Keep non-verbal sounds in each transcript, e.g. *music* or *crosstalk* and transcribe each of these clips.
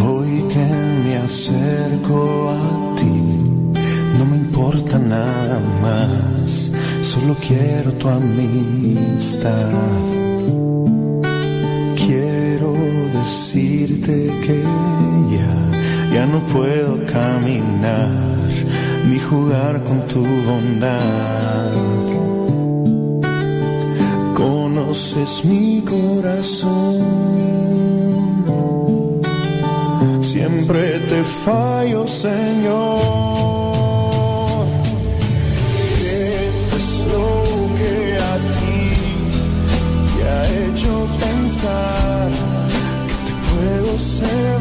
Hoy que me acerco a ti, no me importa nada más, solo quiero tu amistad. Quiero decirte que ya, ya no puedo caminar ni jugar con tu bondad. Conoces mi corazón Siempre te fallo, Señor. ¿Qué es lo que a ti te ha hecho pensar que te puedo ser?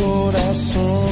corazón.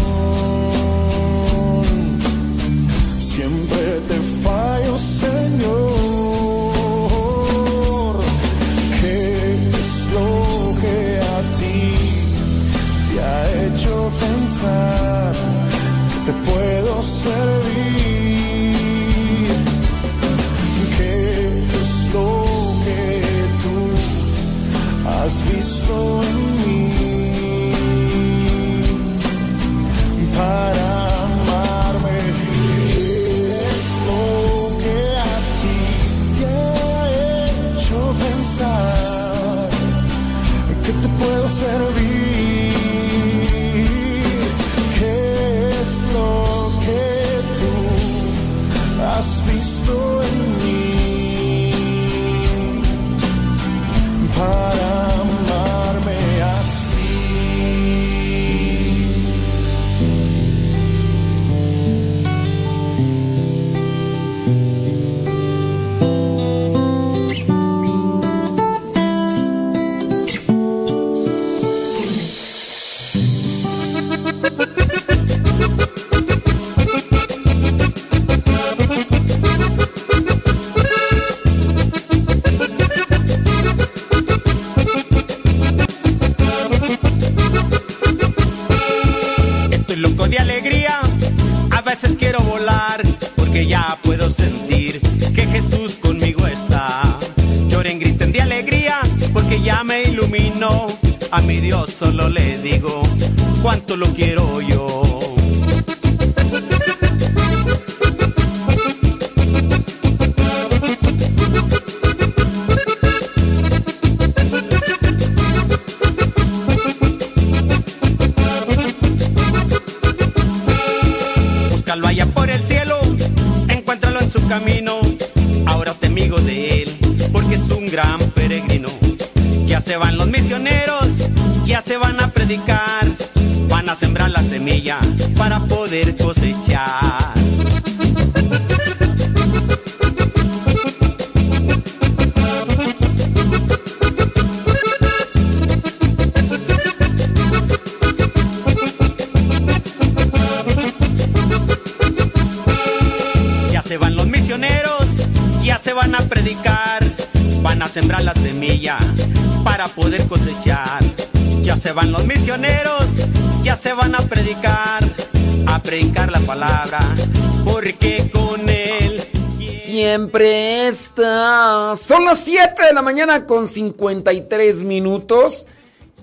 7 de la mañana con 53 minutos.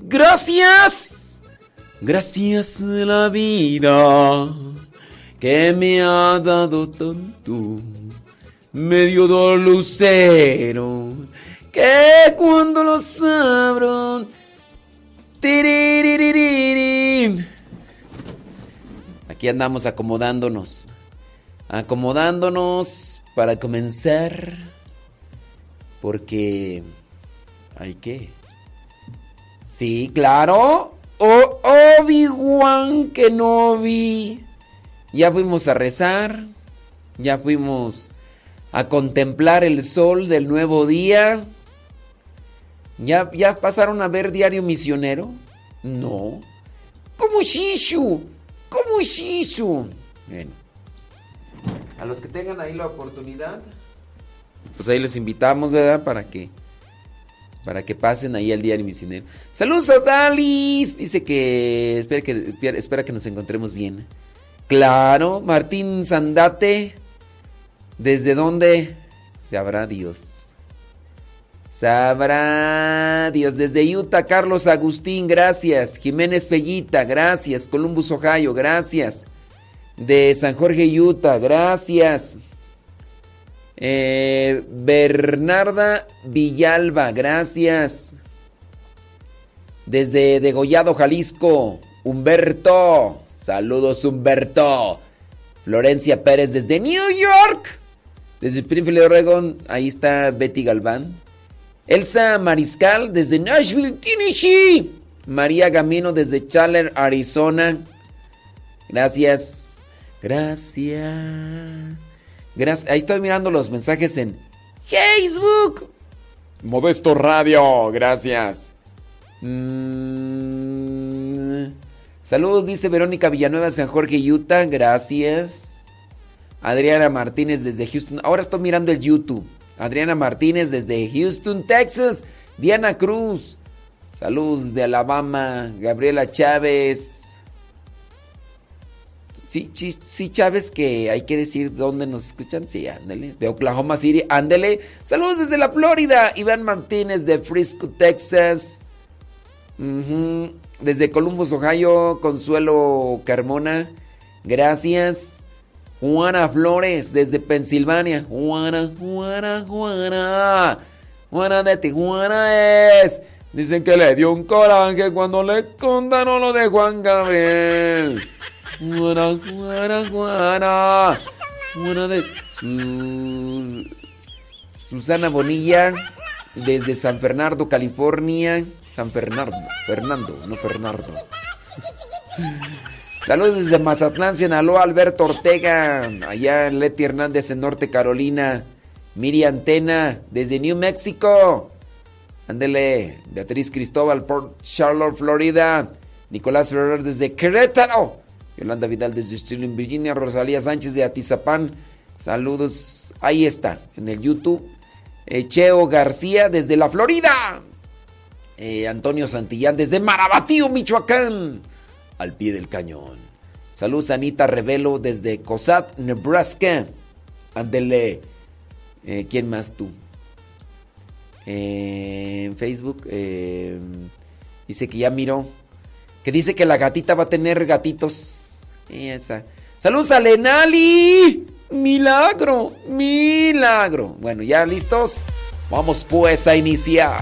Gracias. Gracias a la vida que me ha dado tanto. Me dio dos lucero que cuando los abro. Aquí andamos acomodándonos. Acomodándonos para comenzar porque hay que. Sí, claro. Oh, Obi-Wan vi Ya fuimos a rezar. Ya fuimos a contemplar el sol del nuevo día. ¿Ya, ya pasaron a ver Diario Misionero? No. ¿Cómo Shishu? ¿Cómo Shishu? Bueno. A los que tengan ahí la oportunidad, pues ahí les invitamos, ¿verdad? Para que para que pasen ahí al diario misionero. Saludos Dalis. Dice que espera que espera que nos encontremos bien. Claro, Martín Sandate. ¿Desde dónde? Sabrá Dios. Sabrá Dios. Desde Utah, Carlos Agustín, gracias. Jiménez Pellita, gracias. Columbus, Ohio, gracias. De San Jorge, Utah, gracias. Eh, Bernarda Villalba, gracias. Desde Degollado, Jalisco, Humberto. Saludos, Humberto. Florencia Pérez desde New York. Desde Springfield, Oregon, ahí está Betty Galván. Elsa Mariscal desde Nashville, Tennessee. María Gamino desde Chandler, Arizona. Gracias. Gracias. Gracias. Ahí estoy mirando los mensajes en Facebook. Modesto Radio, gracias. Mm. Saludos, dice Verónica Villanueva, San Jorge, Utah, gracias. Adriana Martínez desde Houston. Ahora estoy mirando el YouTube. Adriana Martínez desde Houston, Texas. Diana Cruz. Saludos de Alabama. Gabriela Chávez. Sí, sí, sí, Chávez, que hay que decir dónde nos escuchan. Sí, ándele. De Oklahoma City, ándele. Saludos desde la Florida. Iván Martínez de Frisco, Texas. Desde Columbus, Ohio. Consuelo Carmona. Gracias. Juana Flores desde Pensilvania. Juana, Juana, Juana. Juana de Tijuana es. Dicen que le dio un coraje cuando le contaron lo de Juan Gabriel. De Susana Bonilla desde San Fernando, California. San Fernando, Fernando, no Fernando. Saludos desde Mazatlán, Sinaloa, Alberto Ortega. Allá Leti Hernández en Norte Carolina. Miriam Tena desde New Mexico. Ándele. Beatriz Cristóbal, Port Charlotte, Florida. Nicolás Ferrer desde Querétaro. Yolanda Vidal desde Sterling, Virginia. Rosalía Sánchez de Atizapán. Saludos. Ahí está, en el YouTube. Cheo García desde la Florida. Eh, Antonio Santillán desde Marabatío, Michoacán. Al pie del cañón. Saludos Anita Revelo desde Cosat, Nebraska. Ándele. Eh, ¿Quién más tú? Eh, en Facebook. dice que ya miró. Que dice que la gatita va a tener gatitos. Saludos a Lenali. Milagro, milagro. Bueno, ya listos. Vamos pues a iniciar.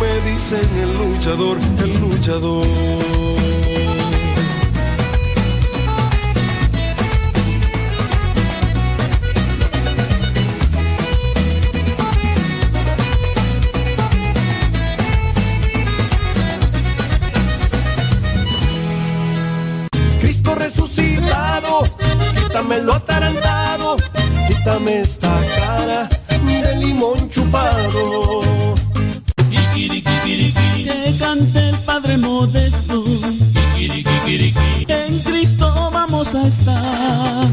me dicen el luchador, el luchador. Cristo resucitado, quítame lo atarantado, quítame esta cara de limón chupado. Padre Modesto. En Cristo vamos a estar.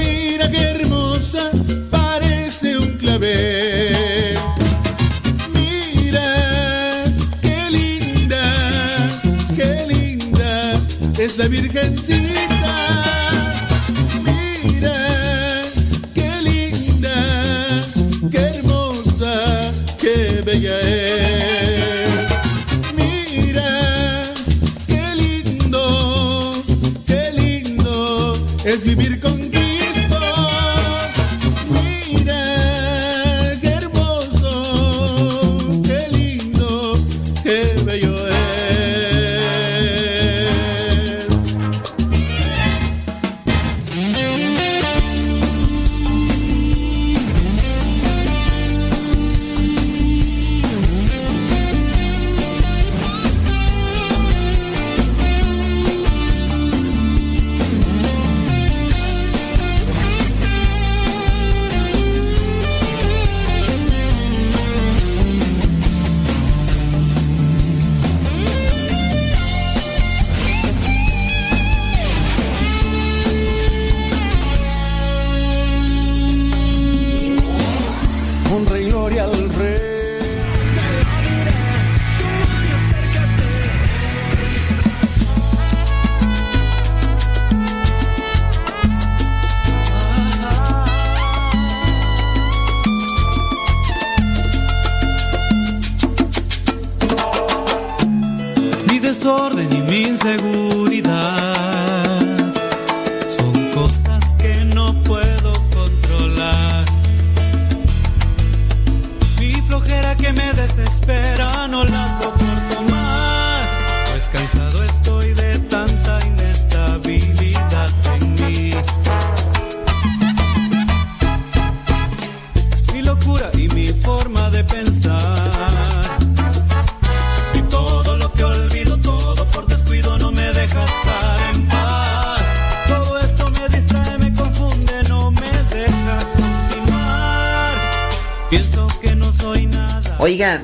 Mira, qué hermosa, parece un clavel. Mira, qué linda, qué linda es la virgencita.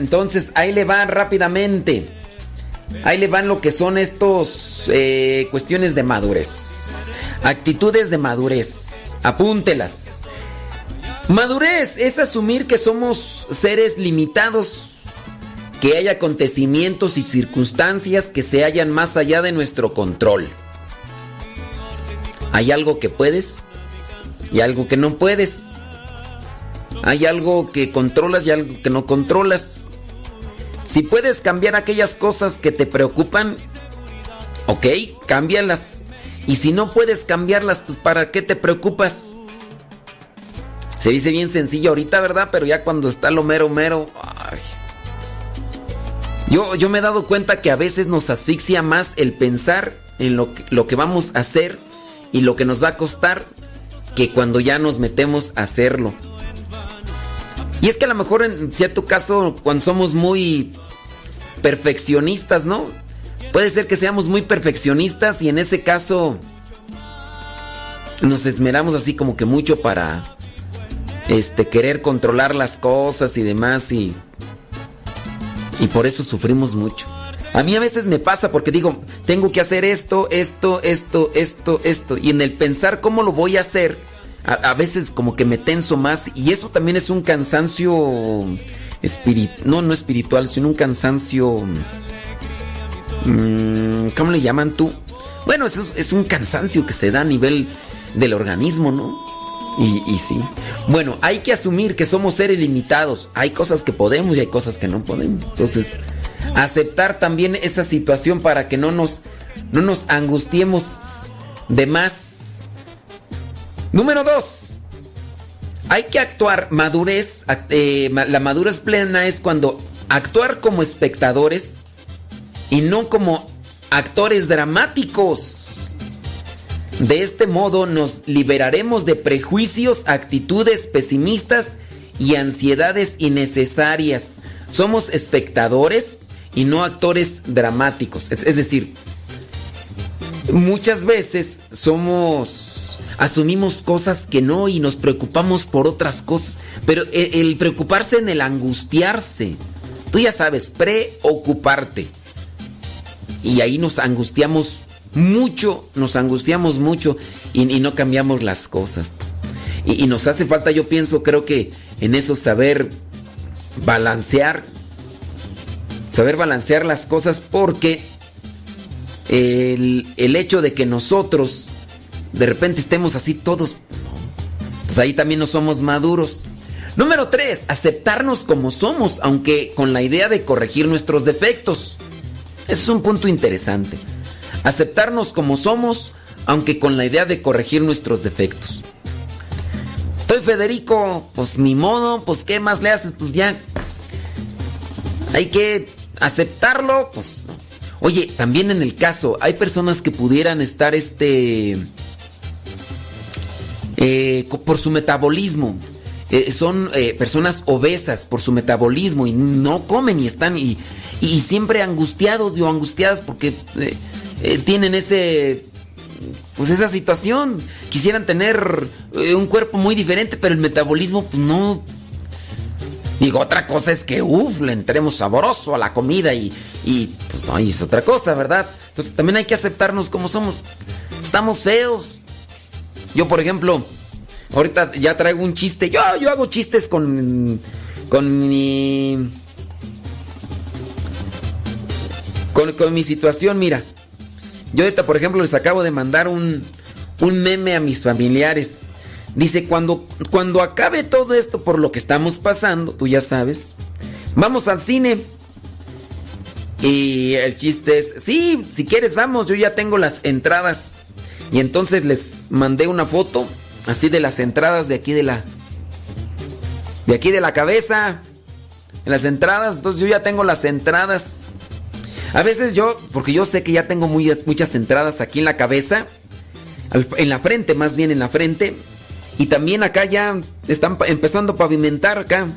Entonces ahí le van rápidamente. Ahí le van lo que son estos eh, cuestiones de madurez. Actitudes de madurez. Apúntelas. Madurez es asumir que somos seres limitados, que hay acontecimientos y circunstancias que se hallan más allá de nuestro control. Hay algo que puedes y algo que no puedes. Hay algo que controlas y algo que no controlas. Si puedes cambiar aquellas cosas que te preocupan, ok, cámbialas. Y si no puedes cambiarlas, pues ¿para qué te preocupas? Se dice bien sencillo ahorita, ¿verdad? Pero ya cuando está lo mero mero... Yo, yo me he dado cuenta que a veces nos asfixia más el pensar en lo que, lo que vamos a hacer y lo que nos va a costar que cuando ya nos metemos a hacerlo. Y es que a lo mejor en cierto caso, cuando somos muy perfeccionistas, ¿no? Puede ser que seamos muy perfeccionistas y en ese caso nos esmeramos así como que mucho para este querer controlar las cosas y demás y y por eso sufrimos mucho. A mí a veces me pasa porque digo, tengo que hacer esto, esto, esto, esto, esto y en el pensar cómo lo voy a hacer, a, a veces como que me tenso más y eso también es un cansancio espiritual, no, no espiritual, sino un cansancio mm, ¿cómo le llaman tú? Bueno, es, es un cansancio que se da a nivel del organismo, ¿no? Y, y sí. Bueno, hay que asumir que somos seres limitados. Hay cosas que podemos y hay cosas que no podemos. Entonces, aceptar también esa situación para que no nos, no nos angustiemos de más. Número dos. Hay que actuar madurez. eh, la madurez plena es cuando actuar como espectadores y no como actores dramáticos. De este modo nos liberaremos de prejuicios, actitudes pesimistas y ansiedades innecesarias. Somos espectadores y no actores dramáticos. Es decir, muchas veces somos asumimos cosas que no y nos preocupamos por otras cosas, pero el, preocuparse en el angustiarse, tú ya sabes, preocuparte. Y ahí nos angustiamos mucho, nos angustiamos mucho y, y no cambiamos las cosas. Y, y nos hace falta, yo pienso, creo que en eso saber balancear, saber balancear las cosas porque el, el hecho de que nosotros de repente estemos así todos, pues ahí también no somos maduros. Número tres, aceptarnos como somos, aunque con la idea de corregir nuestros defectos. Ese es un punto interesante. Aceptarnos como somos, aunque con la idea de corregir nuestros defectos. Estoy Federico, pues ni modo, pues qué más le haces, pues ya. Hay que aceptarlo, pues. Oye, también en el caso, hay personas que pudieran estar este. Eh, por su metabolismo. Eh, son eh, personas obesas por su metabolismo y no comen y están y, y siempre angustiados o angustiadas porque tienen ese pues esa situación. Quisieran tener un cuerpo muy diferente pero el metabolismo pues no. Digo otra cosa es que uff le entremos sabroso a la comida y, y pues no y es otra cosa verdad entonces también hay que aceptarnos como somos. Estamos feos yo por ejemplo Ahorita ya traigo un chiste. Yo, yo hago chistes con. con mi. Con, mi situación, mira. Yo ahorita, por ejemplo, les acabo de mandar un, un meme a mis familiares. Dice, cuando, cuando acabe todo esto por lo que estamos pasando, tú ya sabes, vamos al cine. Y el chiste es, sí, si quieres vamos, yo ya tengo las entradas. Y entonces les mandé una foto así de las entradas de aquí de la de aquí de la cabeza. En las entradas entonces yo ya tengo las entradas. A veces yo porque yo sé que ya tengo muy- muchas entradas aquí en la cabeza en la frente más bien en la frente. Y también acá ya están empezando a pavimentar acá.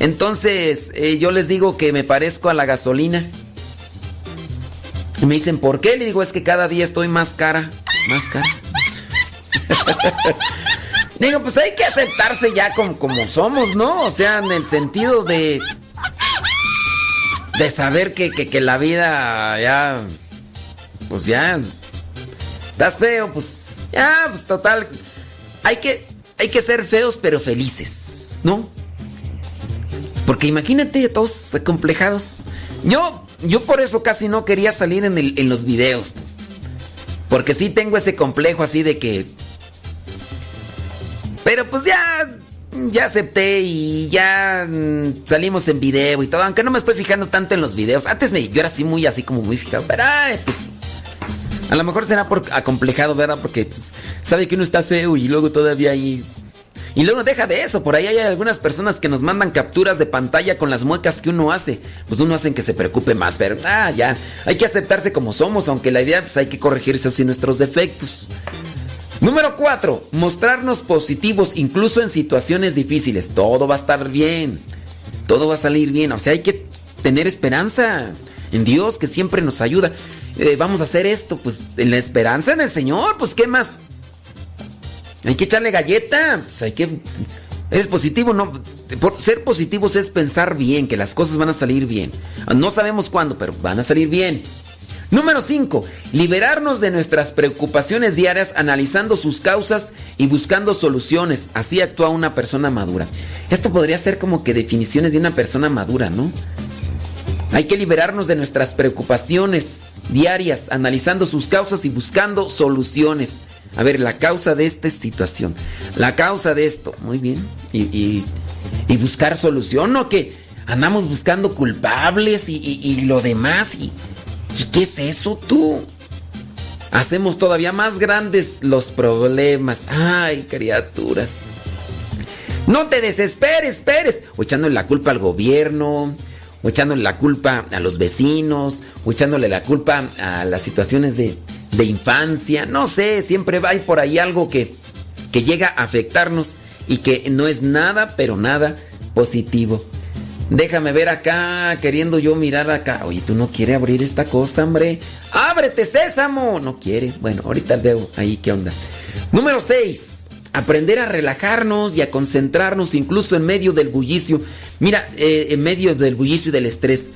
Entonces eh, yo les digo que me parezco a la gasolina y me dicen ¿por qué? le digo es que cada día estoy más cara más cara *laughs* Digo, pues hay que aceptarse ya como, como somos, ¿no? O sea, en el sentido de. De saber que, que, que la vida ya. Pues ya. Estás feo, pues. Ya, pues total. Hay que. Hay que ser feos pero felices, ¿no? Porque imagínate todos acomplejados. Yo, yo por eso casi no quería salir en, el- en los videos. Porque sí tengo ese complejo así de que pero pues ya, ya acepté y ya mm, salimos en video y todo, aunque no me estoy fijando tanto en los videos. Antes me, yo era así muy, así como muy fijado, pero ay, pues a lo mejor será por acomplejado, ¿verdad? Porque pues, sabe que uno está feo y luego todavía ahí... Y luego deja de eso, por ahí hay algunas personas que nos mandan capturas de pantalla con las muecas que uno hace. Pues uno hacen que se preocupe más, pero ah, ya, hay que aceptarse como somos, aunque la idea pues hay que corregirse así nuestros defectos. Número 4. Mostrarnos positivos incluso en situaciones difíciles. Todo va a estar bien. Todo va a salir bien. O sea, hay que tener esperanza en Dios que siempre nos ayuda. Eh, vamos a hacer esto, pues en la esperanza en el Señor, pues ¿qué más? Hay que echarle galleta. Pues hay que... Es positivo, no. Por ser positivos es pensar bien, que las cosas van a salir bien. No sabemos cuándo, pero van a salir bien. Número 5. Liberarnos de nuestras preocupaciones diarias analizando sus causas y buscando soluciones. Así actúa una persona madura. Esto podría ser como que definiciones de una persona madura, ¿no? Hay que liberarnos de nuestras preocupaciones diarias, analizando sus causas y buscando soluciones. A ver, la causa de esta situación, la causa de esto, muy bien. Y, buscar solución, ¿no? Que andamos buscando culpables y, lo demás. Y, ¿Y qué es eso tú? Hacemos todavía más grandes los problemas. Ay, criaturas. No te desesperes, esperes. O echándole la culpa al gobierno, echándole la culpa a los vecinos, echándole la culpa a las situaciones de, de infancia. No sé, siempre hay por ahí algo que, que llega a afectarnos y que no es nada, pero nada positivo. Déjame ver acá, queriendo yo mirar acá. Oye, tú no quieres abrir esta cosa, hombre. ¡Ábrete, sésamo! No quiere. Bueno, ahorita veo ahí qué onda. Número 6. Aprender a relajarnos y a concentrarnos incluso en medio del bullicio. Mira, eh, en medio del bullicio y del estrés.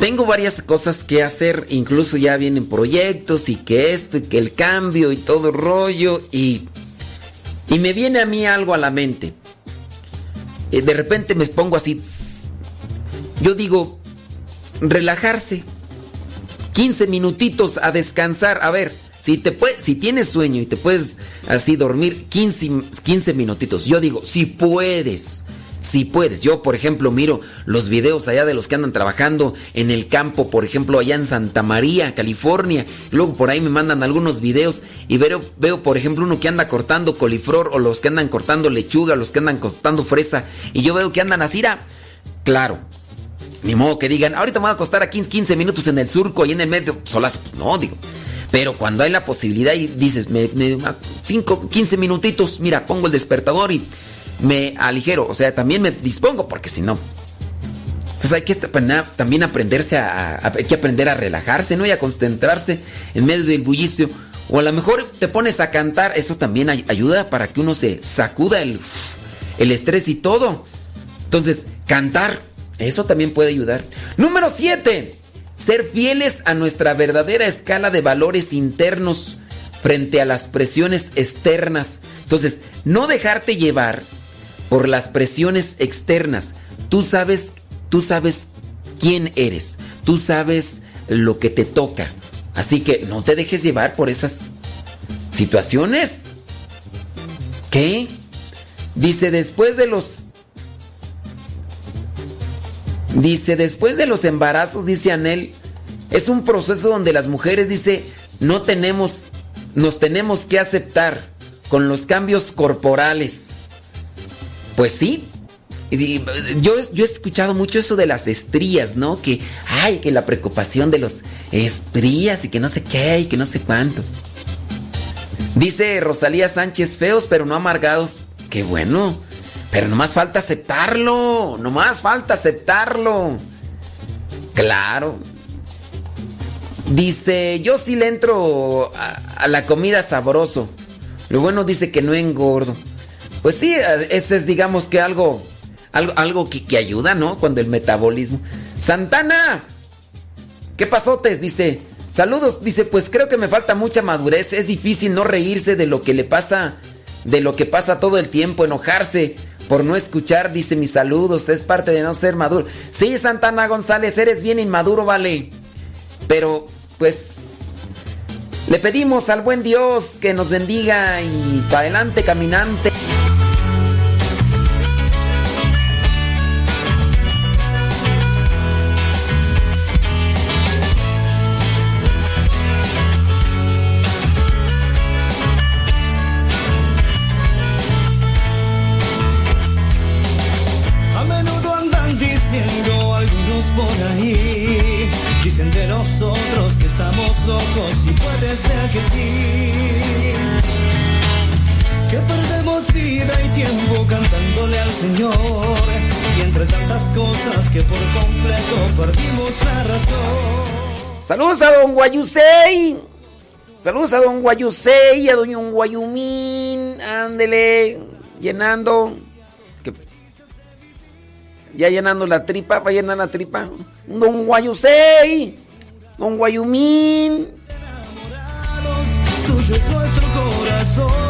Tengo varias cosas que hacer, incluso ya vienen proyectos y que esto y que el cambio y todo rollo y y me viene a mí algo a la mente. Eh, de repente me pongo así. Yo digo, relajarse. 15 minutitos a descansar. A ver, si te si tienes sueño y te puedes así dormir 15, 15 minutitos. Yo digo, si puedes. Si puedes. Yo, por ejemplo, miro los videos allá de los que andan trabajando en el campo, por ejemplo, allá en Santa María, California. Luego por ahí me mandan algunos videos y veo, veo por ejemplo, uno que anda cortando coliflor o los que andan cortando lechuga, los que andan cortando fresa. Y yo veo que andan así, ra. claro. Ni modo que digan, ahorita me voy a acostar aquí 15 minutos en el surco y en el medio. Solas, pues no, digo. Pero cuando hay la posibilidad y dices, me, me, 5, 15 minutitos, mira, pongo el despertador y me aligero. O sea, también me dispongo, porque si no. Entonces hay que también aprenderse a, que aprender a relajarse, ¿no? Y a concentrarse en medio del bullicio. O a lo mejor te pones a cantar, eso también ay- ayuda para que uno se sacuda el, el estrés y todo. Entonces, cantar, eso también puede ayudar. Número 7. Ser fieles a nuestra verdadera escala de valores internos frente a las presiones externas. Entonces, no dejarte llevar por las presiones externas. Tú sabes, tú sabes quién eres. Tú sabes lo que te toca. Así que no te dejes llevar por esas situaciones. ¿Qué? Dice, después de los Dice, después de los embarazos, dice Anel, es un proceso donde las mujeres, dice, no tenemos, nos tenemos que aceptar con los cambios corporales. Pues sí. Yo he escuchado mucho eso de las estrías, ¿no? Que, ay, que la preocupación de los estrías y que no sé qué y que no sé cuánto. Dice Rosalía Sánchez, feos pero no amargados. Qué bueno. Pero nomás falta aceptarlo. Nomás falta aceptarlo. Claro. Dice, yo sí le entro a, a la comida sabroso. Lo bueno dice que no engordo. Pues sí, ese es digamos que algo, algo, algo que, que ayuda, ¿no? Cuando el metabolismo. Santana, ¿qué pasotes? Dice, saludos, dice, pues creo que me falta mucha madurez. Es difícil no reírse de lo que le pasa, de lo que pasa todo el tiempo, enojarse por no escuchar, dice mis saludos, es parte de no ser maduro. Sí, Santana González, eres bien inmaduro, vale. Pero, pues, le pedimos al buen Dios que nos bendiga y para adelante caminante. Señor. Y entre tantas cosas que por completo perdimos la razón. Saludos a don Guayusei. Saludos a don Guayusei, a don Guayumín. Ándele, llenando. Que- Ya llenando la tripa, va a llenar la tripa. Don Guayusei, don Guayumín. Suyo es nuestro corazón.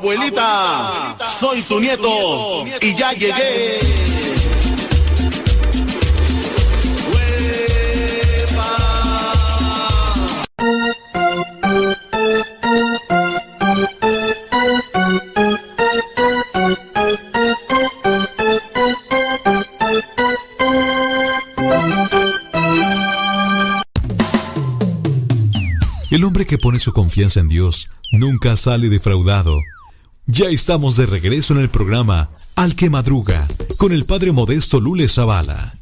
Abuelita, soy tu nieto y ya llegué. El hombre que pone su confianza en Dios nunca sale defraudado. Ya estamos de regreso en el programa Al que Madruga con el padre modesto Lule Zavala.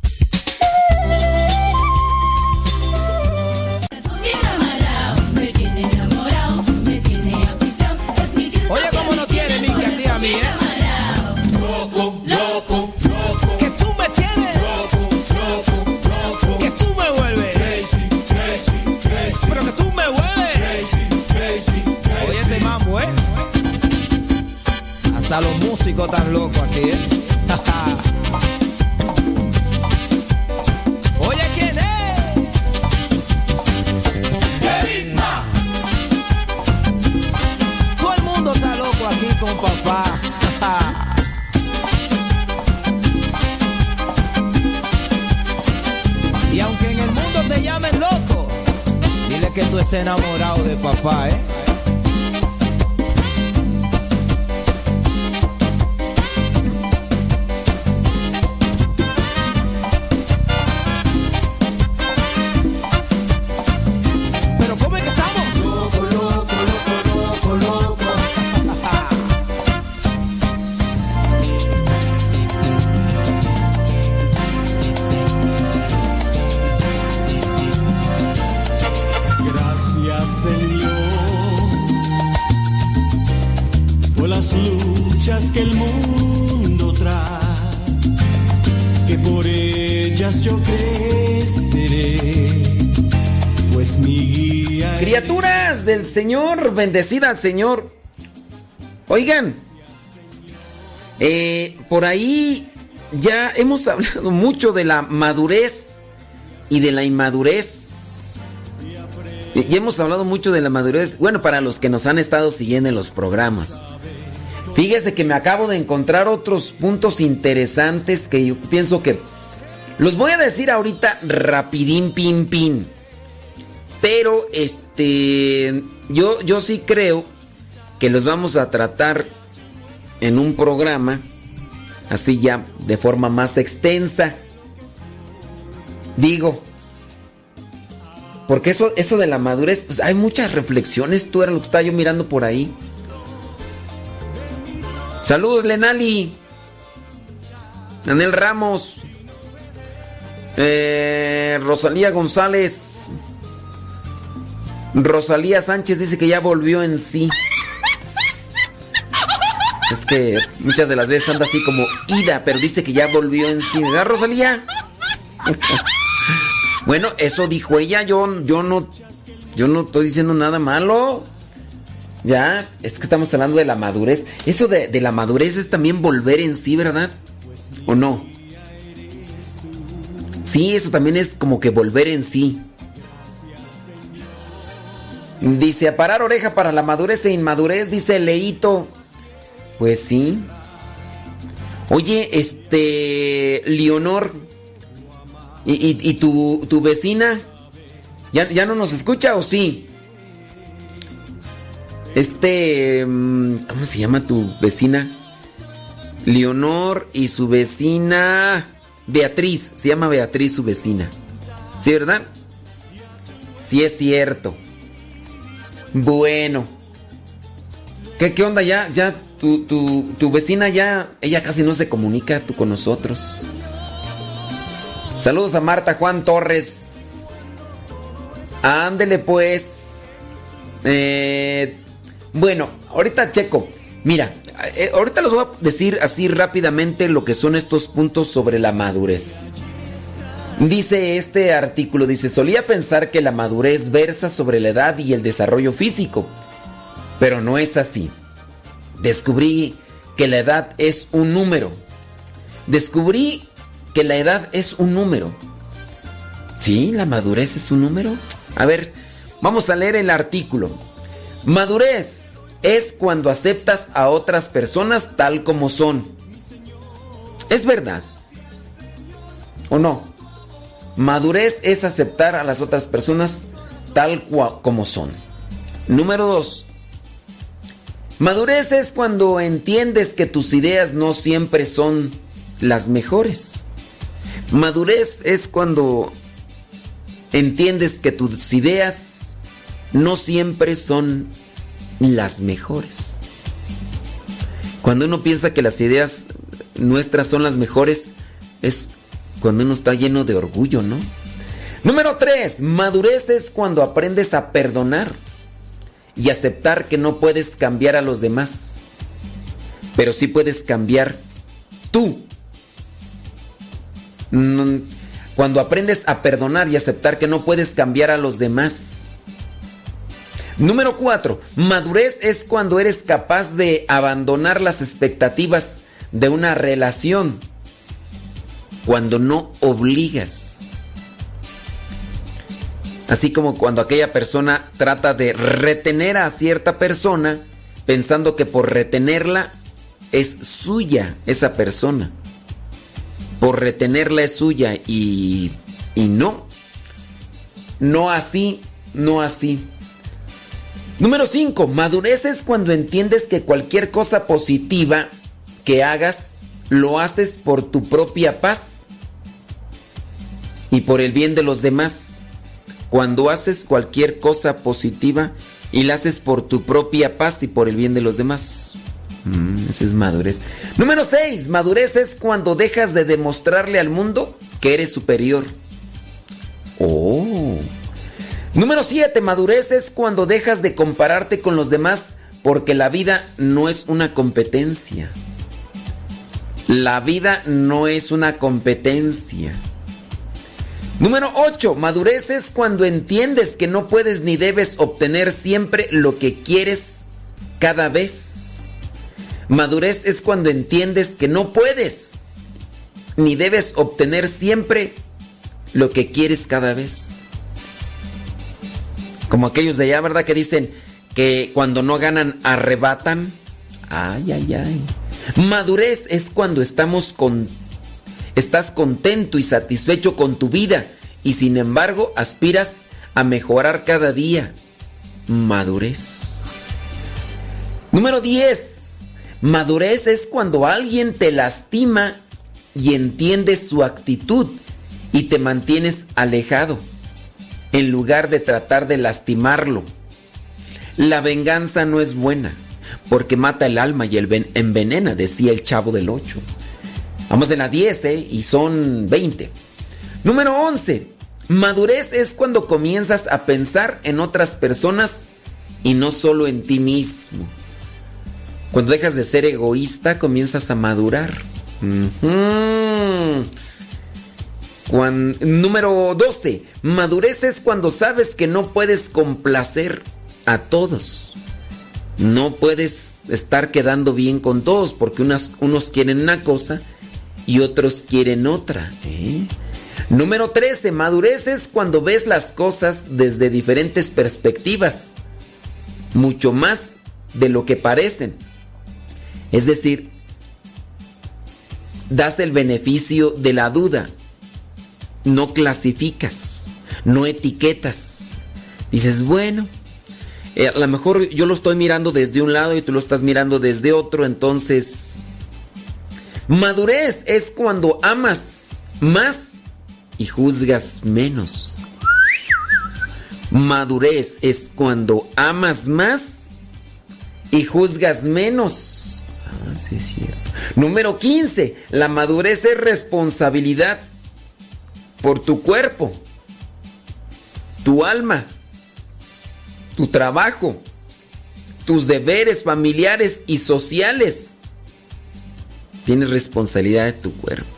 Están locos aquí, ¿eh? *laughs* Oye, ¿quién es? Kevin Todo el mundo está loco aquí con papá. *laughs* y aunque en el mundo te llamen loco, dile que tú estés enamorado de papá, ¿eh? Bendecida al Señor. Oigan, eh, por ahí ya hemos *laughs* hablado mucho de la madurez y de la inmadurez. Y hemos hablado mucho de la madurez, bueno, para los que nos han estado siguiendo en los programas. Fíjese que me acabo de encontrar otros puntos interesantes que yo pienso que los voy a decir ahorita rapidín, pin, pin. Pero este, yo, yo sí creo que los vamos a tratar en un programa, así ya de forma más extensa. Digo, porque eso, eso de la madurez, pues hay muchas reflexiones, tú era lo que estaba yo mirando por ahí. Saludos, Lenali. Daniel Ramos. Eh, Rosalía González. Rosalía Sánchez dice que ya volvió en sí. Es que muchas de las veces anda así como ida, pero dice que ya volvió en sí. ¿Verdad, Rosalía? bueno, eso dijo ella. Yo, yo no. Yo no estoy diciendo nada malo. Ya, es que estamos hablando de la madurez. Eso de, de la madurez es también volver en sí, ¿verdad? ¿O no? Sí, eso también es como que volver en sí. Dice, a parar oreja para la madurez e inmadurez, dice Leito. Pues sí. Oye, este, Leonor, ¿y, y- y tu, tu vecina? ¿Ya, ¿Ya no nos escucha o sí? Este, mm, ¿cómo se llama tu vecina? Leonor y su vecina Beatriz, se llama Beatriz su vecina. ¿Sí, verdad? Sí es cierto. Bueno. ¿Qué, qué onda ya? Ya tu, tu, tu vecina ya, ella casi no se comunica tú con nosotros. Saludos a Marta Juan Torres. Ándele pues. Eh, bueno, ahorita checo. Mira, eh, ahorita les voy a decir así rápidamente lo que son estos puntos sobre la madurez. Dice este artículo, dice, solía pensar que la madurez versa sobre la edad y el desarrollo físico, pero no es así. Descubrí que la edad es un número. Descubrí que la edad es un número. ¿Sí? ¿La madurez es un número? A ver, vamos a leer el artículo. Madurez es cuando aceptas a otras personas tal como son. Es verdad. ¿O no? Madurez es aceptar a las otras personas tal como son. Número dos. Madurez es cuando entiendes que tus ideas no siempre son las mejores. Madurez es cuando entiendes que tus ideas no siempre son las mejores. Cuando uno piensa que las ideas nuestras son las mejores, es cuando uno está lleno de orgullo, ¿no? Número 3. Madurez es cuando aprendes a perdonar y aceptar que no puedes cambiar a los demás, pero sí puedes cambiar tú. Cuando aprendes a perdonar y aceptar que no puedes cambiar a los demás. Número 4. Madurez es cuando eres capaz de abandonar las expectativas de una relación. Cuando no obligas. Así como cuando aquella persona trata de retener a cierta persona pensando que por retenerla es suya esa persona por retenerla es suya y, y no. No así, no así. Número 5. Madurez es cuando entiendes que cualquier cosa positiva que hagas lo haces por tu propia paz y por el bien de los demás. Cuando haces cualquier cosa positiva y la haces por tu propia paz y por el bien de los demás. Mm, esa es madurez. Número 6. Madurez es cuando dejas de demostrarle al mundo que eres superior. Oh. Número 7. Madurez es cuando dejas de compararte con los demás porque la vida no es una competencia. La vida no es una competencia. Número 8. Madurez es cuando entiendes que no puedes ni debes obtener siempre lo que quieres cada vez. Madurez es cuando entiendes que no puedes ni debes obtener siempre lo que quieres cada vez. Como aquellos de allá, ¿verdad? Que dicen que cuando no ganan arrebatan. Ay, ay, ay. Madurez es cuando estamos con estás contento y satisfecho con tu vida y sin embargo aspiras a mejorar cada día. Madurez. Número 10. Madurez es cuando alguien te lastima y entiendes su actitud y te mantienes alejado en lugar de tratar de lastimarlo. La venganza no es buena porque mata el alma y el envenena, decía el chavo del 8. Vamos en la 10 ¿eh? y son 20. Número 11. Madurez es cuando comienzas a pensar en otras personas y no solo en ti mismo. Cuando dejas de ser egoísta, comienzas a madurar. número 12. Madurez es cuando sabes que no puedes complacer a todos. No puedes estar quedando bien con todos porque unos quieren una cosa y otros quieren otra. ¿eh? Número 13. Madurez es cuando ves las cosas desde diferentes perspectivas. Mucho más de lo que parecen. Es decir, das el beneficio de la duda. No clasificas, no etiquetas. Dices, bueno, eh, a lo mejor yo lo estoy mirando desde un lado y tú lo estás mirando desde otro, entonces... Madurez es cuando amas más y juzgas menos. Madurez es cuando amas más y juzgas menos cierto. Número 15. La madurez es responsabilidad por tu cuerpo, tu alma, tu trabajo, tus deberes familiares y sociales. Tienes responsabilidad de tu cuerpo.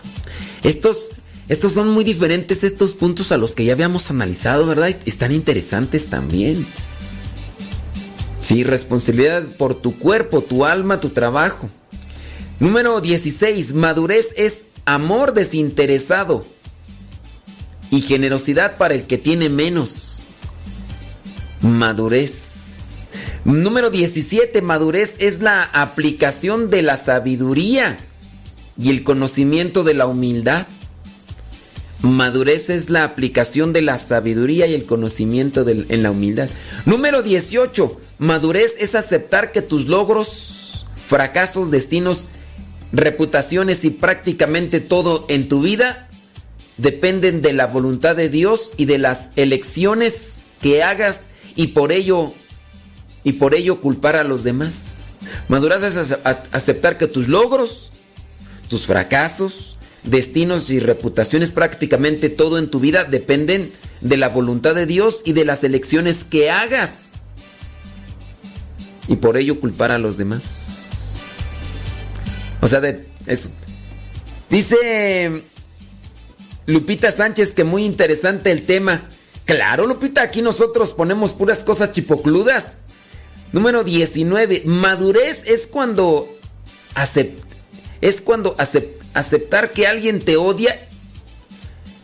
Estos, estos son muy diferentes, estos puntos a los que ya habíamos analizado, ¿verdad? Están interesantes también. Sí, responsabilidad por tu cuerpo, tu alma, tu trabajo. Número 16. Madurez es amor desinteresado y generosidad para el que tiene menos. Madurez. Número 17, madurez es la aplicación de la sabiduría y el conocimiento de la humildad. Madurez es la aplicación de la sabiduría y el conocimiento en la humildad. Número 18. Madurez es aceptar que tus logros, fracasos, destinos, reputaciones y prácticamente todo en tu vida dependen de la voluntad de Dios y de las elecciones que hagas y por ello y por ello culpar a los demás. Madurez es aceptar que tus logros, tus fracasos, destinos y reputaciones, prácticamente todo en tu vida dependen de la voluntad de Dios y de las elecciones que hagas. Y por ello culpar a los demás. O sea, de eso. Dice Lupita Sánchez que muy interesante el tema. Claro, Lupita, aquí nosotros ponemos puras cosas chipocludas. Número 19. Madurez es cuando es cuando aceptar que alguien te odia.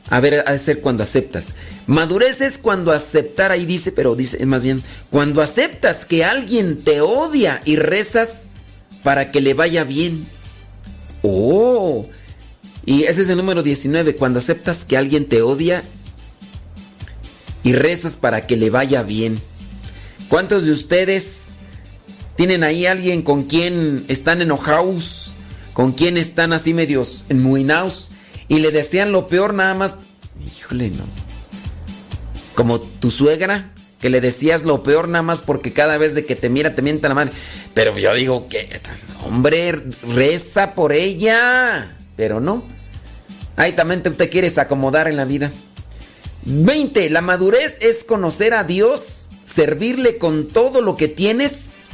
A ver, ha ser cuando aceptas. Madurez es cuando aceptar, ahí dice, pero dice, más bien, cuando aceptas que alguien te odia y rezas para que le vaya bien. Oh, y ese es el número 19, cuando aceptas que alguien te odia y rezas para que le vaya bien. ¿Cuántos de ustedes tienen ahí alguien con quien están enojados, con quien están así medios enmuinados y le desean lo peor nada más? Híjole, no. Como tu suegra, que le decías lo peor nada más porque cada vez de que te mira te mienta la madre. Pero yo digo que, hombre, reza por ella. Pero no. Ahí también te quieres acomodar en la vida. 20. La madurez es conocer a Dios, servirle con todo lo que tienes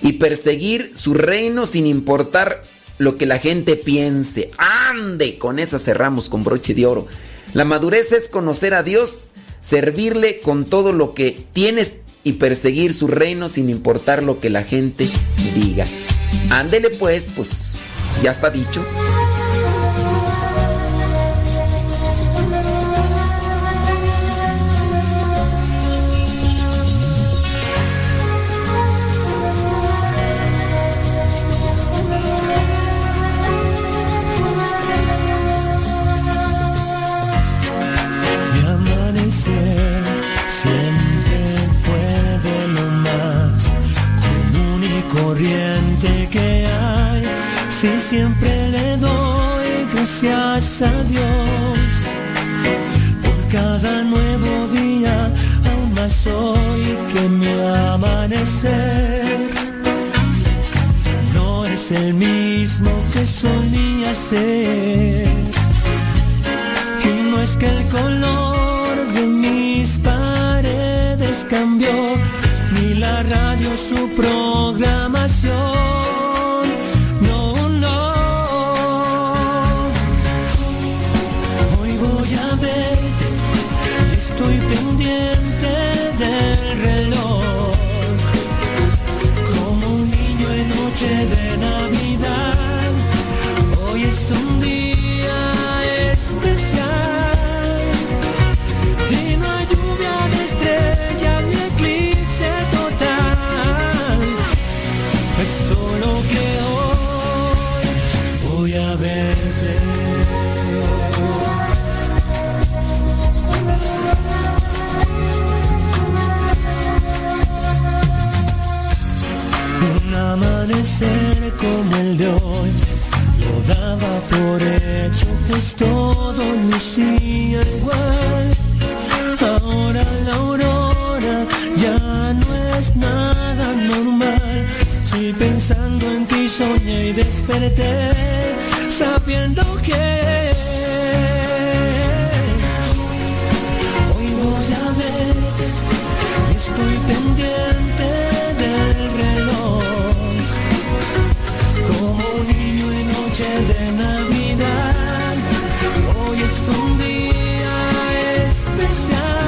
y perseguir su reino sin importar lo que la gente piense. Ande, con esa cerramos con broche de oro. La madurez es conocer a Dios, servirle con todo lo que tienes y perseguir su reino sin importar lo que la gente diga. Ándele pues, pues ya está dicho. Si siempre le doy gracias a Dios. Por cada nuevo día, aún más hoy que mi amanecer. No es el mismo que solía ser. Y no es que el color de mis paredes cambió, la radio su programación como el de hoy. Lo daba por hecho, pues todo lucía igual. Ahora la aurora ya no es nada normal. Si pensando en ti soñé y desperté, sabiendo que hoy voy a ver, estoy pendiente de Navidad. Hoy es un día especial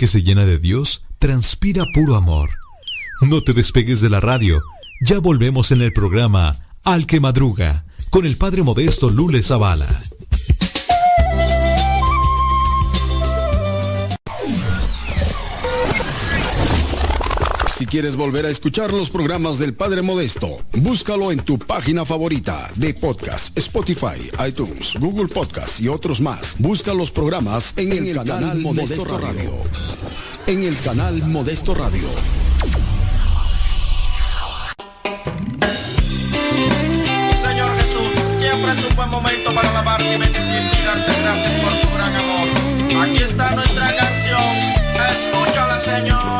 que se llena de Dios transpira puro amor. No te despegues de la radio. Ya volvemos en el programa Al que Madruga con el Padre Modesto Lule Zavala. Si quieres volver a escuchar los programas del Padre Modesto, búscalo en tu página favorita de podcast, Spotify, iTunes, Google Podcast y otros más. Busca los programas en, el, canal, Modesto, Radio. En el canal Modesto Radio. Señor Jesús, siempre es un buen momento para alabarte y bendecirte y darte gracias por tu gran amor. Aquí está nuestra canción, escúchala Señor.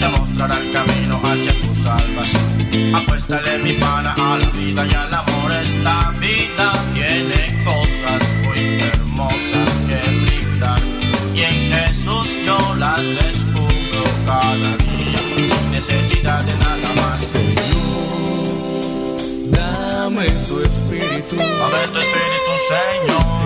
Te mostrará el camino hacia tu salvación. Apuéstale mi pana a la vida y al amor. Esta vida tiene cosas muy hermosas que brindar. Y en Jesús yo las descubro cada día. Sin necesidad de nada más. Dame tu espíritu. Dame tu espíritu, Señor.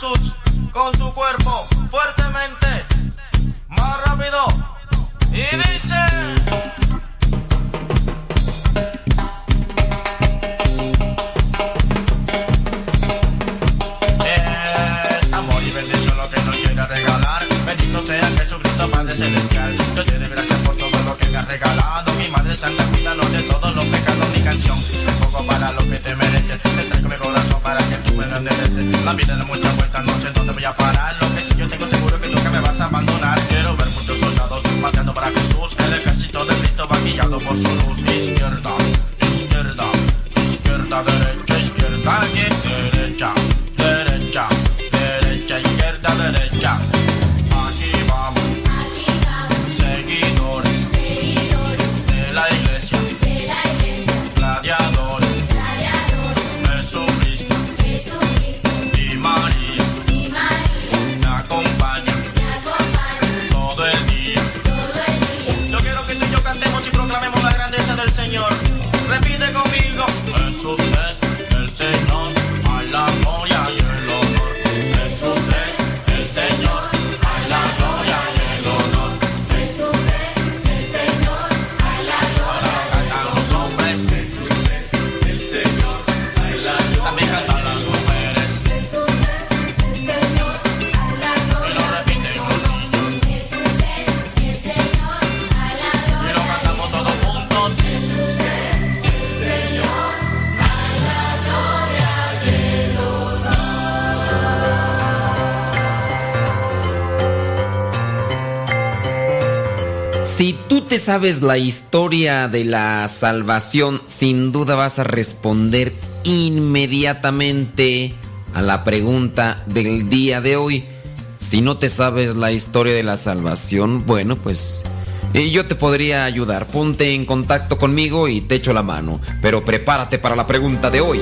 Con tu cuerpo fuertemente. Más rápido. Y dice. Amor y bendición lo que nos quiere regalar. Bendito sea Jesucristo, Padre Celestial. Yo te doy gracias por todo lo que me has regalado. Mi Madre Santa, La vida da muchas vueltas, no sé dónde voy a parar. Lo que sí yo tengo seguro te sabes la historia de la salvación, sin duda vas a responder inmediatamente a la pregunta del día de hoy. Si no te sabes la historia de la salvación, bueno, pues eh, yo te podría ayudar. Ponte en contacto conmigo y te echo la mano. Pero prepárate para la pregunta de hoy.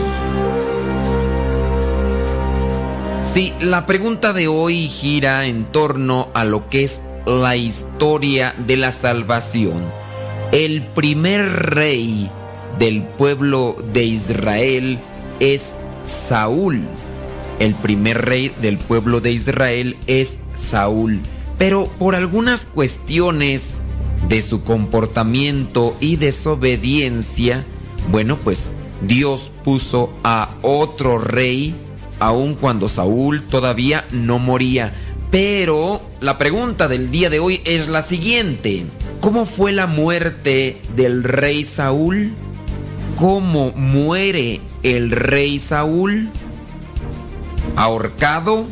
Sí, la pregunta de hoy gira en torno a lo que es la historia de la salvación. El primer rey del pueblo de Israel es Saúl. El primer rey del pueblo de Israel es Saúl. Pero por algunas cuestiones de su comportamiento y desobediencia, bueno, pues Dios puso a otro rey, aun cuando Saúl todavía no moría. Pero la pregunta del día de hoy es la siguiente. ¿Cómo fue la muerte del rey Saúl? ¿Cómo muere el rey Saúl? ¿Ahorcado?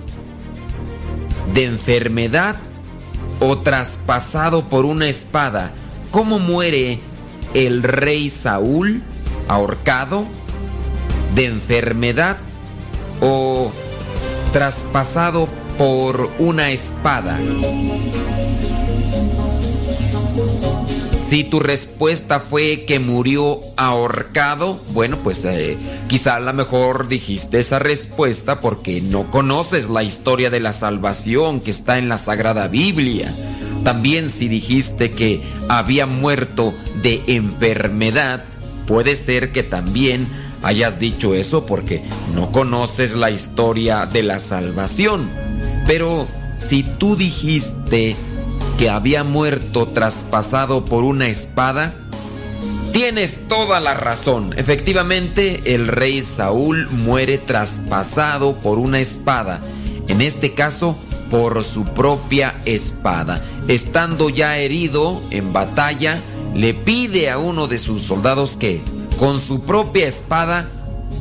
¿De enfermedad? ¿O traspasado por una espada? ¿Cómo muere el rey Saúl? ¿Ahorcado? ¿De enfermedad? ¿O traspasado por una espada? Si tu respuesta fue que murió ahorcado, bueno, pues eh, quizá a lo mejor dijiste esa respuesta porque no conoces la historia de la salvación que está en la Sagrada Biblia. También si dijiste que había muerto de enfermedad, puede ser que también hayas dicho eso porque no conoces la historia de la salvación. Pero si tú dijiste que había muerto traspasado por una espada? Tienes toda la razón. Efectivamente, el rey Saúl muere traspasado por una espada. En este caso, por su propia espada. Estando ya herido en batalla, le pide a uno de sus soldados que, con su propia espada,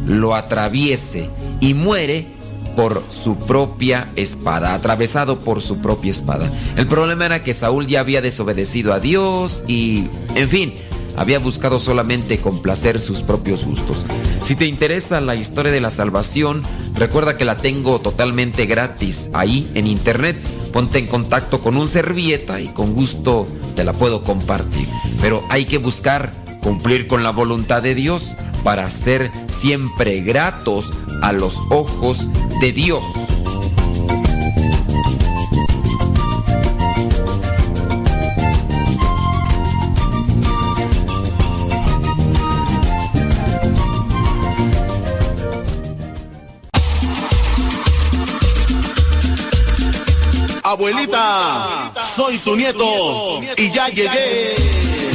lo atraviese y muere por su propia espada, atravesado por su propia espada. El problema era que Saúl ya había desobedecido a Dios y, en fin, había buscado solamente complacer sus propios gustos. Si te interesa la historia de la salvación, recuerda que la tengo totalmente gratis ahí en internet. Ponte en contacto con un servieta y con gusto te la puedo compartir. Pero hay que buscar cumplir con la voluntad de Dios para ser siempre gratos a los ojos de Dios. Abuelita, soy su nieto y ya llegué.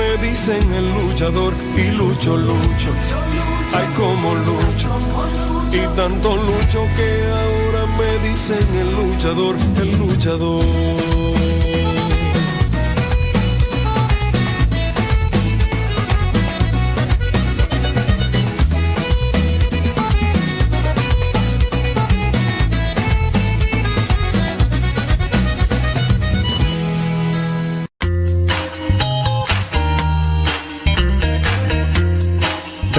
me dicen el luchador. Y lucho, lucho, ay como lucho, y tanto lucho que ahora me dicen el luchador, el luchador.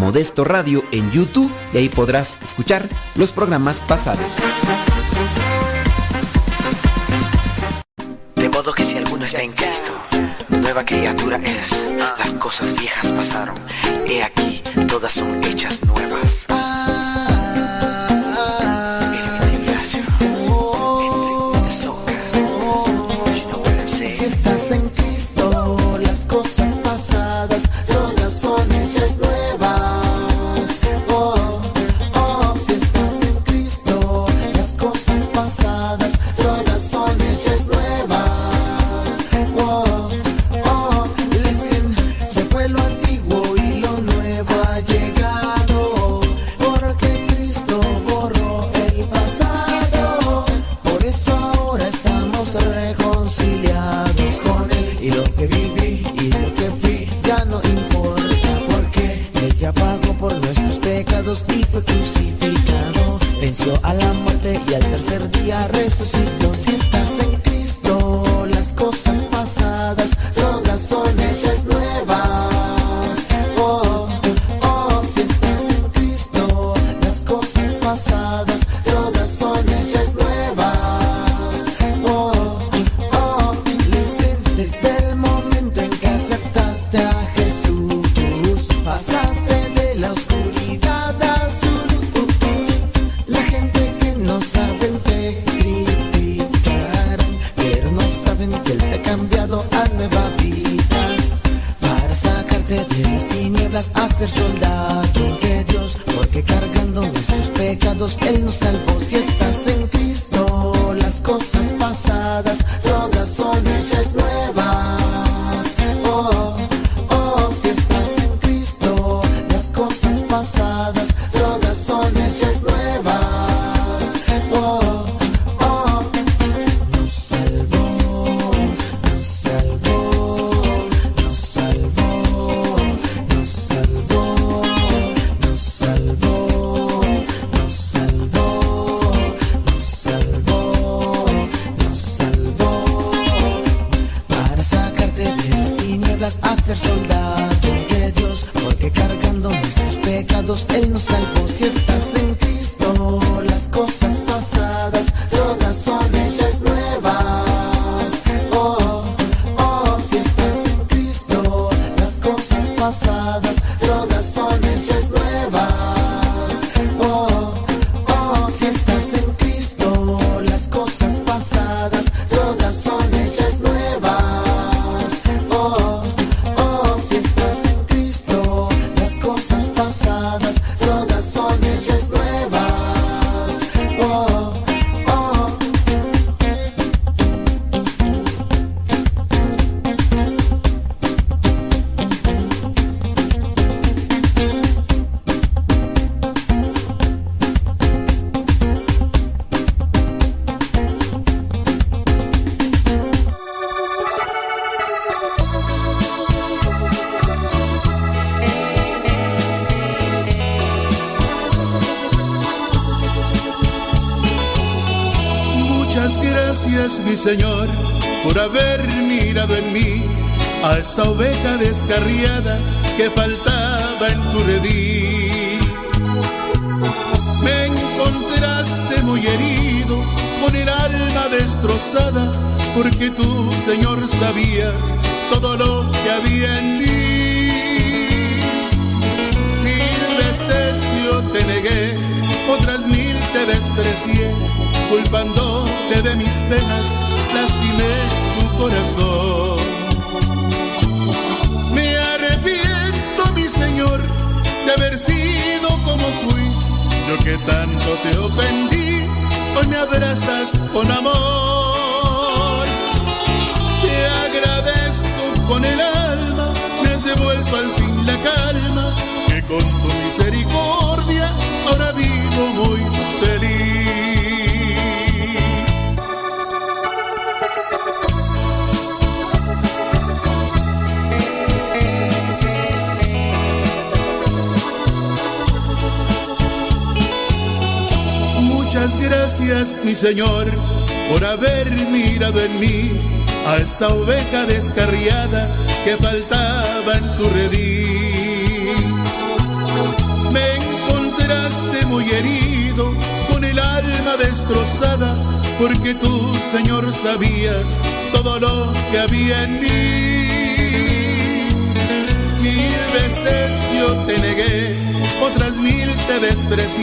Modesto Radio en YouTube y ahí podrás escuchar los programas pasados. De modo que si alguno está en Cristo, nueva criatura es. Las cosas viejas pasaron. He aquí, todas son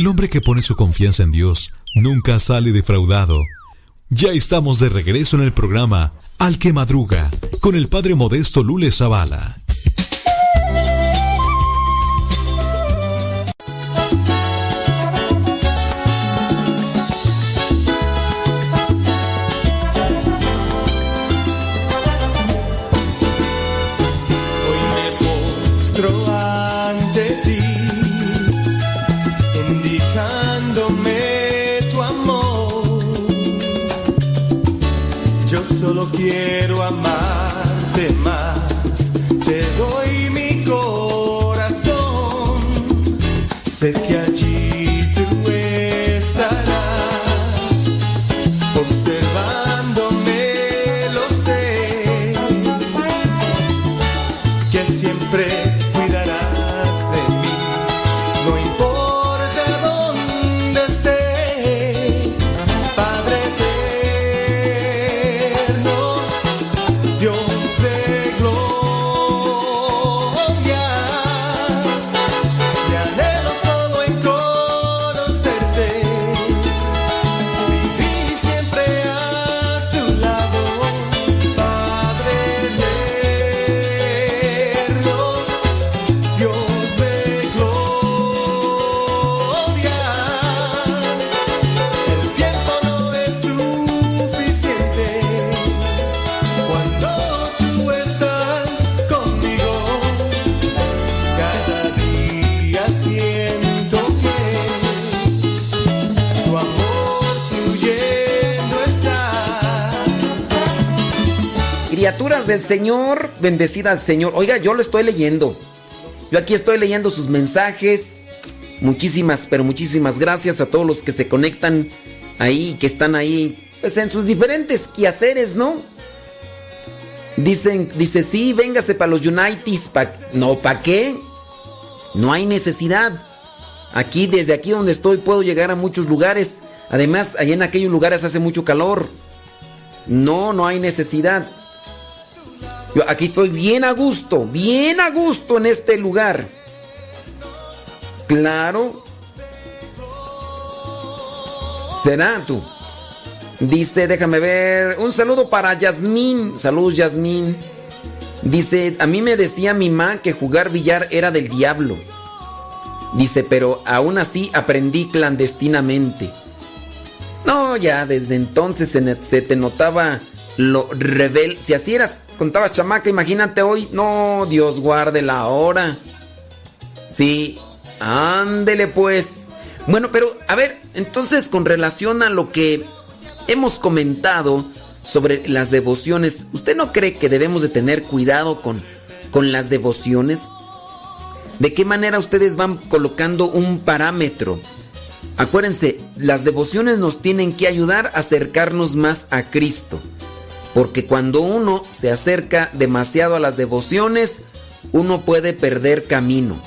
El hombre que pone su confianza en Dios nunca sale defraudado. Ya estamos de regreso en el programa Al que Madruga con el padre modesto Lule Zavala. Señor, bendecida al Señor. Oiga, yo lo estoy leyendo. Yo aquí estoy leyendo sus mensajes. Muchísimas, pero muchísimas gracias a todos los que se conectan ahí, que están ahí, pues en sus diferentes quehaceres, ¿no? Dicen, dice, sí, véngase para los United. No, ¿para qué? No hay necesidad. Aquí, desde aquí donde estoy, puedo llegar a muchos lugares. Además, allá en aquellos lugares hace mucho calor. No, no hay necesidad. Yo aquí estoy bien a gusto, bien a gusto en este lugar. Claro. ¿Será tú? Dice, déjame ver, un saludo para Yasmín. Saludos, Yasmín. Dice, a mí me decía mi mamá que jugar billar era del diablo. Dice, pero aún así aprendí clandestinamente. No, ya desde entonces se, te notaba lo rebel. Si así eras, contabas chamaca, imagínate hoy. No, Dios guarde la hora. Sí, ándele pues. Bueno, pero a ver, entonces con relación a lo que hemos comentado sobre las devociones, ¿usted no cree que debemos de tener cuidado con, con las devociones? ¿De qué manera ustedes van colocando un parámetro? Acuérdense, las devociones nos tienen que ayudar a acercarnos más a Cristo. Porque cuando uno se acerca demasiado a las devociones, uno puede perder camino.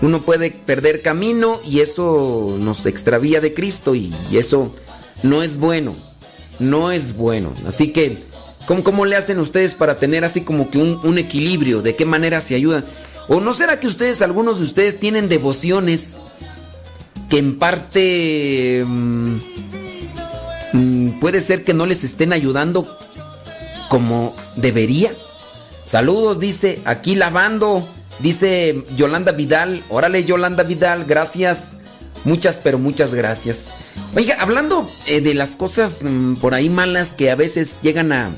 Uno puede perder camino y eso nos extravía de Cristo y, eso no es bueno. No es bueno. Así que, ¿cómo, le hacen ustedes para tener así como que un, equilibrio? ¿De qué manera se ayudan? ¿O no será que ustedes, algunos de ustedes, tienen devociones que en parte mm, puede ser que no les estén ayudando como debería? Saludos, dice, aquí lavando, dice Yolanda Vidal. Órale, Yolanda Vidal, gracias. Muchas, pero muchas gracias. Oiga, hablando eh, de las cosas mm, por ahí malas que a veces llegan a,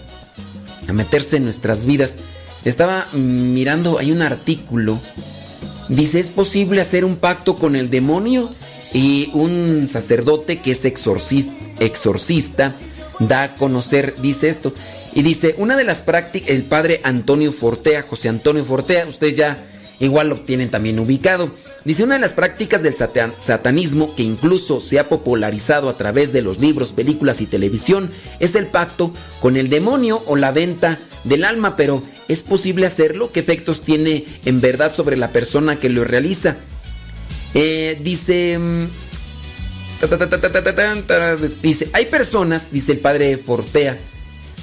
meterse en nuestras vidas, estaba mm, mirando, hay un artículo. Dice, ¿es posible hacer un pacto con el demonio? Y un sacerdote que es exorcis- exorcista da a conocer, dice esto. Y dice, una de las prácticas, el padre Antonio Fortea, José Antonio Fortea, ustedes ya igual lo tienen también ubicado. Dice, una de las prácticas del satan- satanismo, que incluso se ha popularizado a través de los libros, películas y televisión, es el pacto con el demonio o la venta del alma, pero ¿es posible hacerlo? ¿Qué efectos tiene en verdad sobre la persona que lo realiza? Eh, dice... Dice, hay personas, dice el padre Fortea,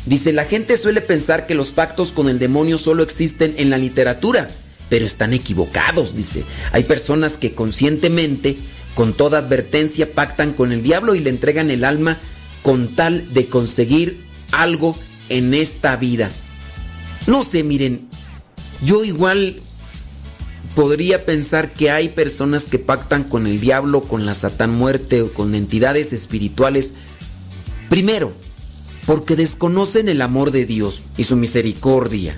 dice, la gente suele pensar que los pactos con el demonio solo existen en la literatura, pero están equivocados, dice. Hay personas que conscientemente, con toda advertencia, pactan con el diablo y le entregan el alma con tal de conseguir algo en esta vida. No sé, miren, yo igual podría pensar que hay personas que pactan con el diablo, con la satán muerte o con entidades espirituales. Primero, porque desconocen el amor de Dios y su misericordia.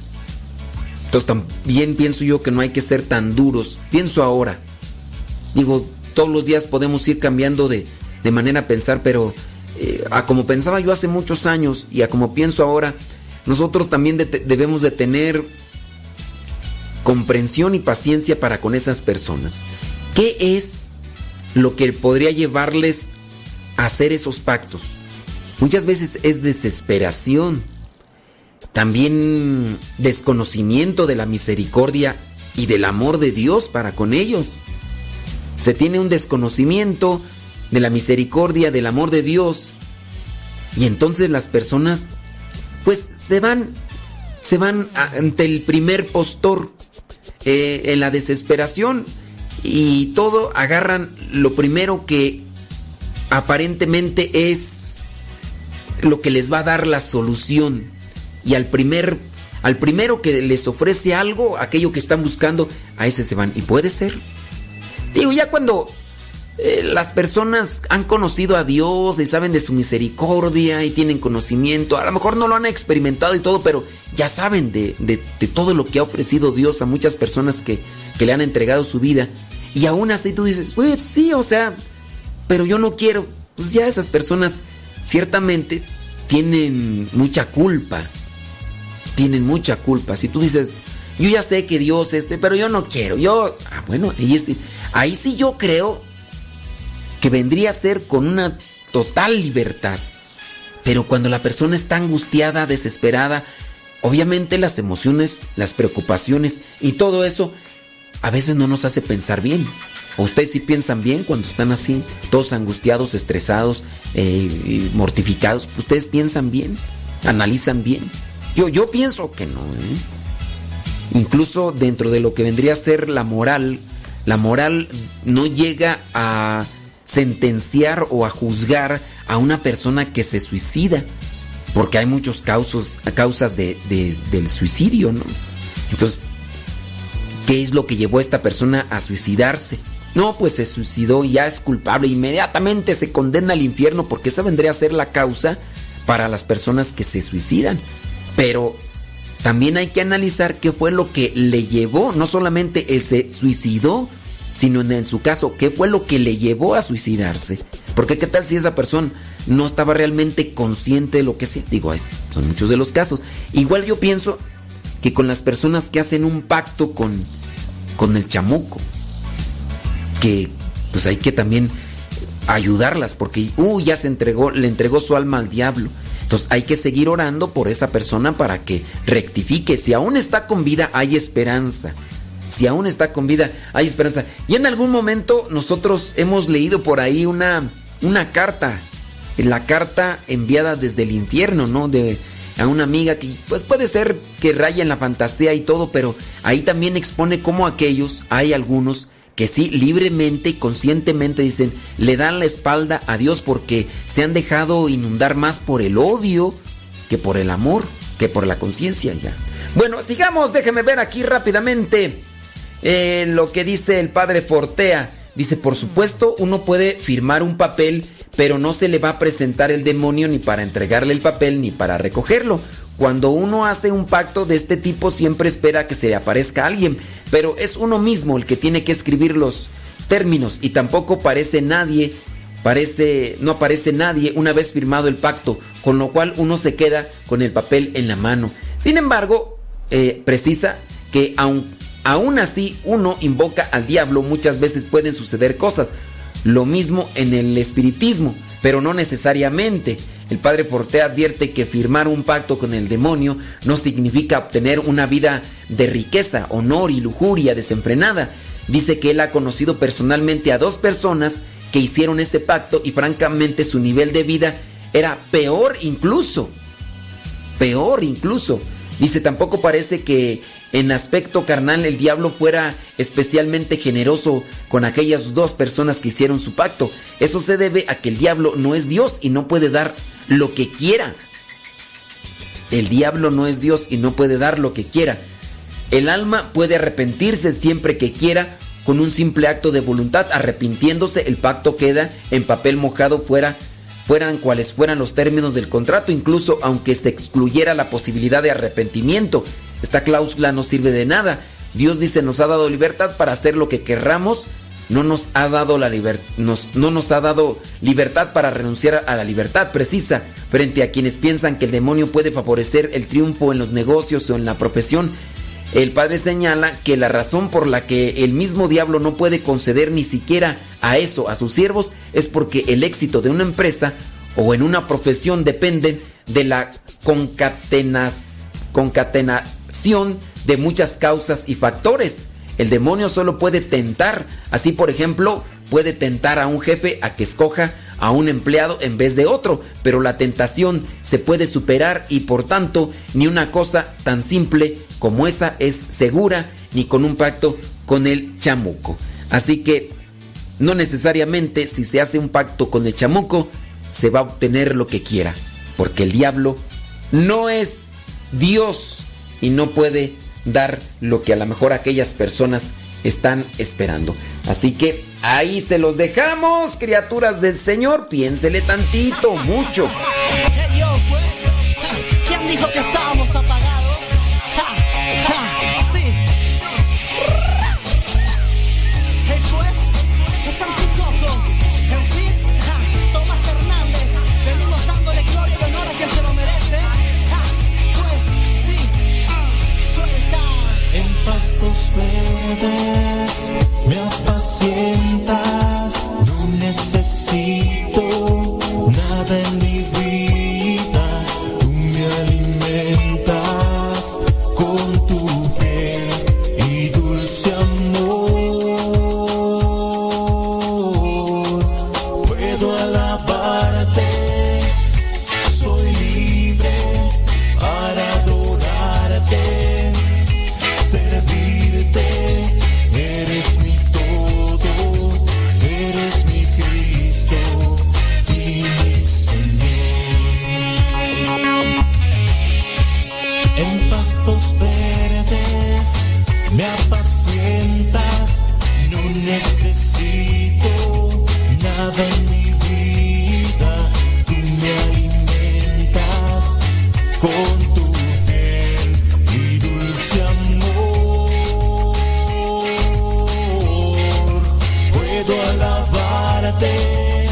Entonces también pienso yo que no hay que ser tan duros. Pienso ahora. Digo, todos los días podemos ir cambiando de, de manera a pensar, pero eh, a como pensaba yo hace muchos años y a como pienso ahora, nosotros también de- debemos de tener comprensión y paciencia para con esas personas. ¿Qué es lo que podría llevarles a hacer esos pactos? Muchas veces es desesperación, también desconocimiento de la misericordia y del amor de Dios para con ellos. Se tiene un desconocimiento de la misericordia, del amor de Dios. Y entonces las personas pues se van se van ante el primer postor eh, en la desesperación y todo agarran lo primero que aparentemente es lo que les va a dar la solución. Y al primer al primero que les ofrece algo aquello que están buscando a ese se van. Y puede ser. Digo ya cuando eh, las personas han conocido a Dios y saben de su misericordia y tienen conocimiento. A lo mejor no lo han experimentado y todo, pero ya saben de, de- todo lo que ha ofrecido Dios a muchas personas que, que le han entregado su vida. Y aún así tú dices, pues sí, o sea, pero yo no quiero. Pues ya esas personas ciertamente tienen mucha culpa. Tienen mucha culpa. Si tú dices, yo ya sé que Dios este, pero yo no quiero. Yo, ah, bueno, ahí sí, ahí sí yo creo que vendría a ser con una total libertad. Pero cuando la persona está angustiada, desesperada, obviamente las emociones, las preocupaciones y todo eso a veces no nos hace pensar bien. ¿O ustedes sí piensan bien cuando están así, todos angustiados, estresados, eh, mortificados? ¿Ustedes piensan bien? ¿Analizan bien? Yo, yo pienso que no. ¿eh? Incluso dentro de lo que vendría a ser la moral, la moral no llega a sentenciar o a juzgar a una persona que se suicida, porque hay muchos causos, causas de, de- del suicidio, ¿no? Entonces, ¿qué es lo que llevó a esta persona a suicidarse? No, pues se suicidó y ya es culpable, inmediatamente se condena al infierno porque esa vendría a ser la causa para las personas que se suicidan. Pero también hay que analizar qué fue lo que le llevó, no solamente él se suicidó, sino en, su caso, qué fue lo que le llevó a suicidarse. Porque qué tal si esa persona no estaba realmente consciente de lo que hacía. Digo, son muchos de los casos. Igual yo pienso que con las personas que hacen un pacto con, con el chamuco, que pues hay que también ayudarlas porque uh, ya se entregó, le entregó su alma al diablo. Entonces hay que seguir orando por esa persona para que rectifique. Si aún está con vida, hay esperanza. Si aún está con vida, hay esperanza. Y en algún momento nosotros hemos leído por ahí una, una carta, la carta enviada desde el infierno, ¿no? De a una amiga que pues puede ser que raya en la fantasía y todo, pero ahí también expone cómo aquellos, hay algunos que sí libremente y conscientemente dicen, le dan la espalda a Dios porque se han dejado inundar más por el odio que por el amor, que por la conciencia ya. Bueno, sigamos, déjeme ver aquí rápidamente lo que dice el padre Fortea. Dice, por supuesto, uno puede firmar un papel, pero no se le va a presentar el demonio ni para entregarle el papel ni para recogerlo. Cuando uno hace un pacto de este tipo siempre espera que se le aparezca alguien, pero es uno mismo el que tiene que escribir los términos y tampoco parece nadie, parece no aparece nadie una vez firmado el pacto, con lo cual uno se queda con el papel en la mano. Sin embargo, eh, precisa que aun, aún así uno invoca al diablo, muchas veces pueden suceder cosas. Lo mismo en el espiritismo, pero no necesariamente. El padre Porte advierte que firmar un pacto con el demonio no significa obtener una vida de riqueza, honor y lujuria desenfrenada. Dice que él ha conocido personalmente a dos personas que hicieron ese pacto y francamente su nivel de vida era peor incluso. Peor incluso. Dice, tampoco parece que en aspecto carnal el diablo fuera especialmente generoso con aquellas dos personas que hicieron su pacto. Eso se debe a que el diablo no es Dios y no puede dar lo que quiera. El diablo no es Dios y no puede dar lo que quiera. El alma puede arrepentirse siempre que quiera con un simple acto de voluntad. Arrepintiéndose, el pacto queda en papel mojado fuera fueran cuales fueran los términos del contrato, incluso aunque se excluyera la posibilidad de arrepentimiento. Esta cláusula no sirve de nada. Dios dice nos ha dado libertad para hacer lo que querramos, no nos ha dado la no nos ha dado libertad para renunciar a la libertad precisa frente a quienes piensan que el demonio puede favorecer el triunfo en los negocios o en la profesión. El padre señala que la razón por la que el mismo diablo no puede conceder ni siquiera a eso a sus siervos es porque el éxito de una empresa o en una profesión depende de la concatenas- de muchas causas y factores. El demonio solo puede tentar, así por ejemplo, puede tentar a un jefe a que escoja a un empleado en vez de otro, pero la tentación se puede superar y por tanto ni una cosa tan simple como esa es segura ni con un pacto con el chamuco. Así que no necesariamente si se hace un pacto con el chamuco se va a obtener lo que quiera, porque el diablo no es Dios y no puede dar lo que a lo mejor aquellas personas están esperando. Así que ahí se los dejamos, criaturas del Señor, piénsele tantito, mucho. ¿quién dijo que estábamos apagados? Me apacientas, no necesito alabarte,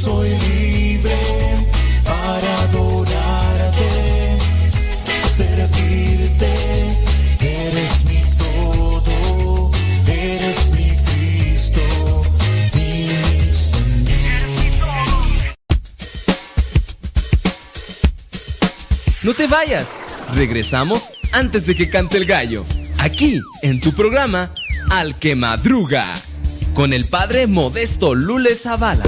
soy libre para adorarte, servirte. Eres mi todo, eres mi Cristo mi Señor. No te vayas. Regresamos antes de que cante el gallo. Aquí, en tu programa, Al que Madruga. Con el padre Modesto Lule Zavala.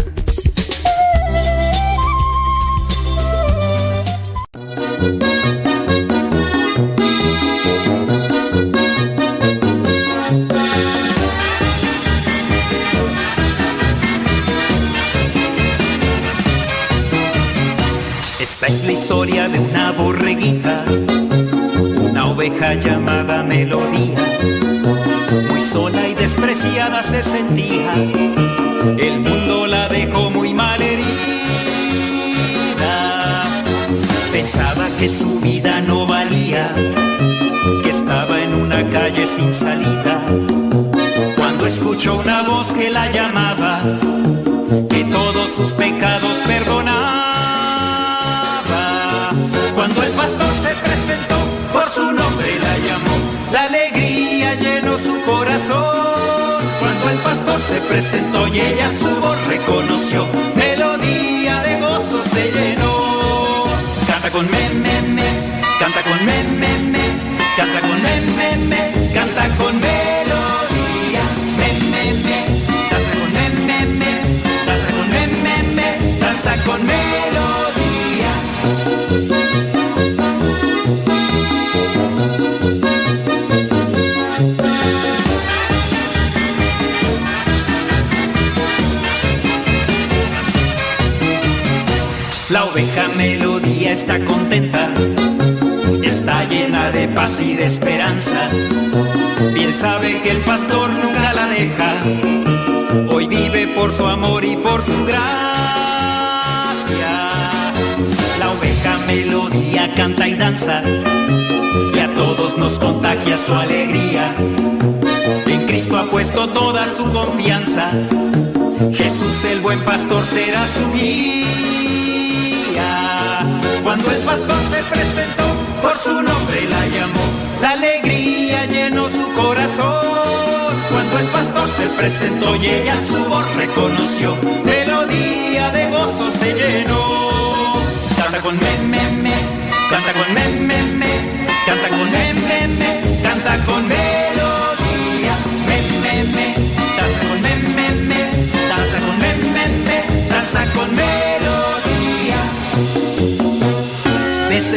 Esta es la historia de una borreguita, una oveja llamada Melodía. Se sentía, el mundo la dejó muy mal herida. Pensaba que su vida no valía, que estaba en una calle sin salida. Cuando escuchó una voz que la llamaba, que todos sus pecados perdonaba. El pastor se presentó y ella su voz reconoció, melodía de gozo se llenó. Canta con me, me, me, canta con me, me, me, canta con me, me, me, canta con melodía. Me, danza con me, danza con me, danza con melodía. Oveja melodía está contenta, está llena de paz y de esperanza. Bien sabe que el pastor nunca la deja, hoy vive por su amor y por su gracia. La oveja melodía canta y danza, y a todos nos contagia su alegría. En Cristo ha puesto toda su confianza, Jesús el buen pastor será su guía. Cuando el pastor se presentó, por su nombre la llamó. La alegría llenó su corazón. Cuando el pastor se presentó y ella su voz reconoció, melodía de gozo se llenó. Canta con me, canta con me, canta con me, canta con.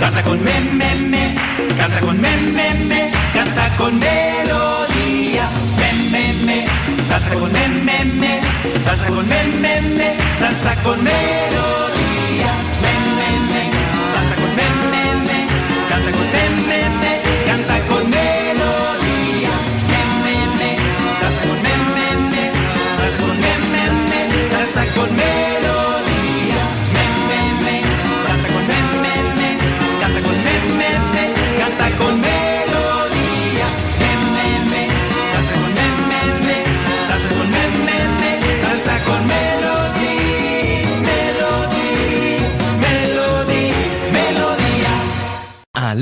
canta con me, me, canta con me, me, canta con melodía, me, me, danza con me, me, danza con me, me, danza con melodía,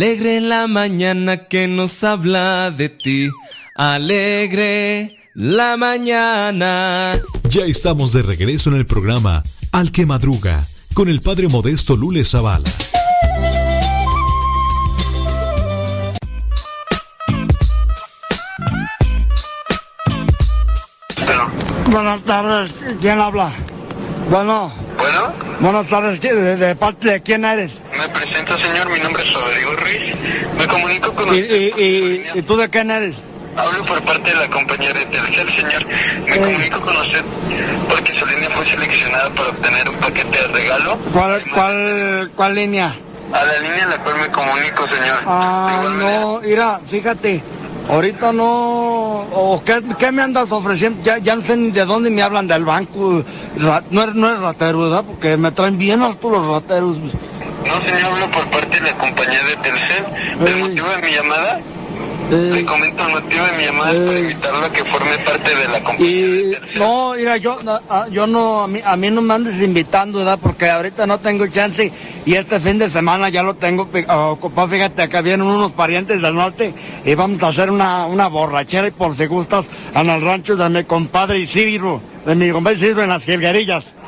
Alegre la mañana que nos habla de ti. Alegre la mañana. Ya estamos de regreso en el programa Al que Madruga con el padre modesto Lule Zavala. Buenas tardes, ¿quién habla? Bueno. Bueno. Buenas tardes, ¿de parte de quién eres? Me presento, señor. Mi nombre es Rodrigo Ruiz. Me comunico con ¿Y, usted. y tú de quién eres? Hablo por parte de la compañía de Telcel, señor. Me comunico con usted porque su línea fue seleccionada para obtener un paquete de regalo. ¿Cuál, cuál, cuál línea? A la línea a la cual me comunico, señor. Ah, no, mira, fíjate, ahorita no, o qué, qué me andas ofreciendo, ya, ya no sé ni de dónde me hablan del banco, no eres, no eres ratero, ¿verdad? Porque me traen bien alto los rateros. No, señor, hablo por parte de la compañía de Telcel. ¿El motivo de mi llamada? Le comento el motivo de mi llamada para invitarlo a que forme parte de la compañía. Y no, mira, yo, no, ah, yo no, a mí, a mí no me andes invitando, ¿verdad? Porque ahorita no tengo chance y este fin de semana ya lo tengo ah, ocupado. Fíjate, acá vienen unos parientes del norte y vamos a hacer una, una borrachera y por si gustas en el rancho de mi compadre Isidro, de mi compadre Isidro en las jilguerillas.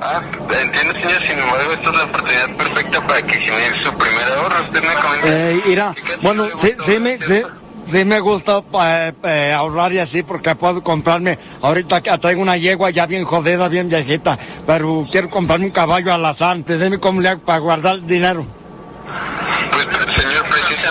Ah, entiendo, señor. Sin embargo, esta es la oportunidad perfecta para que genere su primer ahorro. Usted me comenta. Eh, mira, bueno, sí, sí, me, sí, sí me gusta eh, eh, ahorrar y así porque puedo comprarme, ahorita que traigo una yegua ya bien jodida, bien viejita, pero quiero comprarme un caballo al azar, dime cómo le hago para guardar el dinero. Pues,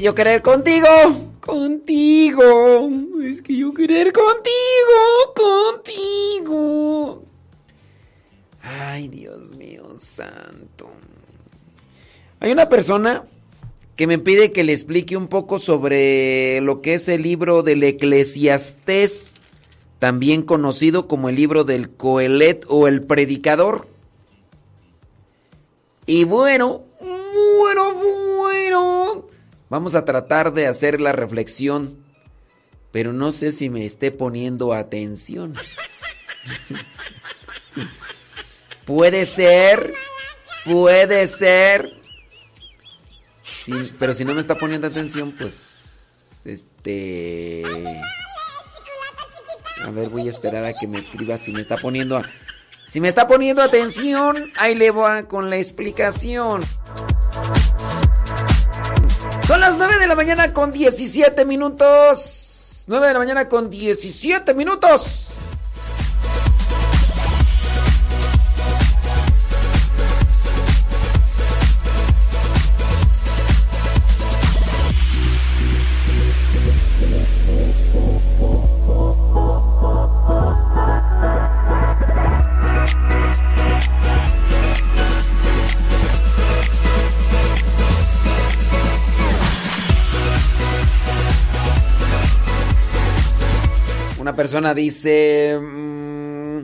Yo querer contigo, contigo. Es que yo querer contigo, contigo. Ay, Dios mío santo. Hay una persona que me pide que le explique un poco sobre lo que es el libro del Eclesiastés, también conocido como el libro del Coelet o el Predicador. Y bueno, bueno, bueno. Vamos a tratar de hacer la reflexión. Pero no sé si me esté poniendo atención. *laughs* puede ser. Puede ser. Pero si no me está poniendo atención, pues. Este. A ver, voy a esperar a que me escriba si me está poniendo Si me está poniendo atención, ahí le voy con la explicación. Son las 9 de la mañana con 17 minutos. 9 de la mañana con 17 minutos. Persona dice, mm,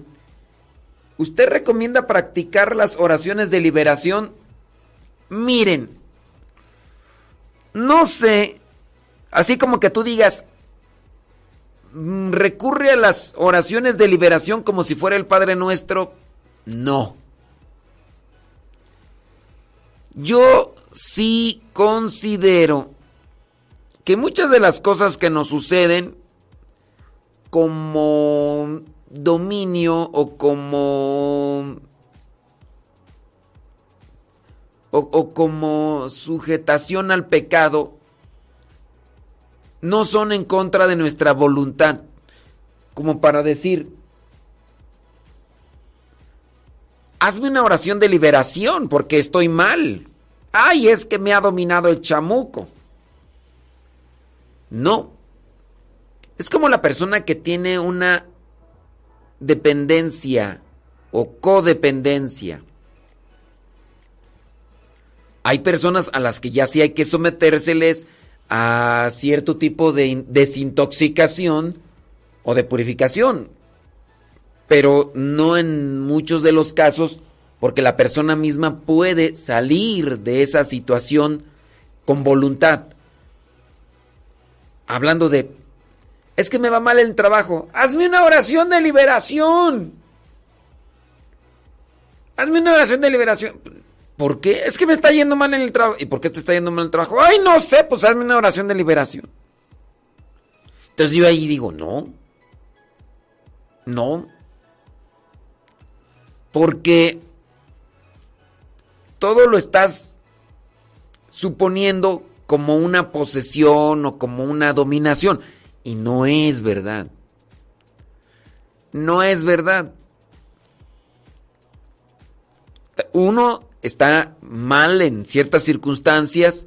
¿usted recomienda practicar las oraciones de liberación? Miren, no sé, así como que tú digas, mm, recurre a las oraciones de liberación como si fuera el Padre Nuestro, no. Yo sí considero que muchas de las cosas que nos suceden como dominio o como o, como sujetación al pecado no son en contra de nuestra voluntad como para decir hazme una oración de liberación porque estoy mal. Ay es que me ha dominado el chamuco no es como la persona que tiene una dependencia o codependencia. Hay personas a las que ya sí hay que sometérseles a cierto tipo de in- desintoxicación o de purificación. Pero no en muchos de los casos porque la persona misma puede salir de esa situación con voluntad. Hablando de es que me va mal el trabajo. Hazme una oración de liberación. Hazme una oración de liberación. ¿Por qué? Es que me está yendo mal en el trabajo. ¿Y por qué te está yendo mal el trabajo? Ay, no sé, pues hazme una oración de liberación. Entonces yo ahí digo, no. No. Porque todo lo estás suponiendo como una posesión o como una dominación. Y no es verdad. No es verdad. Uno está mal en ciertas circunstancias,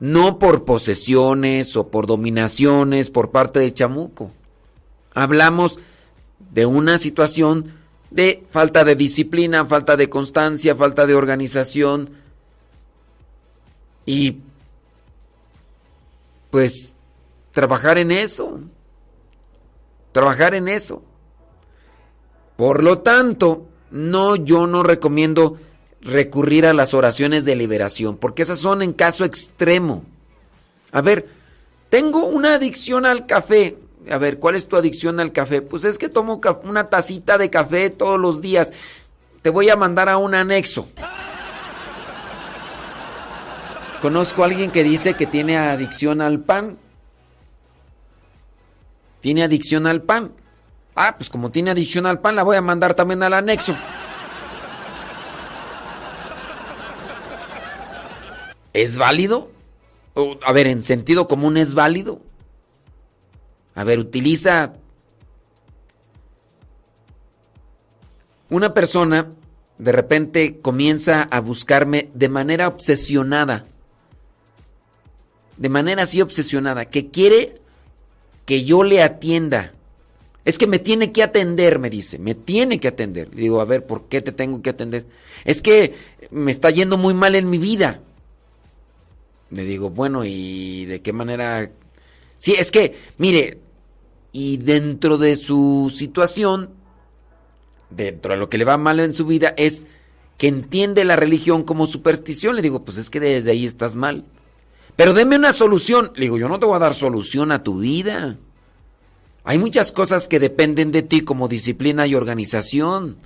no por posesiones o por dominaciones por parte de Chamuco. Hablamos de una situación de falta de disciplina, falta de constancia, falta de organización y pues trabajar en eso. Trabajar en eso. Por lo tanto, no, yo no recomiendo recurrir a las oraciones de liberación, porque esas son en caso extremo. A ver, tengo una adicción al café. A ver, ¿cuál es tu adicción al café? Pues es que tomo una tacita de café todos los días. Te voy a mandar a un anexo. Conozco a alguien que dice que tiene adicción al pan. Tiene adicción al pan. Ah, pues como tiene adicción al pan, la voy a mandar también al anexo. ¿Es válido? A ver, en sentido común es válido. A ver, utiliza una persona de repente comienza a buscarme de manera obsesionada. De manera así obsesionada, que quiere que yo le atienda. Es que me tiene que atender, me dice, me tiene que atender. Le digo, a ver, ¿por qué te tengo que atender? Es que me está yendo muy mal en mi vida. Le digo, bueno, ¿y de qué manera? Sí, es que, mire, y dentro de su situación, dentro de lo que le va mal en su vida, es que entiende la religión como superstición, le digo, pues es que desde ahí estás mal. Pero deme una solución. Le digo, yo no te voy a dar solución a tu vida. Hay muchas cosas que dependen de ti como disciplina y organización.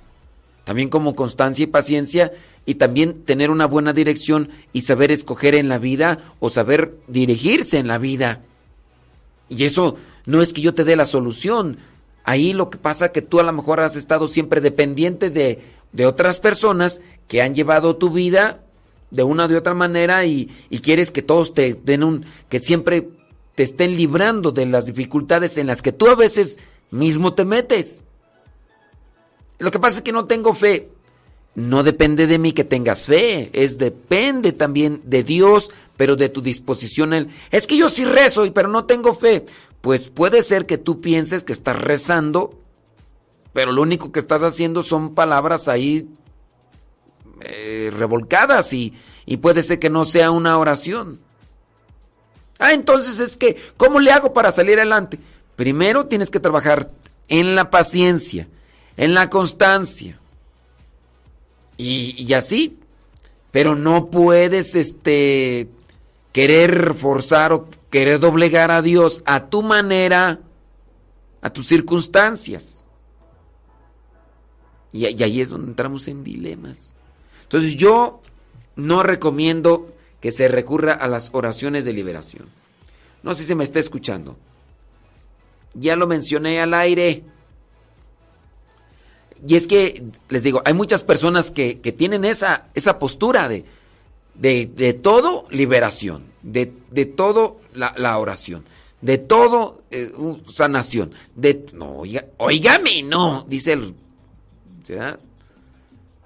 También como constancia y paciencia y también tener una buena dirección y saber escoger en la vida o saber dirigirse en la vida. Y eso no es que yo te dé la solución. Ahí lo que pasa es que tú a lo mejor has estado siempre dependiente de, de otras personas que han llevado tu vida de una de otra manera y, y quieres que todos te den un, que siempre te estén librando de las dificultades en las que tú a veces mismo te metes. Lo que pasa es que no tengo fe. No depende de mí que tengas fe, es depende también de Dios, pero de tu disposición. Es que yo sí rezo, pero no tengo fe. Pues puede ser que tú pienses que estás rezando, pero lo único que estás haciendo son palabras ahí eh, revolcadas y, y puede ser que no sea una oración. Ah, entonces es que, ¿cómo le hago para salir adelante? Primero tienes que trabajar en la paciencia, en la constancia. Y, y así. Pero no puedes este querer forzar o querer doblegar a Dios a tu manera, a tus circunstancias. Y, y ahí es donde entramos en dilemas. Entonces yo no recomiendo que se recurra a las oraciones de liberación. No sé si me está escuchando. Ya lo mencioné al aire. Y es que, les digo, hay muchas personas que, que tienen esa, esa postura de, de, de todo liberación, de, de todo la, la, oración, de todo eh, sanación. De, no, oiga, oígame, no, dice el...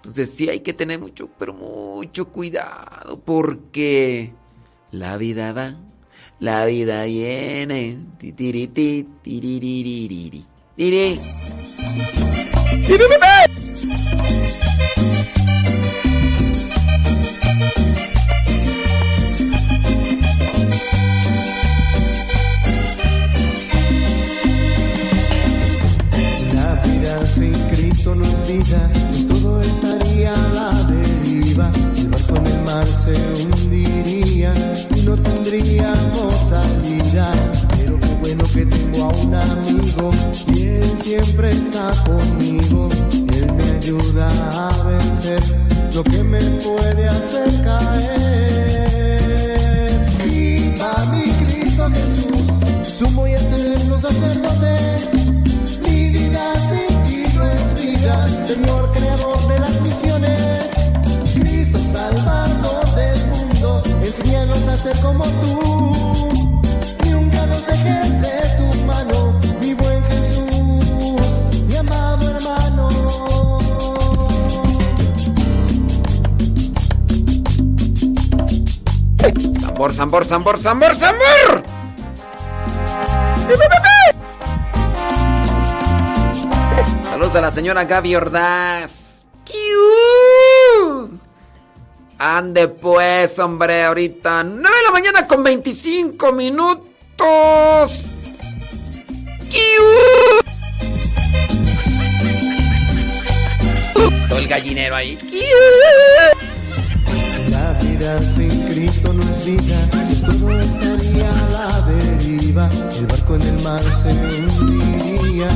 Entonces sí hay que tener mucho, pero mucho cuidado porque la vida va, la vida viene. La vida sin Cristo no es vida, no tendríamos salida. Pero qué bueno que tengo a un amigo y él siempre está conmigo. Él me ayuda a vencer lo que me puede hacer caer. Viva mi Cristo Jesús, sumo y eterno sacerdote. Mi vida sin ti no es vida, Señor creador de las misiones. Como tú. Nunca nos dejes de tu mano, mi buen Jesús, mi amado hermano. Sambor, sambor, sambor, sambor, sambor. Saludos a la señora Gaby Ordaz. ¡Kiu! Ande pues, hombre, ahorita 9 de la mañana con 25 minutos. Todo el gallinero ahí. La vida sin Cristo no es vida, todo estaría a la deriva. El barco en el mar se hundiría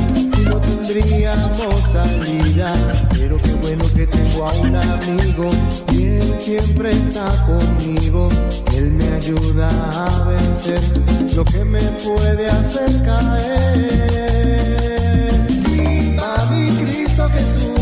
tendríamos salida. Pero qué bueno que tengo a un amigo y él siempre está conmigo. Él me ayuda a vencer lo que me puede hacer caer. Viva mi Cristo Jesús,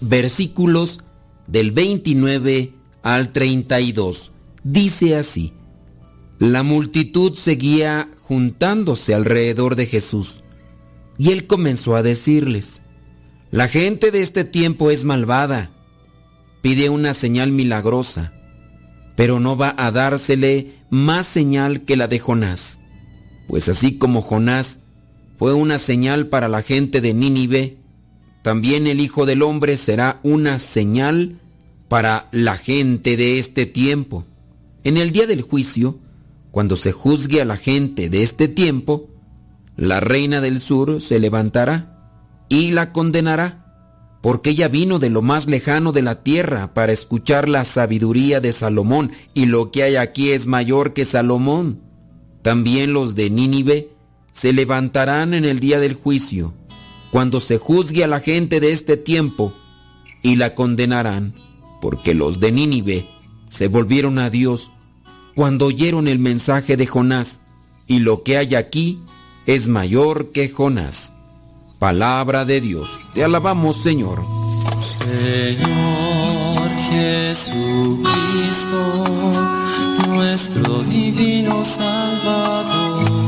versículos del 29 al 32. Dice así, la multitud seguía juntándose alrededor de Jesús y él comenzó a decirles, la gente de este tiempo es malvada, pide una señal milagrosa, pero no va a dársele más señal que la de Jonás. Pues así como Jonás fue una señal para la gente de Nínive, también el Hijo del Hombre será una señal para la gente de este tiempo. En el día del juicio, cuando se juzgue a la gente de este tiempo, la reina del sur se levantará y la condenará, porque ella vino de lo más lejano de la tierra para escuchar la sabiduría de Salomón, y lo que hay aquí es mayor que Salomón. También los de Nínive se levantarán en el día del juicio, cuando se juzgue a la gente de este tiempo, y la condenarán, porque los de Nínive se volvieron a Dios cuando oyeron el mensaje de Jonás, y lo que hay aquí es mayor que Jonás. Palabra de Dios, te alabamos Señor. Señor Jesucristo, nuestro divino Salvador.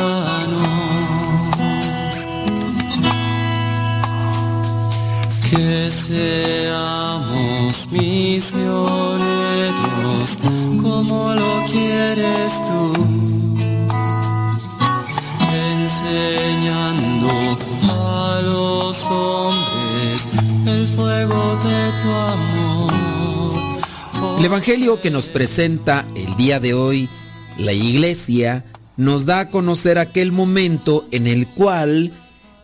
Que seamos misioneros como lo quieres tú, enseñando a los hombres el fuego de tu amor. El Evangelio que nos presenta el día de hoy la iglesia nos da a conocer aquel momento en el cual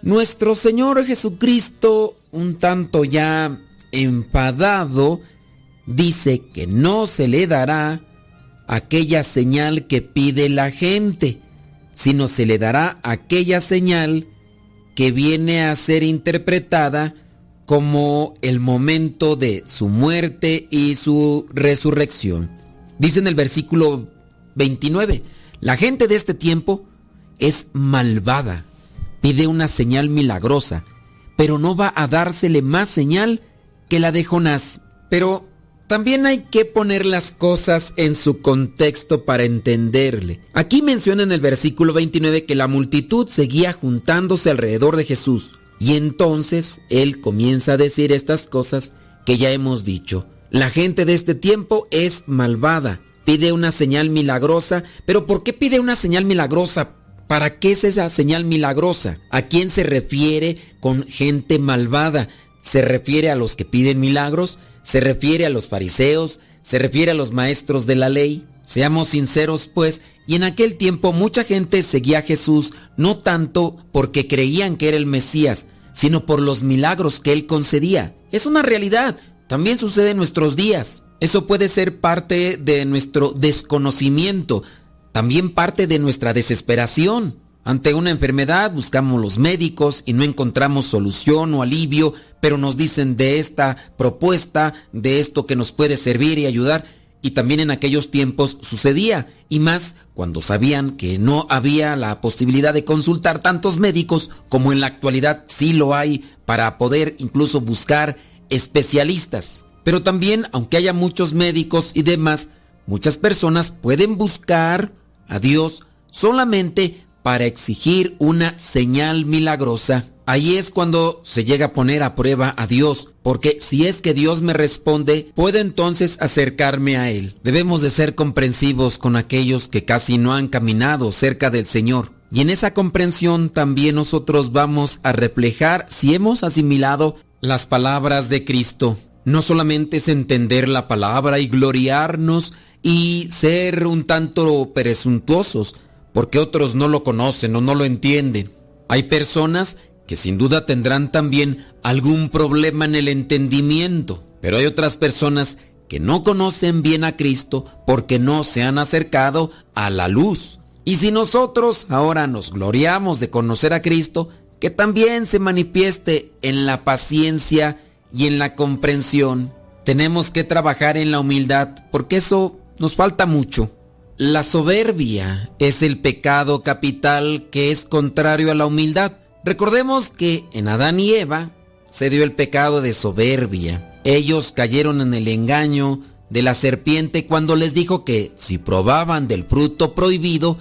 nuestro Señor Jesucristo, un tanto ya enfadado, dice que no se le dará aquella señal que pide la gente, sino se le dará aquella señal que viene a ser interpretada como el momento de su muerte y su resurrección. Dice en el versículo 29. La gente de este tiempo es malvada, pide una señal milagrosa, pero no va a dársele más señal que la de Jonás. Pero también hay que poner las cosas en su contexto para entenderle. Aquí menciona en el versículo 29 que la multitud seguía juntándose alrededor de Jesús. Y entonces él comienza a decir estas cosas que ya hemos dicho. La gente de este tiempo es malvada, pide una señal milagrosa, pero ¿por qué pide una señal milagrosa? ¿Para qué es esa señal milagrosa? ¿A quién se refiere con gente malvada? ¿Se refiere a los que piden milagros? ¿Se refiere a los fariseos? ¿Se refiere a los maestros de la ley? Seamos sinceros, pues, y en aquel tiempo mucha gente seguía a Jesús no tanto porque creían que era el Mesías, sino por los milagros que él concedía. Es una realidad, también sucede en nuestros días. Eso puede ser parte de nuestro desconocimiento, también parte de nuestra desesperación. Ante una enfermedad buscamos los médicos y no encontramos solución o alivio, pero nos dicen de esta propuesta, de esto que nos puede servir y ayudar. Y también en aquellos tiempos sucedía, y más cuando sabían que no había la posibilidad de consultar tantos médicos como en la actualidad sí lo hay para poder incluso buscar especialistas. Pero también, aunque haya muchos médicos y demás, muchas personas pueden buscar a Dios solamente para exigir una señal milagrosa. Ahí es cuando se llega a poner a prueba a Dios, porque si es que Dios me responde, puedo entonces acercarme a Él. Debemos de ser comprensivos con aquellos que casi no han caminado cerca del Señor. Y en esa comprensión también nosotros vamos a reflejar si hemos asimilado las palabras de Cristo. No solamente es entender la palabra y gloriarnos y ser un tanto presuntuosos, porque otros no lo conocen o no lo entienden. Hay personas que sin duda tendrán también algún problema en el entendimiento, pero hay otras personas que no conocen bien a Cristo porque no se han acercado a la luz. Y si nosotros ahora nos gloriamos de conocer a Cristo, que también se manifieste en la paciencia y en la comprensión. Tenemos que trabajar en la humildad porque eso nos falta mucho. La soberbia es el pecado capital que es contrario a la humildad. Recordemos que en Adán y Eva se dio el pecado de soberbia. Ellos cayeron en el engaño de la serpiente cuando les dijo que si probaban del fruto prohibido,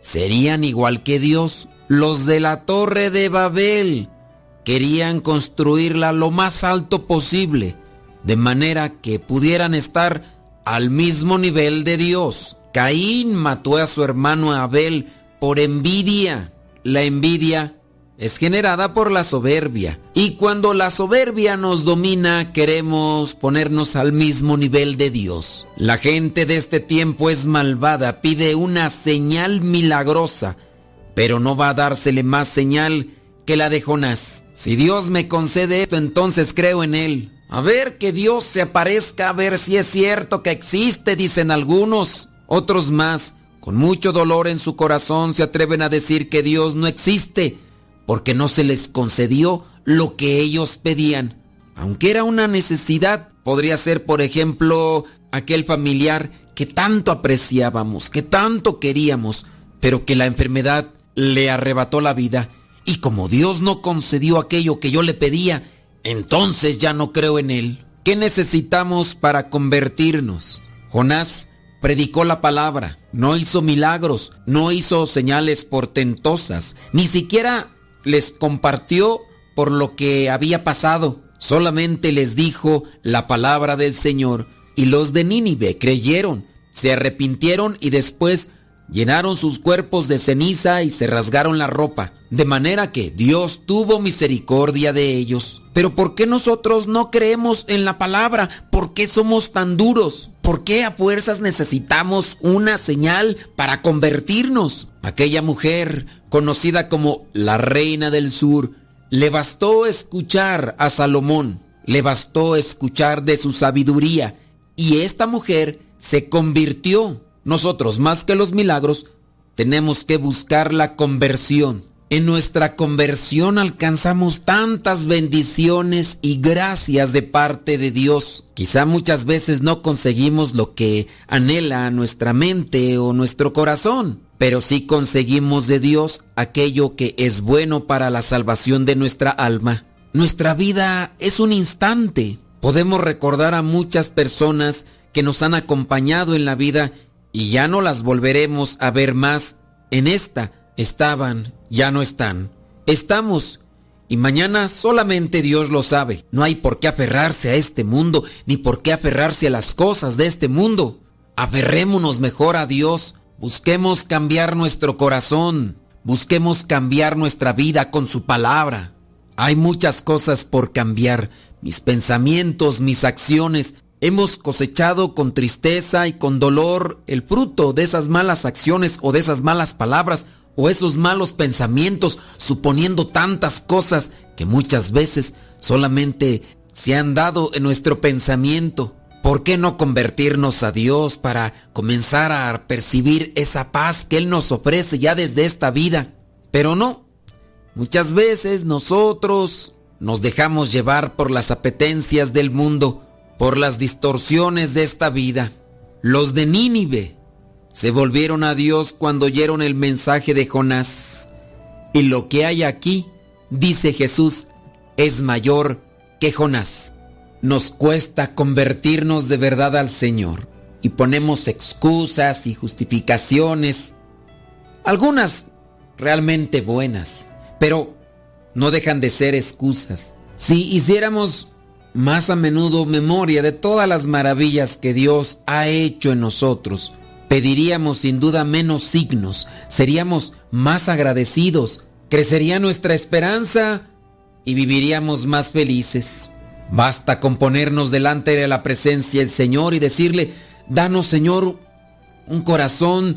serían igual que Dios. Los de la torre de Babel querían construirla lo más alto posible, de manera que pudieran estar al mismo nivel de Dios. Caín mató a su hermano Abel por envidia. La envidia es generada por la soberbia. Y cuando la soberbia nos domina, queremos ponernos al mismo nivel de Dios. La gente de este tiempo es malvada, pide una señal milagrosa, pero no va a dársele más señal que la de Jonás. Si Dios me concede esto, entonces creo en Él. A ver que Dios se aparezca, a ver si es cierto que existe, dicen algunos. Otros más, con mucho dolor en su corazón, se atreven a decir que Dios no existe porque no se les concedió lo que ellos pedían. Aunque era una necesidad, podría ser, por ejemplo, aquel familiar que tanto apreciábamos, que tanto queríamos, pero que la enfermedad le arrebató la vida. Y como Dios no concedió aquello que yo le pedía, entonces ya no creo en Él. ¿Qué necesitamos para convertirnos? Jonás predicó la palabra, no hizo milagros, no hizo señales portentosas, ni siquiera les compartió por lo que había pasado, solamente les dijo la palabra del Señor y los de Nínive creyeron, se arrepintieron y después llenaron sus cuerpos de ceniza y se rasgaron la ropa, de manera que Dios tuvo misericordia de ellos. Pero ¿por qué nosotros no creemos en la palabra? ¿Por qué somos tan duros? ¿Por qué a fuerzas necesitamos una señal para convertirnos? Aquella mujer, conocida como la reina del sur, le bastó escuchar a Salomón, le bastó escuchar de su sabiduría, y esta mujer se convirtió. Nosotros, más que los milagros, tenemos que buscar la conversión. En nuestra conversión alcanzamos tantas bendiciones y gracias de parte de Dios. Quizá muchas veces no conseguimos lo que anhela nuestra mente o nuestro corazón, pero sí conseguimos de Dios aquello que es bueno para la salvación de nuestra alma. Nuestra vida es un instante. Podemos recordar a muchas personas que nos han acompañado en la vida y ya no las volveremos a ver más. En esta estaban, ya no están. Estamos y mañana solamente Dios lo sabe. No hay por qué aferrarse a este mundo, ni por qué aferrarse a las cosas de este mundo. Aferrémonos mejor a Dios. Busquemos cambiar nuestro corazón. Busquemos cambiar nuestra vida con su palabra. Hay muchas cosas por cambiar. Mis pensamientos, mis acciones, Hemos cosechado con tristeza y con dolor el fruto de esas malas acciones o de esas malas palabras o esos malos pensamientos, suponiendo tantas cosas que muchas veces solamente se han dado en nuestro pensamiento. ¿Por qué no convertirnos a Dios para comenzar a percibir esa paz que Él nos ofrece ya desde esta vida? Pero no. Muchas veces nosotros nos dejamos llevar por las apetencias del mundo por las distorsiones de esta vida. Los de Nínive se volvieron a Dios cuando oyeron el mensaje de Jonás. Y lo que hay aquí, dice Jesús, es mayor que Jonás. Nos cuesta convertirnos de verdad al Señor y ponemos excusas y justificaciones, algunas realmente buenas, pero no dejan de ser excusas. Si hiciéramos más a menudo memoria de todas las maravillas que Dios ha hecho en nosotros, pediríamos sin duda menos signos, seríamos más agradecidos, crecería nuestra esperanza y viviríamos más felices. Basta con ponernos delante de la presencia del Señor y decirle, danos Señor un corazón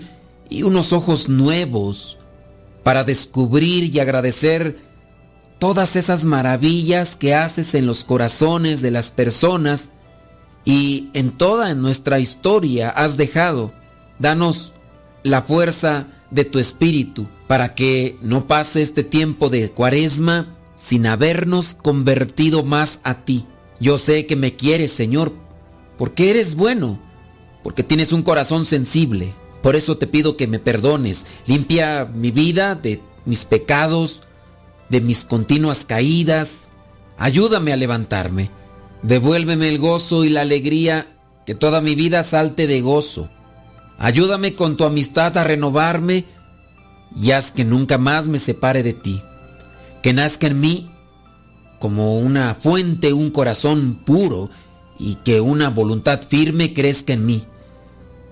y unos ojos nuevos para descubrir y agradecer todas esas maravillas que haces en los corazones de las personas y en toda nuestra historia has dejado. Danos la fuerza de tu espíritu para que no pase este tiempo de cuaresma sin habernos convertido más a ti. Yo sé que me quieres, Señor, porque eres bueno, porque tienes un corazón sensible. Por eso te pido que me perdones. Limpia mi vida de mis pecados, de mis continuas caídas. Ayúdame a levantarme. Devuélveme el gozo y la alegría, que toda mi vida salte de gozo. Ayúdame con tu amistad a renovarme y haz que nunca más me separe de ti. Que nazca en mí como una fuente un corazón puro y que una voluntad firme crezca en mí.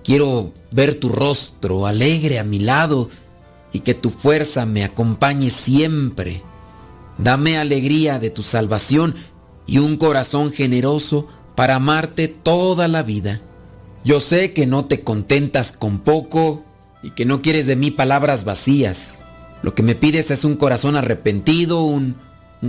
Quiero ver tu rostro alegre a mi lado y que tu fuerza me acompañe siempre. Dame alegría de tu salvación y un corazón generoso para amarte toda la vida. Yo sé que no te contentas con poco y que no quieres de mí palabras vacías. Lo que me pides es un corazón arrepentido, un,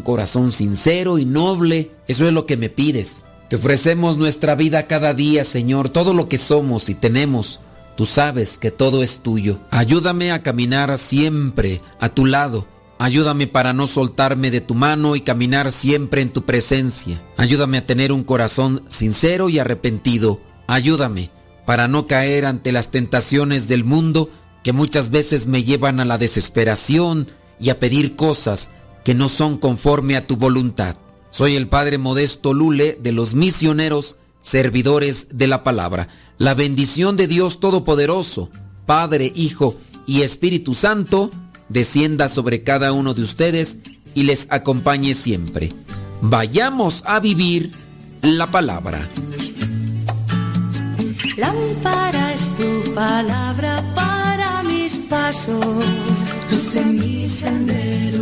corazón sincero y noble. Eso es lo que me pides. Te ofrecemos nuestra vida cada día, Señor, todo lo que somos y tenemos. Tú sabes que todo es tuyo. Ayúdame a caminar siempre a tu lado. Ayúdame para no soltarme de tu mano y caminar siempre en tu presencia. Ayúdame a tener un corazón sincero y arrepentido. Ayúdame para no caer ante las tentaciones del mundo que muchas veces me llevan a la desesperación y a pedir cosas que no son conforme a tu voluntad. Soy el Padre Modesto Lule de los misioneros servidores de la palabra. La bendición de Dios Todopoderoso, Padre, Hijo y Espíritu Santo, descienda sobre cada uno de ustedes y les acompañe siempre. Vayamos a vivir la palabra. Tu palabra para mis pasos, mi sendero.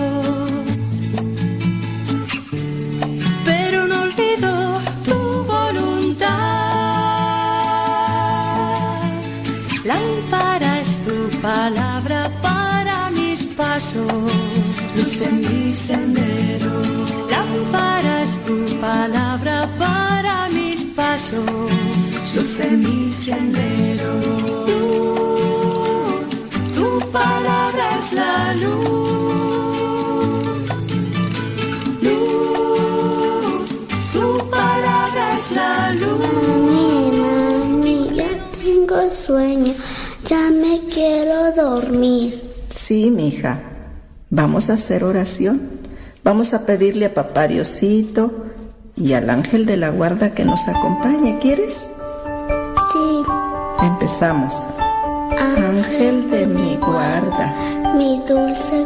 Luz en mi sendero. Lámpara es tu palabra para mis pasos, luz en mi sendero. Luz, tu palabra es la luz. Luz, tu palabra es la luz. Mami, ya tengo sueño, ya me quiero dormir. Sí, mija. Vamos a hacer oración. Vamos a pedirle a papá Diosito y al ángel de la guarda que nos acompañe. ¿Quieres? Sí. Empezamos. Ángel de mi guarda, Mi dulce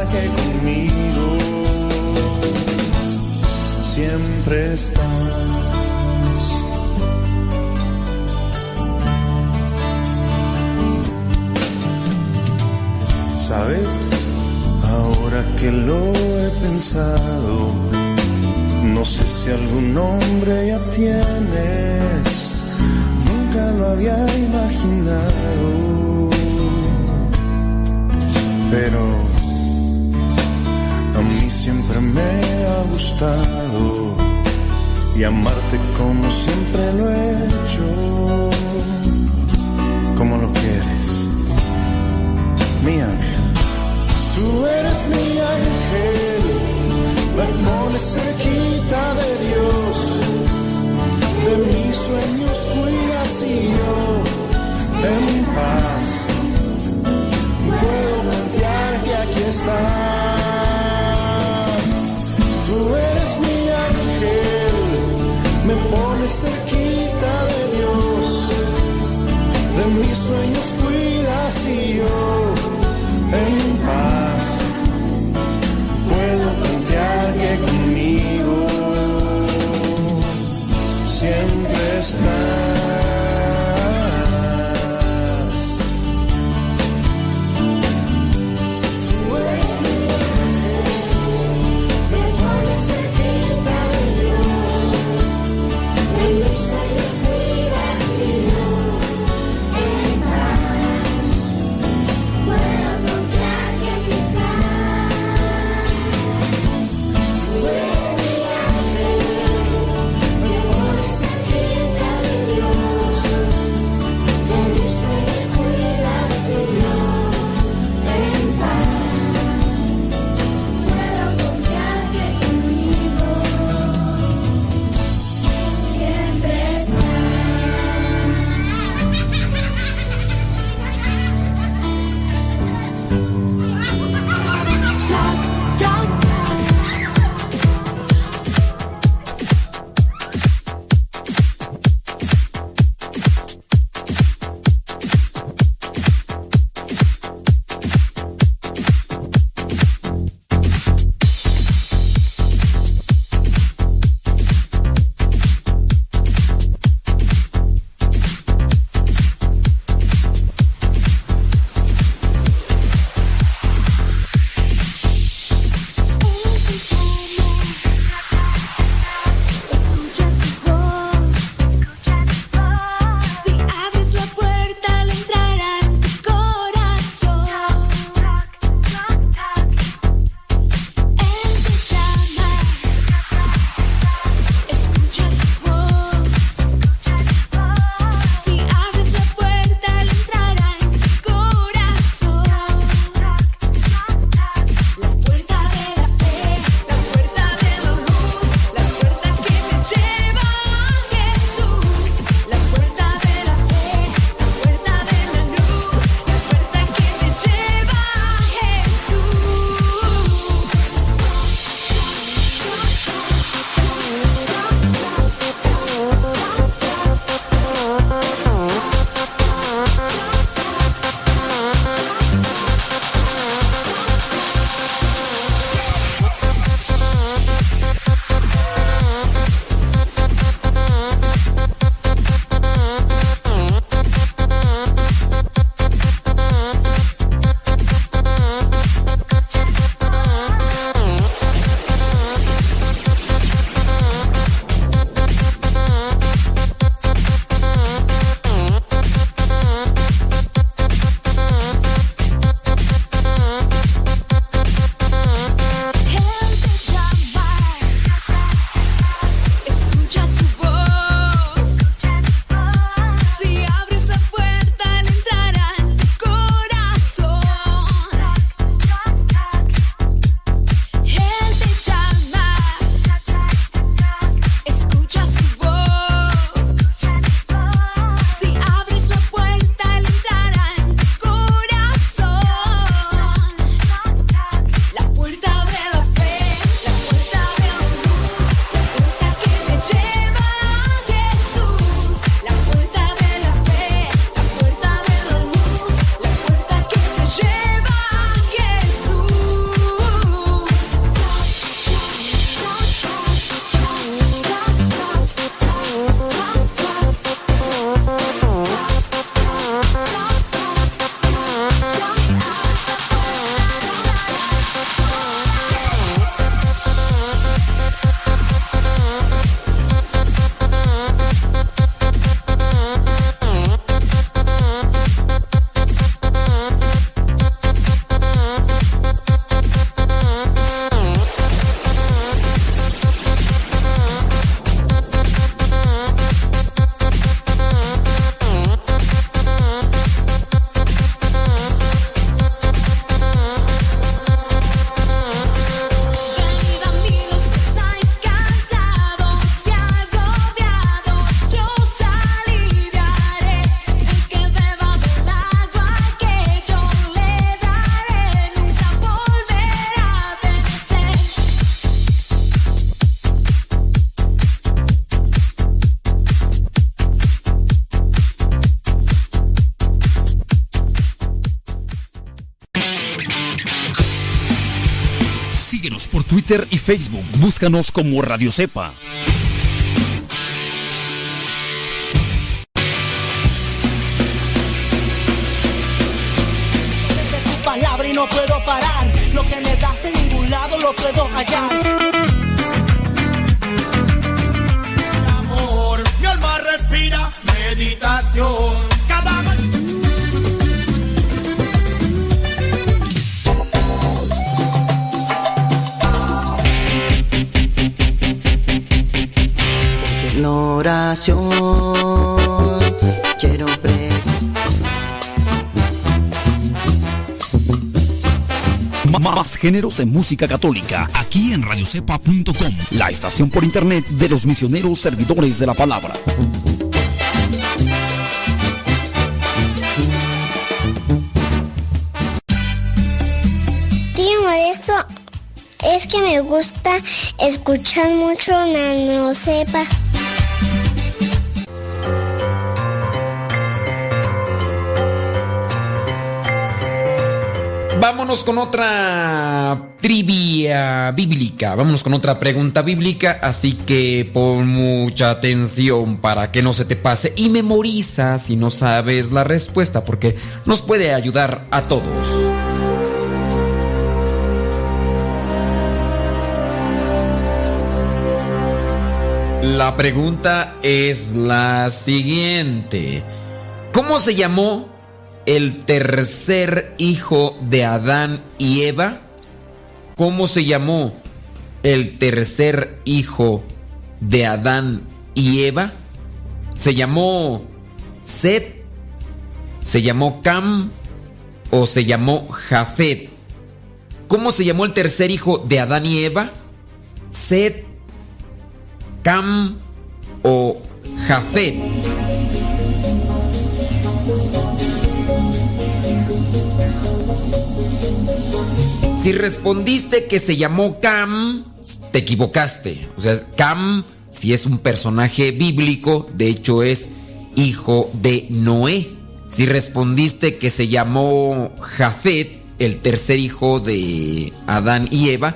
Puedo confiar que conmigo siempre estás. Sabes, ahora que lo he pensado, no sé si algún nombre ya tienes nunca lo había imaginado. Pero a mí siempre me ha gustado y amarte como siempre lo he hecho, como lo quieres, mi ángel. Tú eres mi ángel, me pones cerquita de Dios. De mis sueños cuidas y yo. En paz. Puedo confiar que aquí estás. Tú eres mi ángel, me pones cerquita de Dios, de mis sueños cuidas y yo Twitter y Facebook. Búscanos como Radio Cepa. palabra y no puedo parar. Lo que me das en ningún lado lo puedo hallar. Géneros de música católica aquí en radiocepa.com, la estación por internet de los misioneros servidores de la palabra. Tío Modesto, es que me gusta escuchar mucho Nano Sepa. Vámonos con otra trivia bíblica. Vámonos con otra pregunta bíblica. Así que pon mucha atención para que no se te pase y memoriza si no sabes la respuesta, porque nos puede ayudar a todos. La pregunta es la siguiente. ¿Cómo se llamó el tercer hijo de Adán y Eva? ¿Cómo se llamó el tercer hijo de Adán y Eva? ¿Se llamó Set? ¿Se llamó Cam? ¿O se llamó Jafet? ¿Cómo se llamó el tercer hijo de Adán y Eva? Set, Cam o Jafet. Si respondiste que se llamó Cam, te equivocaste. O sea, Cam, si es un personaje bíblico, de hecho es hijo de Noé. Si respondiste que se llamó Jafet, el tercer hijo de Adán y Eva,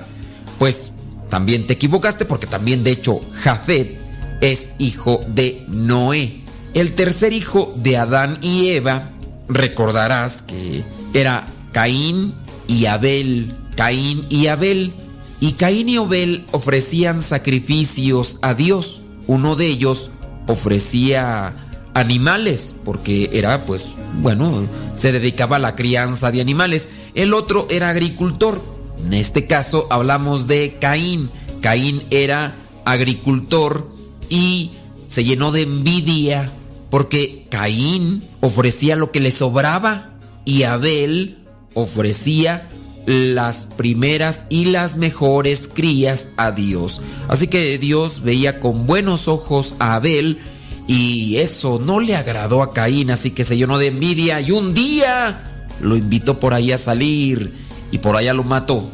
pues también te equivocaste porque también de hecho Jafet es hijo de Noé. El tercer hijo de Adán y Eva, recordarás que era Caín y Abel. Caín y Abel. Y Caín y Abel ofrecían sacrificios a Dios. Uno de ellos ofrecía animales, porque era, pues, bueno, se dedicaba a la crianza de animales. El otro era agricultor. En este caso hablamos de Caín. Caín era agricultor y se llenó de envidia porque Caín ofrecía lo que le sobraba y Abel ofrecía las primeras y las mejores crías a Dios. Así que Dios veía con buenos ojos a Abel y eso no le agradó a Caín, así que se llenó de envidia y un día lo invitó por ahí a salir y por allá lo mató.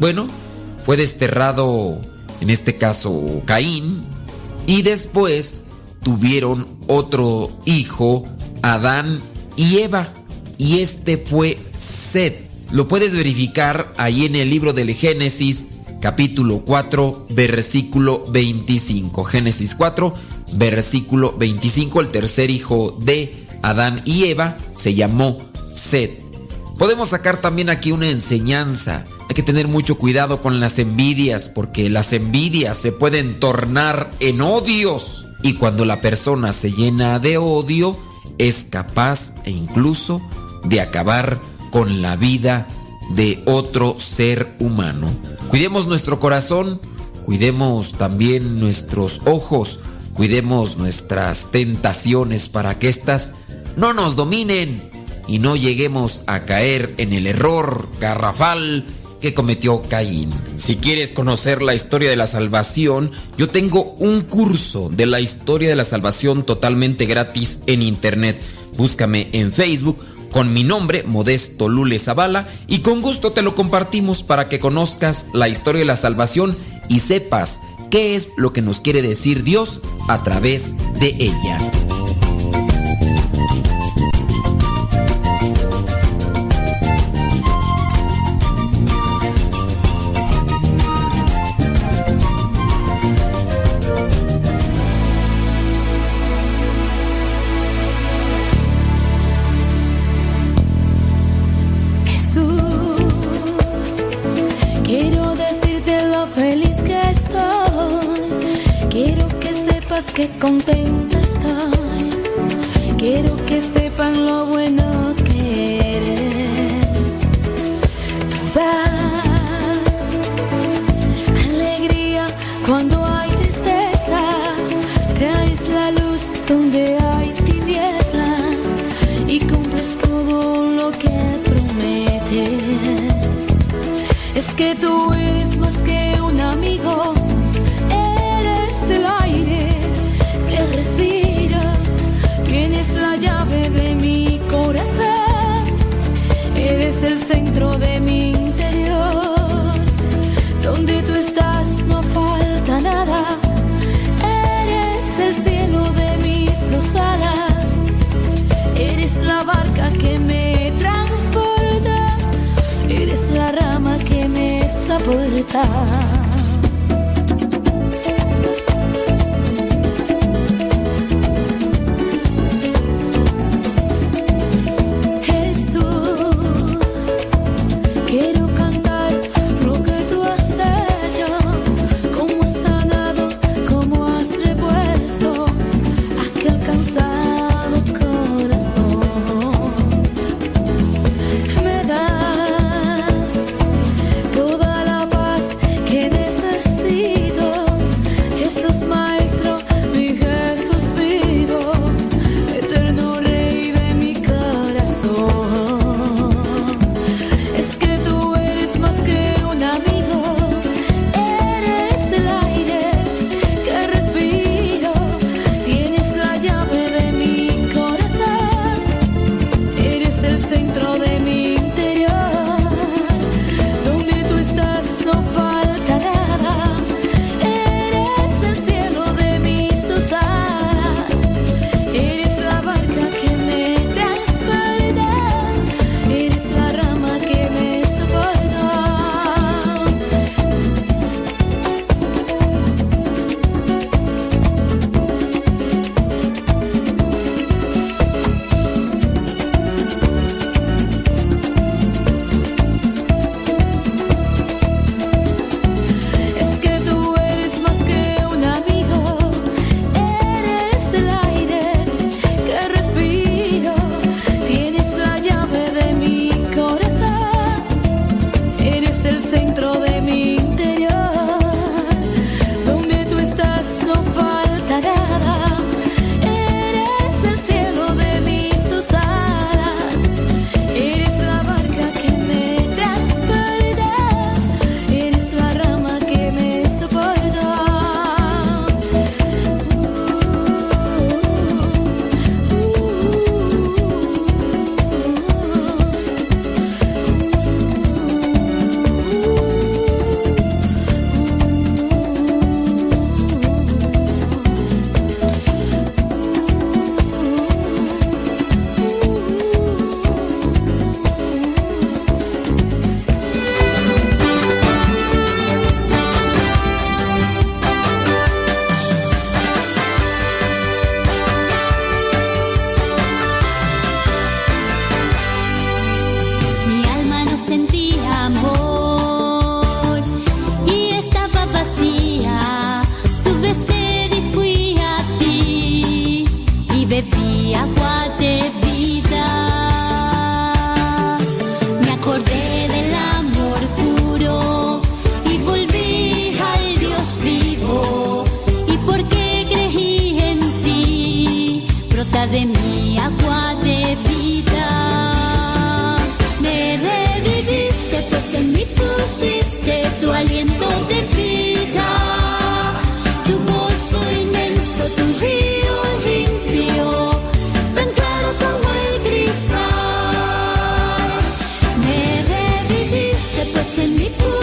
Bueno, fue desterrado, en este caso Caín, y después tuvieron otro hijo, Adán y Eva, y este fue Set. Lo puedes verificar ahí en el libro del Génesis, capítulo 4, versículo 25. Génesis 4, versículo 25. El tercer hijo de Adán y Eva se llamó Set. Podemos sacar también aquí una enseñanza. Hay que tener mucho cuidado con las envidias, porque las envidias se pueden tornar en odios. Y cuando la persona se llena de odio, es capaz e incluso de acabar con la vida de otro ser humano. Cuidemos nuestro corazón, cuidemos también nuestros ojos, cuidemos nuestras tentaciones para que éstas no nos dominen y no lleguemos a caer en el error garrafal que cometió Caín. Si quieres conocer la historia de la salvación, yo tengo un curso de la historia de la salvación totalmente gratis en internet. Búscame en Facebook con mi nombre, Modesto Lule Zavala, y con gusto te lo compartimos para que conozcas la historia de la salvación y sepas qué es lo que nos quiere decir Dios a través de ella. Soporta.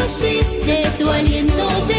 Mí pusiste tu aliento de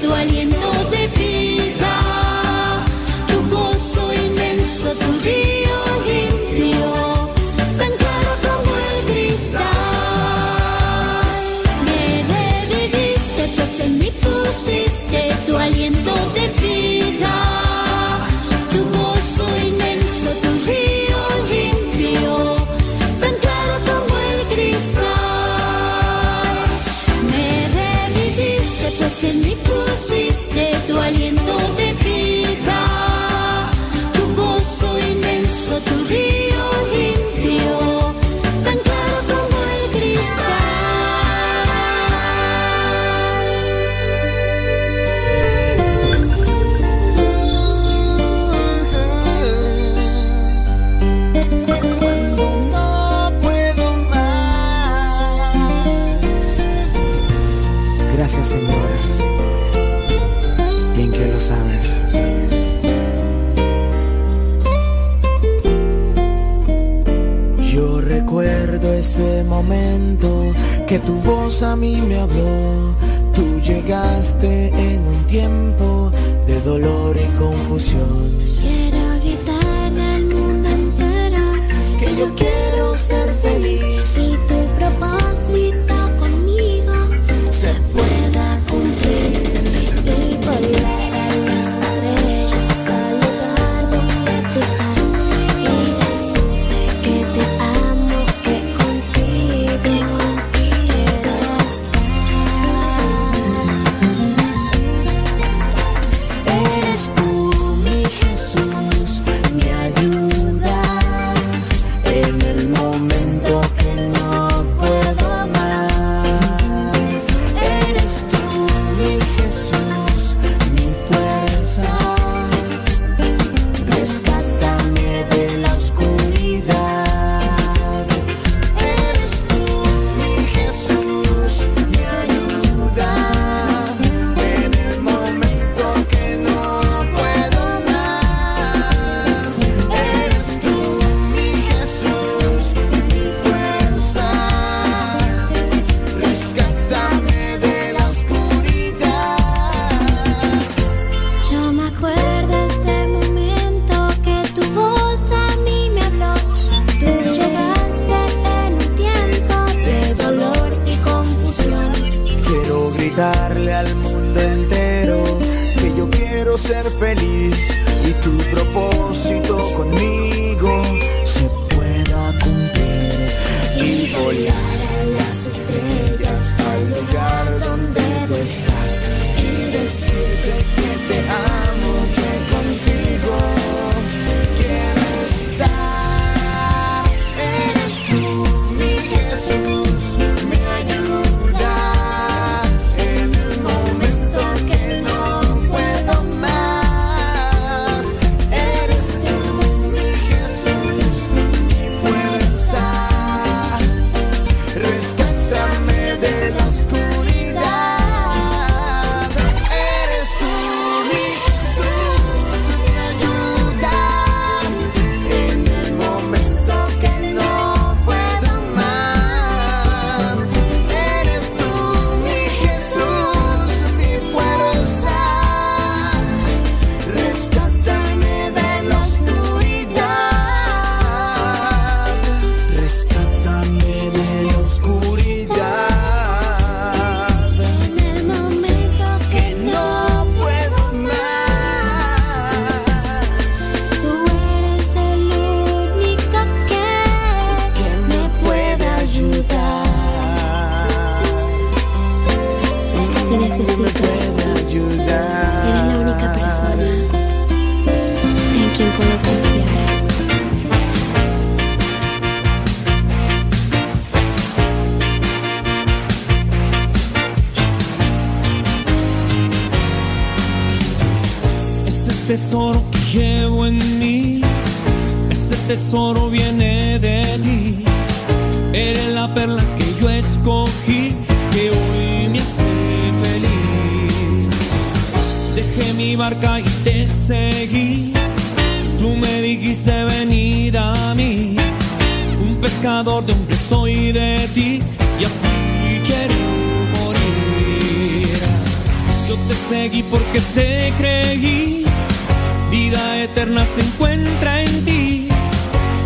tu aliento de vida, tu gozo inmenso, tu río limpio, tan claro como el cristal. Me reviviste, pues en mí pusiste tu aliento de vida. que tu voz a mí me habló. Tú llegaste en un tiempo de dolor y confusión. Quiero gritar al mundo entero que yo.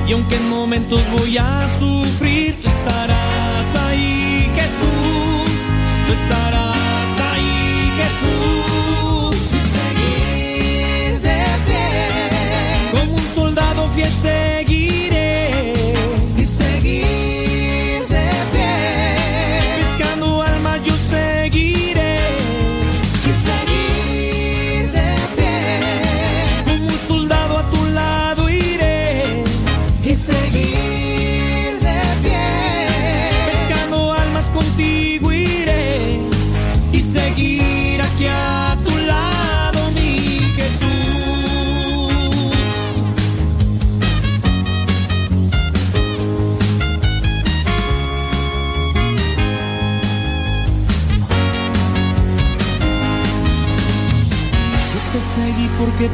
Y aunque en momentos voy a sufrir, tú estarás.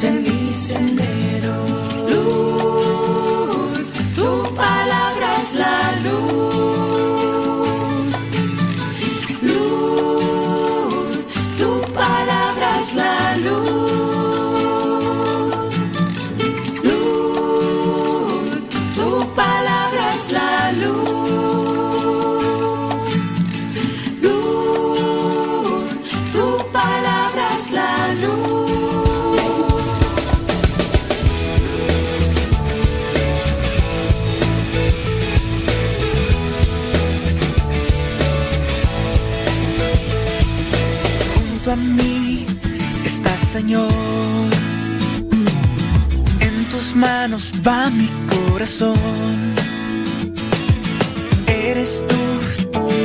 feliz en va mi corazón. Eres tú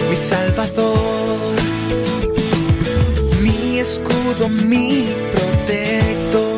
mi salvador, mi escudo, mi protector.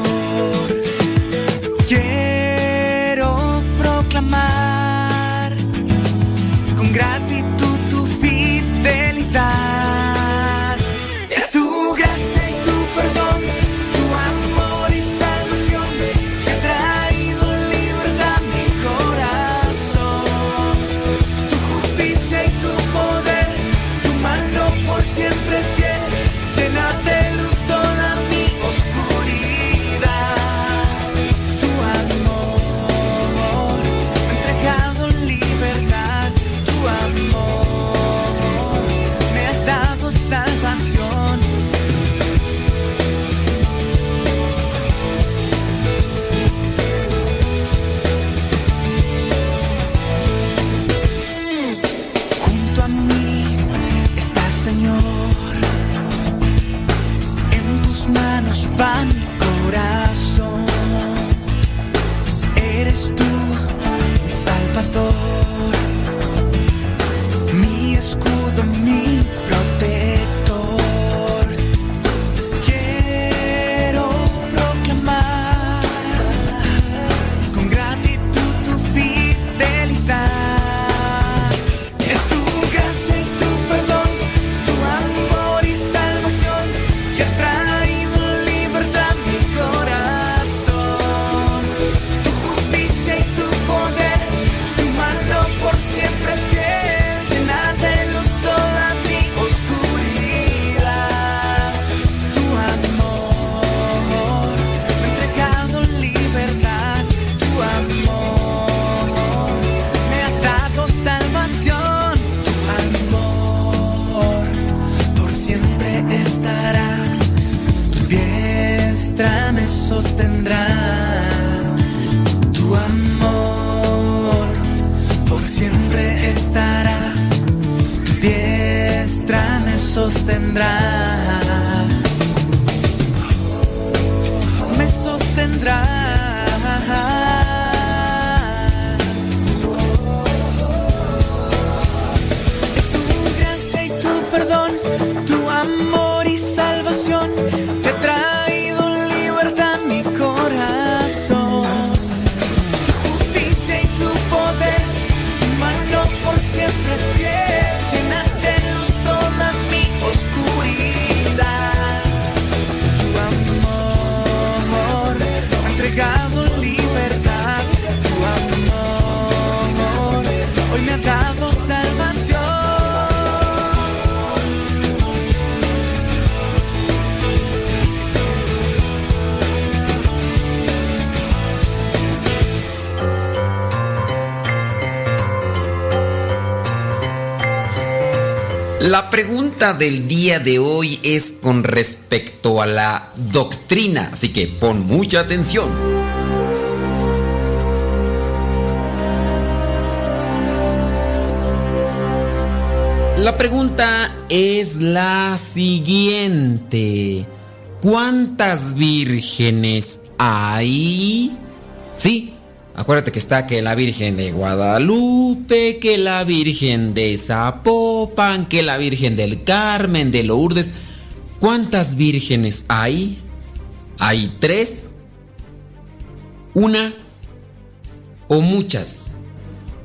Pregunta del día de hoy es con respecto a la doctrina, así que pon mucha atención. La pregunta es la siguiente. ¿Cuántas vírgenes hay? Sí, acuérdate que está que la Virgen de Guadalupe, que la Virgen de Zapopan, que la Virgen del Carmen, de Lourdes. ¿Cuántas vírgenes hay? ¿Hay tres? ¿Una? ¿O muchas?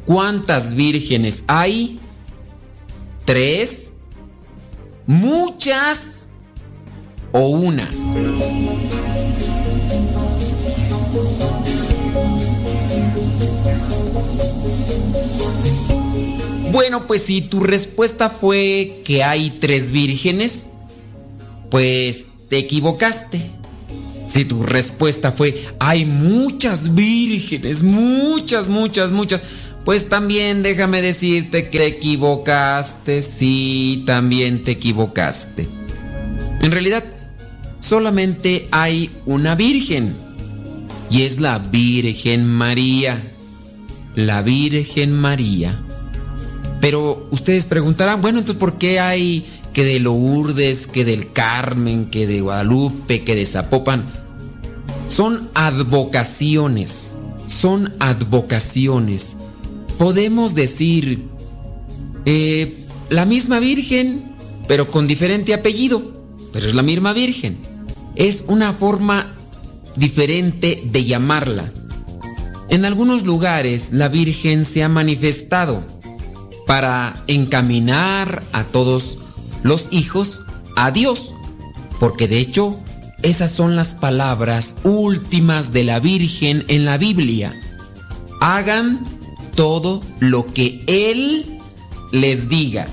¿Cuántas vírgenes hay? ¿Tres? ¿Muchas? ¿O una? Bueno, pues si tu respuesta fue que hay tres vírgenes, pues te equivocaste. Si tu respuesta fue hay muchas vírgenes, muchas, muchas, muchas, pues también déjame decirte que te equivocaste, sí, también te equivocaste. En realidad, solamente hay una virgen, y es la Virgen María. La Virgen María. Pero ustedes preguntarán, bueno, entonces ¿por qué hay que de Lourdes, que del Carmen, que de Guadalupe, que de Zapopan? Son advocaciones, son advocaciones. Podemos decir eh, la misma Virgen, pero con diferente apellido, pero es la misma Virgen. Es una forma diferente de llamarla. En algunos lugares la Virgen se ha manifestado para encaminar a todos los hijos a Dios, porque de hecho esas son las palabras últimas de la Virgen en la Biblia. Hagan todo lo que Él les diga.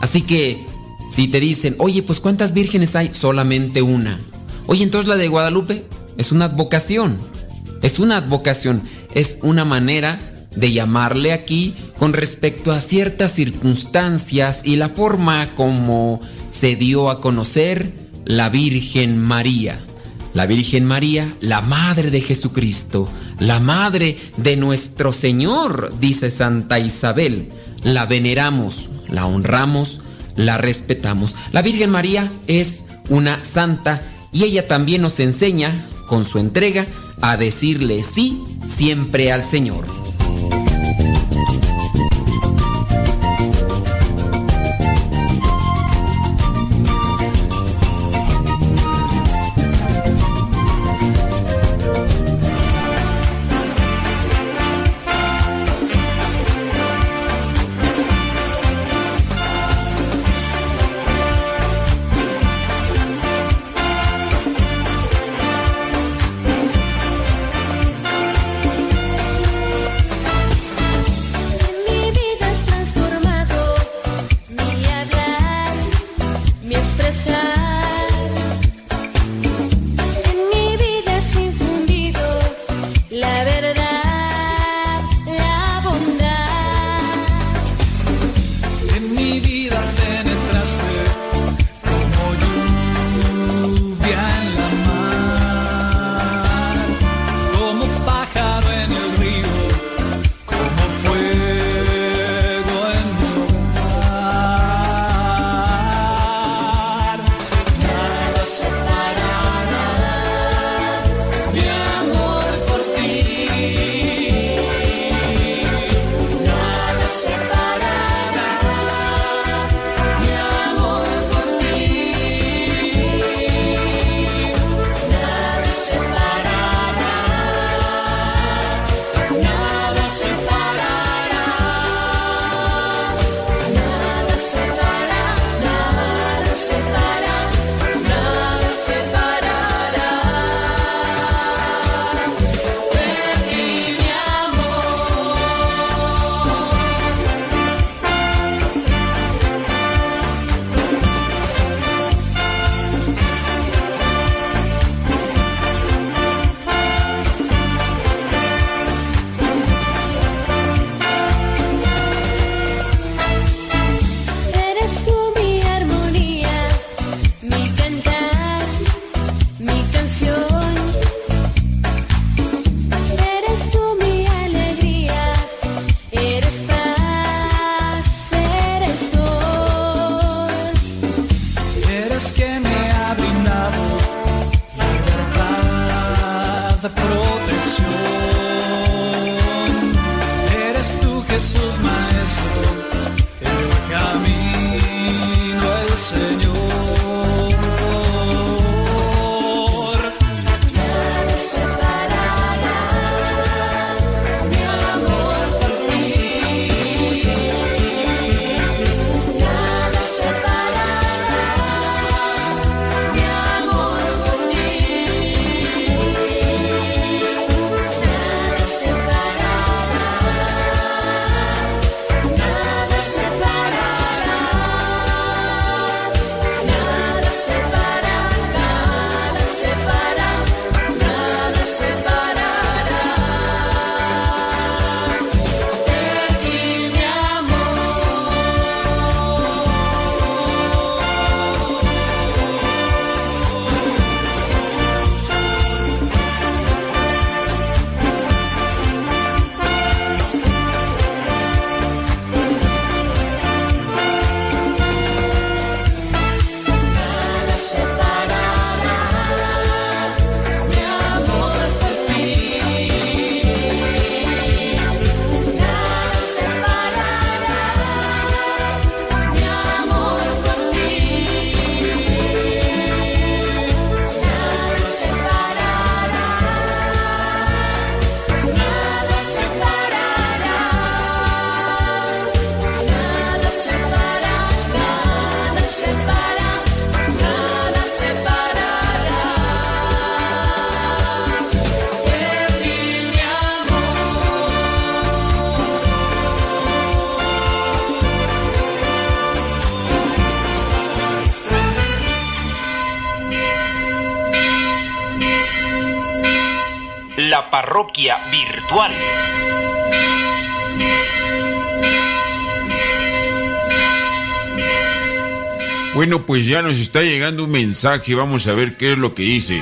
Así que si te dicen, oye, pues ¿cuántas vírgenes hay? Solamente una. Oye, entonces la de Guadalupe es una advocación. Es una advocación. Es una manera de llamarle aquí con respecto a ciertas circunstancias y la forma como se dio a conocer la Virgen María. La Virgen María, la Madre de Jesucristo, la Madre de nuestro Señor, dice Santa Isabel. La veneramos, la honramos, la respetamos. La Virgen María es una santa y ella también nos enseña, con su entrega, a decirle sí siempre al Señor. Virtual. Bueno, pues ya nos está llegando un mensaje, vamos a ver qué es lo que dice.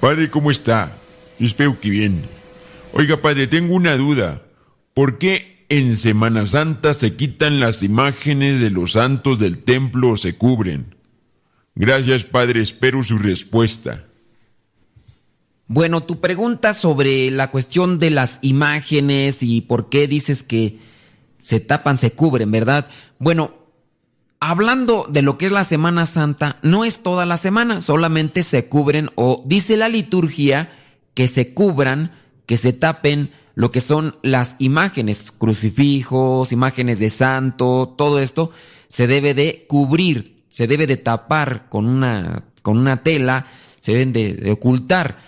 Padre, ¿cómo está? Espero que bien. Oiga, padre, tengo una duda. ¿Por qué en Semana Santa se quitan las imágenes de los santos del templo o se cubren? Gracias, padre, espero su respuesta. Bueno, tu pregunta sobre la cuestión de las imágenes y por qué dices que se tapan, se cubren, ¿verdad? Bueno, hablando de lo que es la Semana Santa, no es toda la semana, solamente se cubren o dice la liturgia que se cubran, que se tapen lo que son las imágenes, crucifijos, imágenes de santo, todo esto se debe de cubrir, se debe de tapar con una, con una tela, se deben de, de ocultar.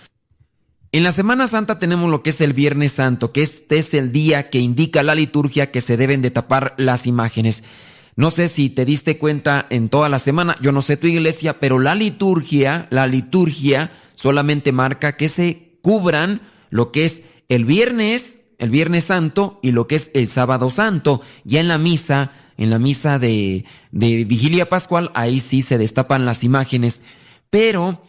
En la Semana Santa tenemos lo que es el Viernes Santo, que este es el día que indica la liturgia que se deben de tapar las imágenes. No sé si te diste cuenta en toda la semana, yo no sé tu iglesia, pero la liturgia, la liturgia solamente marca que se cubran lo que es el viernes, el Viernes Santo y lo que es el Sábado Santo. Ya en la misa, en la misa de, Vigilia Pascual, ahí sí se destapan las imágenes. Pero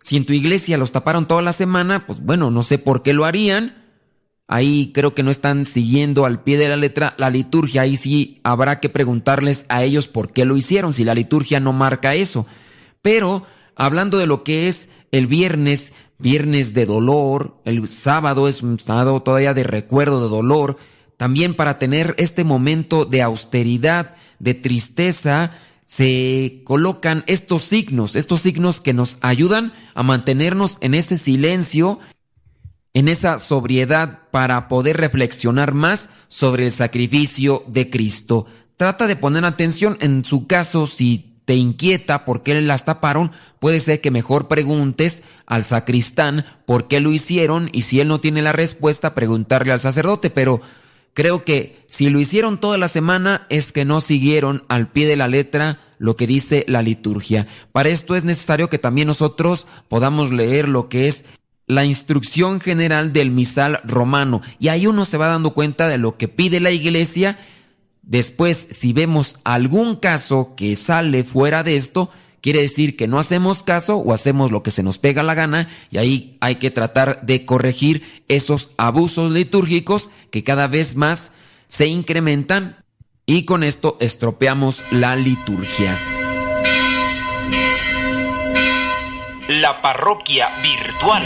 si en tu iglesia los taparon toda la semana, pues bueno, no sé por qué lo harían. Ahí creo que no están siguiendo al pie de la letra la liturgia. Ahí sí habrá que preguntarles a ellos por qué lo hicieron, si la liturgia no marca eso. Pero hablando de lo que es el viernes, viernes de dolor, el sábado es un sábado todavía de recuerdo de dolor, también para tener este momento de austeridad, de tristeza, se colocan estos signos, estos signos que nos ayudan a mantenernos en ese silencio, en esa sobriedad para poder reflexionar más sobre el sacrificio de Cristo. Trata de poner atención en su caso si te inquieta por qué las taparon, puede ser que mejor preguntes al sacristán por qué lo hicieron y si él no tiene la respuesta, preguntarle al sacerdote, pero creo que si lo hicieron toda la semana es que no siguieron al pie de la letra lo que dice la liturgia. Para esto es necesario que también nosotros podamos leer lo que es la instrucción general del misal romano y ahí uno se va dando cuenta de lo que pide la iglesia Después, si vemos algún caso que sale fuera de esto, quiere decir que no hacemos caso o hacemos lo que se nos pega la gana y ahí hay que tratar de corregir esos abusos litúrgicos que cada vez más se incrementan y con esto estropeamos la liturgia. La parroquia virtual.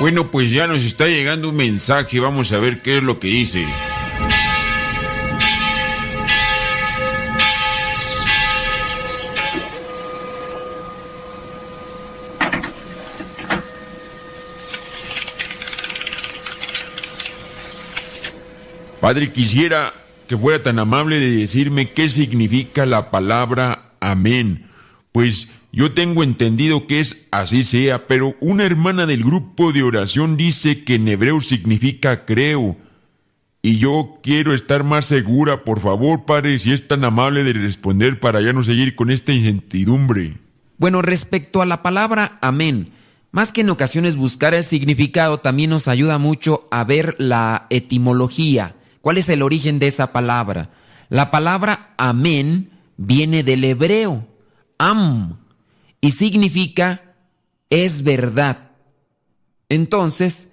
Bueno, pues ya nos está llegando un mensaje, vamos a ver qué es lo que dice. Padre, quisiera fuera tan amable de decirme qué significa la palabra amén. Pues yo tengo entendido que es así sea, pero una hermana del grupo de oración dice que en hebreo significa creo. Y yo quiero estar más segura, por favor, padre, si es tan amable de responder para ya no seguir con esta incertidumbre. Bueno, respecto a la palabra amén, más que en ocasiones buscar el significado, también nos ayuda mucho a ver la etimología. ¿Cuál es el origen de esa palabra? La palabra amén viene del hebreo, am, y significa es verdad. Entonces,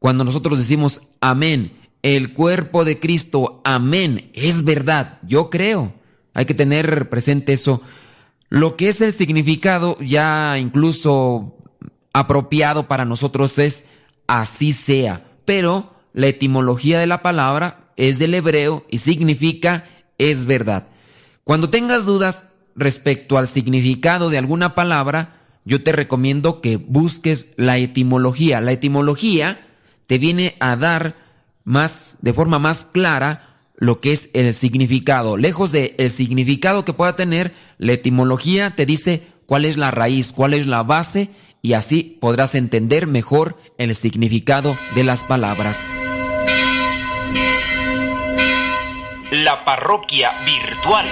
cuando nosotros decimos amén, el cuerpo de Cristo, amén, es verdad, yo creo. Hay que tener presente eso. Lo que es el significado ya incluso apropiado para nosotros es así sea, pero la etimología de la palabra es del hebreo y significa es verdad. Cuando tengas dudas respecto al significado de alguna palabra, yo te recomiendo que busques la etimología. La etimología te viene a dar más, de forma más clara, lo que es el significado. Lejos de el significado que pueda tener, la etimología te dice cuál es la raíz, cuál es la base, y así podrás entender mejor el significado de las palabras. La parroquia virtual.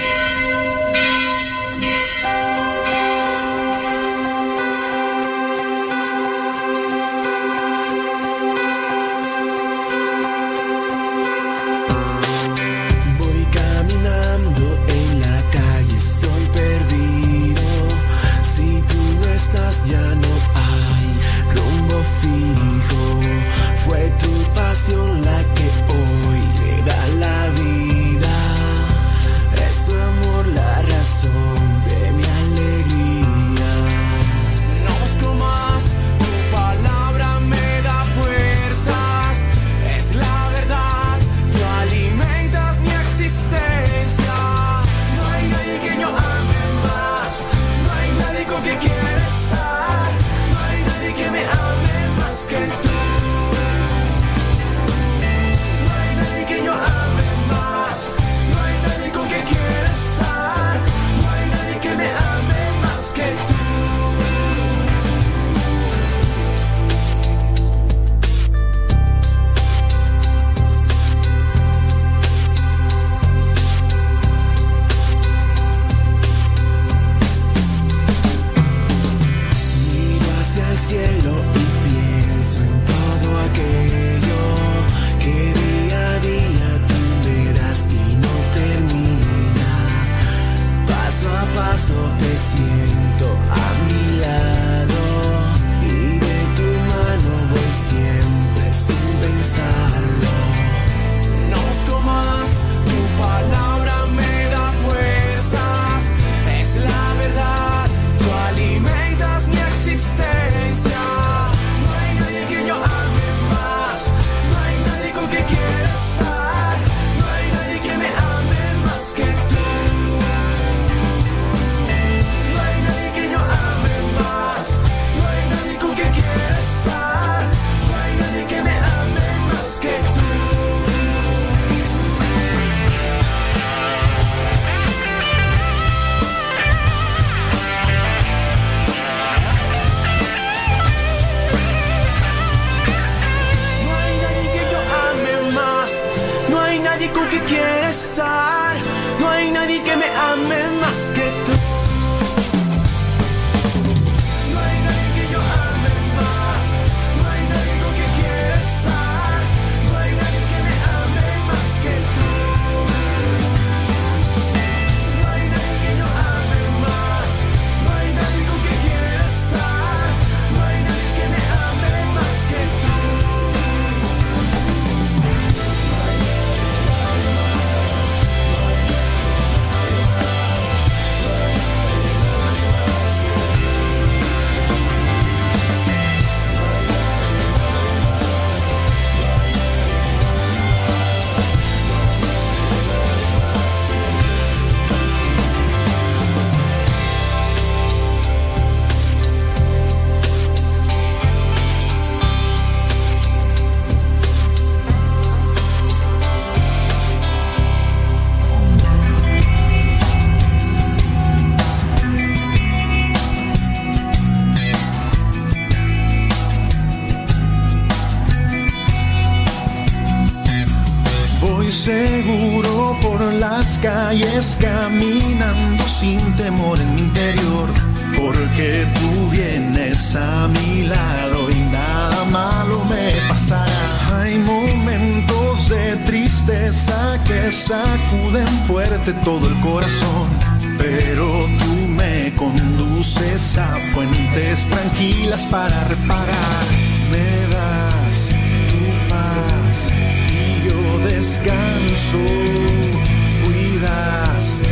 Paso te calles caminando sin temor en mi interior, porque tú vienes a mi lado y nada malo me pasará. Hay momentos de tristeza que sacuden fuerte todo el corazón, pero tú me conduces a fuentes tranquilas para reparar. Me das tu paz y yo descanso. Cuidas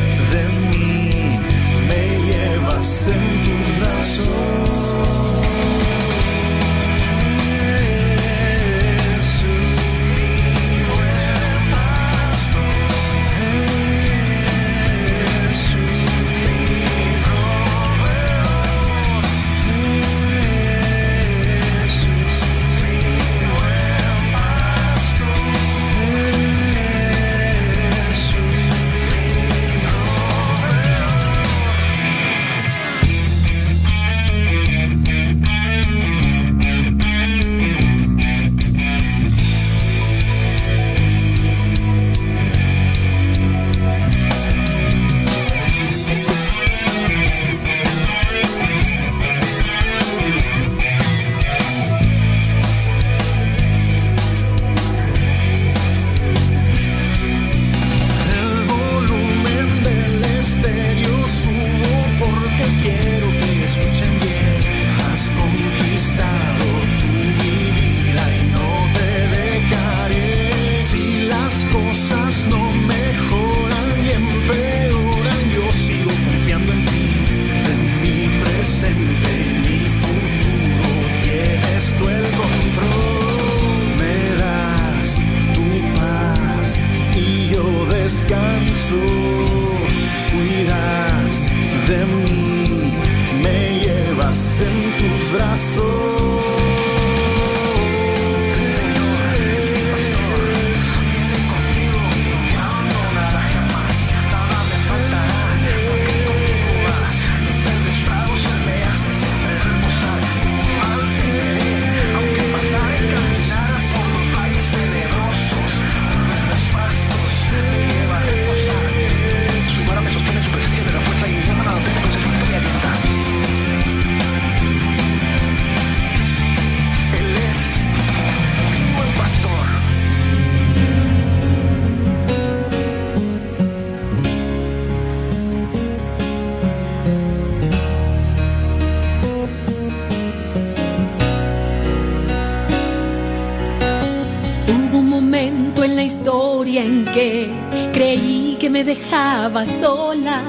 sola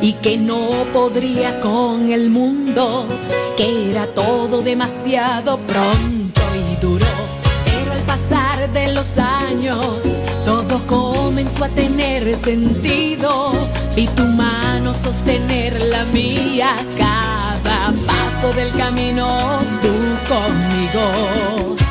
y que no podría con el mundo, que era todo demasiado pronto y duro. Pero al pasar de los años, todo comenzó a tener sentido. Vi tu mano sostener la mía, cada paso del camino tú conmigo.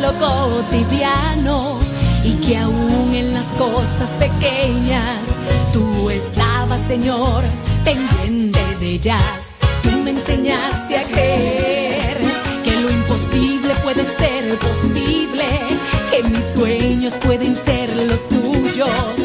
Lo cotidiano y que aún en las cosas pequeñas tú estabas, Señor, pendiente de ellas. Tú me enseñaste a creer que lo imposible puede ser posible, que mis sueños pueden ser los tuyos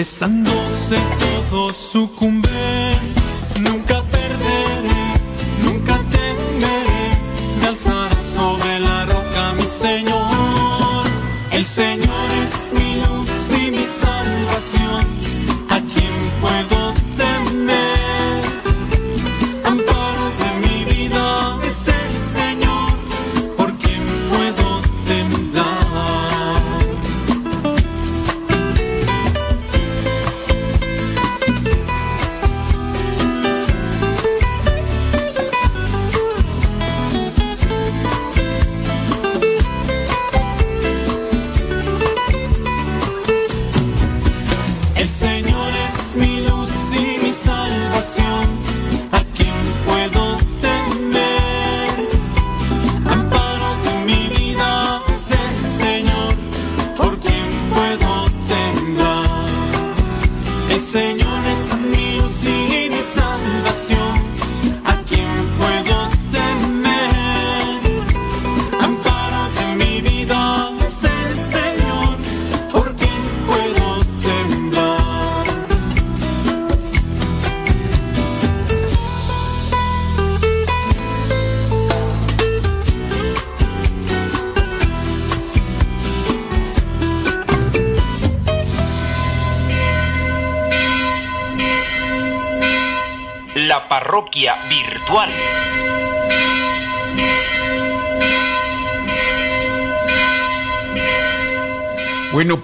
Tropezándose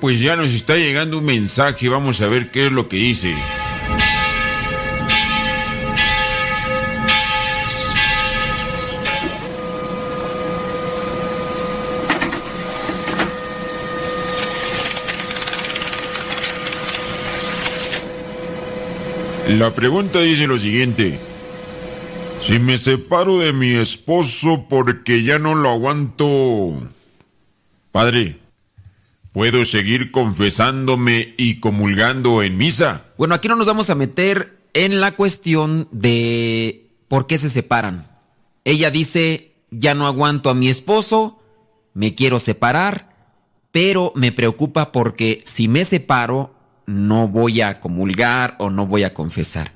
pues ya nos está llegando un mensaje, vamos a ver qué es lo que dice. La pregunta dice lo siguiente. Si me separo de mi esposo porque ya no lo aguanto... Padre, ¿puedo seguir confesándome y comulgando en misa? Bueno, aquí no nos vamos a meter en la cuestión de por qué se separan. Ella dice, ya no aguanto a mi esposo, me quiero separar, pero me preocupa porque si me separo, no voy a comulgar o no voy a confesar.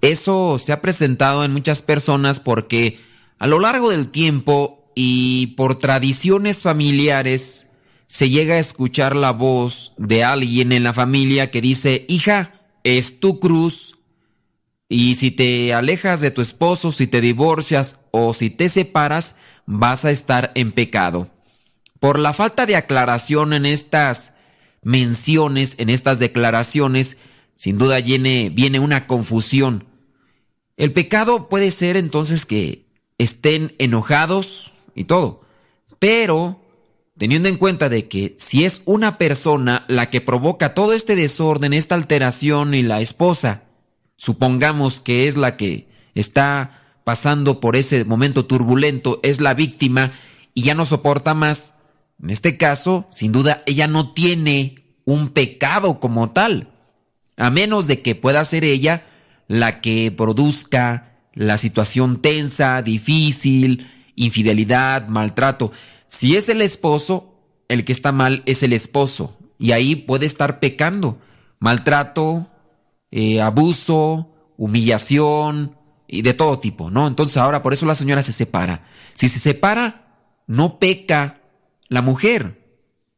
Eso se ha presentado en muchas personas porque a lo largo del tiempo y por tradiciones familiares se llega a escuchar la voz de alguien en la familia que dice, hija, es tu cruz y si te alejas de tu esposo, si te divorcias o si te separas, vas a estar en pecado. Por la falta de aclaración en estas menciones, en estas declaraciones, sin duda viene, una confusión. El pecado puede ser entonces que estén enojados y todo, pero teniendo en cuenta de que si es una persona la que provoca todo este desorden, esta alteración y la esposa, supongamos que es la que está pasando por ese momento turbulento, es la víctima y ya no soporta más, en este caso, sin duda, ella no tiene un pecado como tal, a menos de que pueda ser ella la que produzca la situación tensa, difícil, infidelidad, maltrato. Si es el esposo, el que está mal es el esposo, y ahí puede estar pecando. Maltrato, eh, abuso, humillación, y de todo tipo, ¿no? Entonces ahora por eso la señora se separa. Si se separa, no peca la mujer.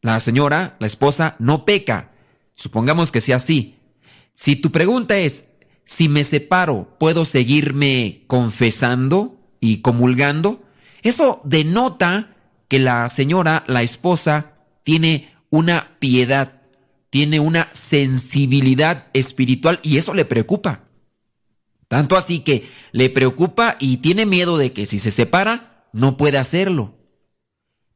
La señora, la esposa, no peca. Supongamos que sea así. Si tu pregunta es, si me separo, ¿puedo seguirme confesando y comulgando? Eso denota que la señora, la esposa, tiene una piedad, tiene una sensibilidad espiritual y eso le preocupa. Tanto así que le preocupa y tiene miedo de que si se separa, no puede hacerlo.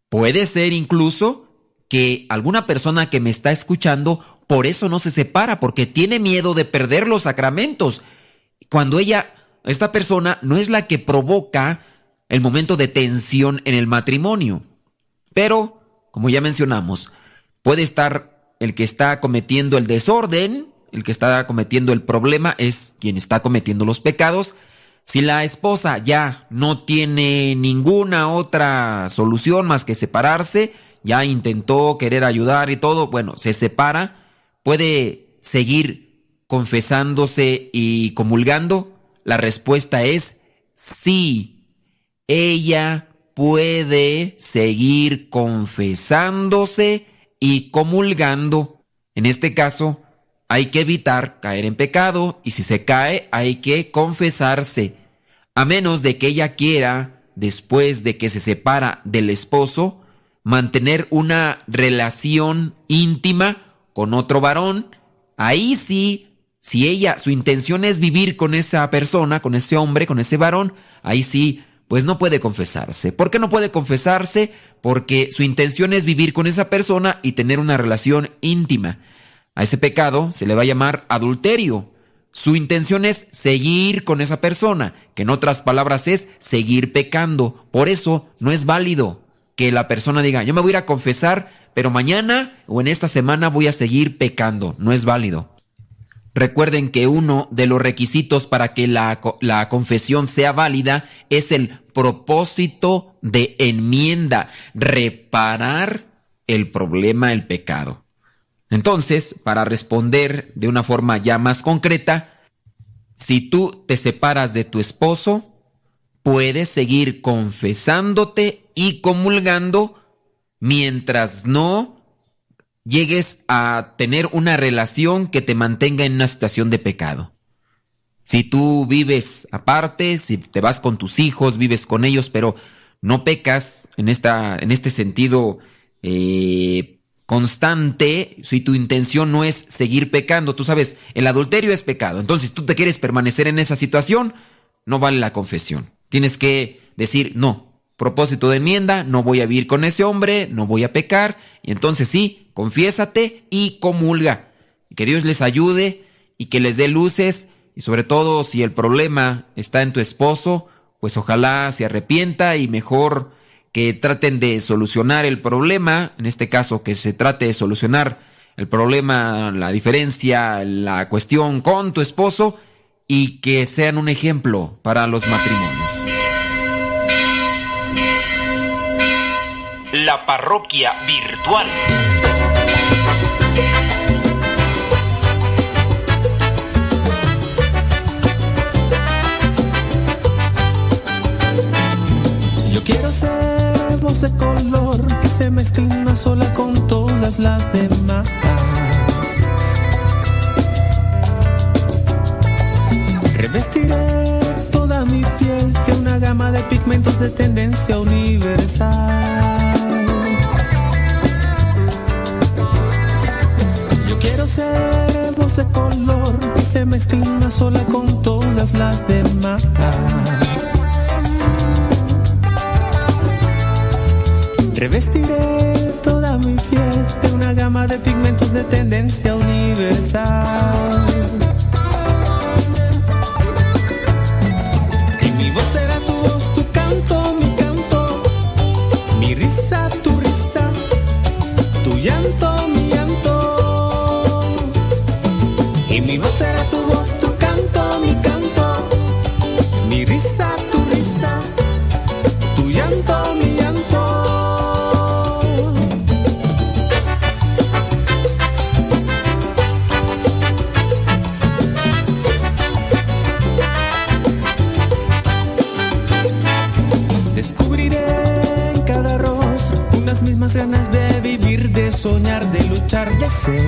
Puede ser incluso que alguna persona que me está escuchando por eso no se separa, porque tiene miedo de perder los sacramentos. Cuando ella, esta persona, no es la que provoca el momento de tensión en el matrimonio. Pero, como ya mencionamos, puede estar el que está cometiendo el desorden, el que está cometiendo el problema es quien está cometiendo los pecados. Si la esposa ya no tiene ninguna otra solución más que separarse, ya intentó querer ayudar y todo, bueno, se separa, puede seguir confesándose y comulgando. La respuesta es sí. Ella puede seguir confesándose y comulgando. En este caso, hay que evitar caer en pecado y si se cae hay que confesarse, a menos de que ella quiera, después de que se separa del esposo, mantener una relación íntima con otro varón, ahí sí, si ella, su intención es vivir con esa persona, con ese hombre, con ese varón, ahí sí, pues no puede confesarse. ¿Por qué no puede confesarse? Porque su intención es vivir con esa persona y tener una relación íntima. A ese pecado se le va a llamar adulterio. Su intención es seguir con esa persona, que en otras palabras es seguir pecando. Por eso no es válido que la persona diga, yo me voy a ir a confesar, pero mañana o en esta semana voy a seguir pecando. No es válido. Recuerden que uno de los requisitos para que la, la, confesión sea válida es el propósito de enmienda, reparar el problema, el pecado. Entonces, para responder de una forma ya más concreta, si tú te separas de tu esposo, puedes seguir confesándote y comulgando mientras no llegues a tener una relación que te mantenga en una situación de pecado. Si tú vives aparte, si te vas con tus hijos, vives con ellos, pero no pecas en, esta, en este sentido eh, constante si tu intención no es seguir pecando. Tú sabes, el adulterio es pecado. Entonces, tú te quieres permanecer en esa situación, no vale la confesión. Tienes que decir, no, propósito de enmienda, no voy a vivir con ese hombre, no voy a pecar. Y entonces sí, confiésate y comulga. Que Dios les ayude y que les dé luces. Y sobre todo, si el problema está en tu esposo, pues ojalá se arrepienta y mejor que traten de solucionar el problema, en este caso que se trate de solucionar el problema, la diferencia, la cuestión con tu esposo y que sean un ejemplo para los matrimonios. La parroquia virtual. Quiero ser de color que se mezcla una sola con todas las demás. Revestiré toda mi piel de una gama de pigmentos de tendencia universal. Yo quiero ser voz de color que se mezcla una sola con todas las demás. Revestiré toda mi piel de una gama de pigmentos de tendencia universal. soñar, de luchar, de hacer.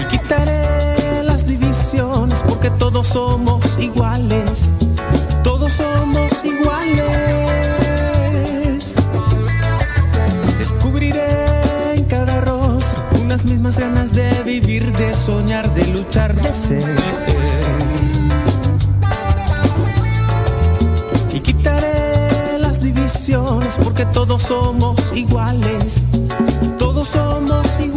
Y quitaré las divisiones porque todos somos iguales. Todos somos iguales. Descubriré en cada rostro unas mismas ganas de vivir, de soñar, de luchar, de ser. todos somos iguales, todos somos iguales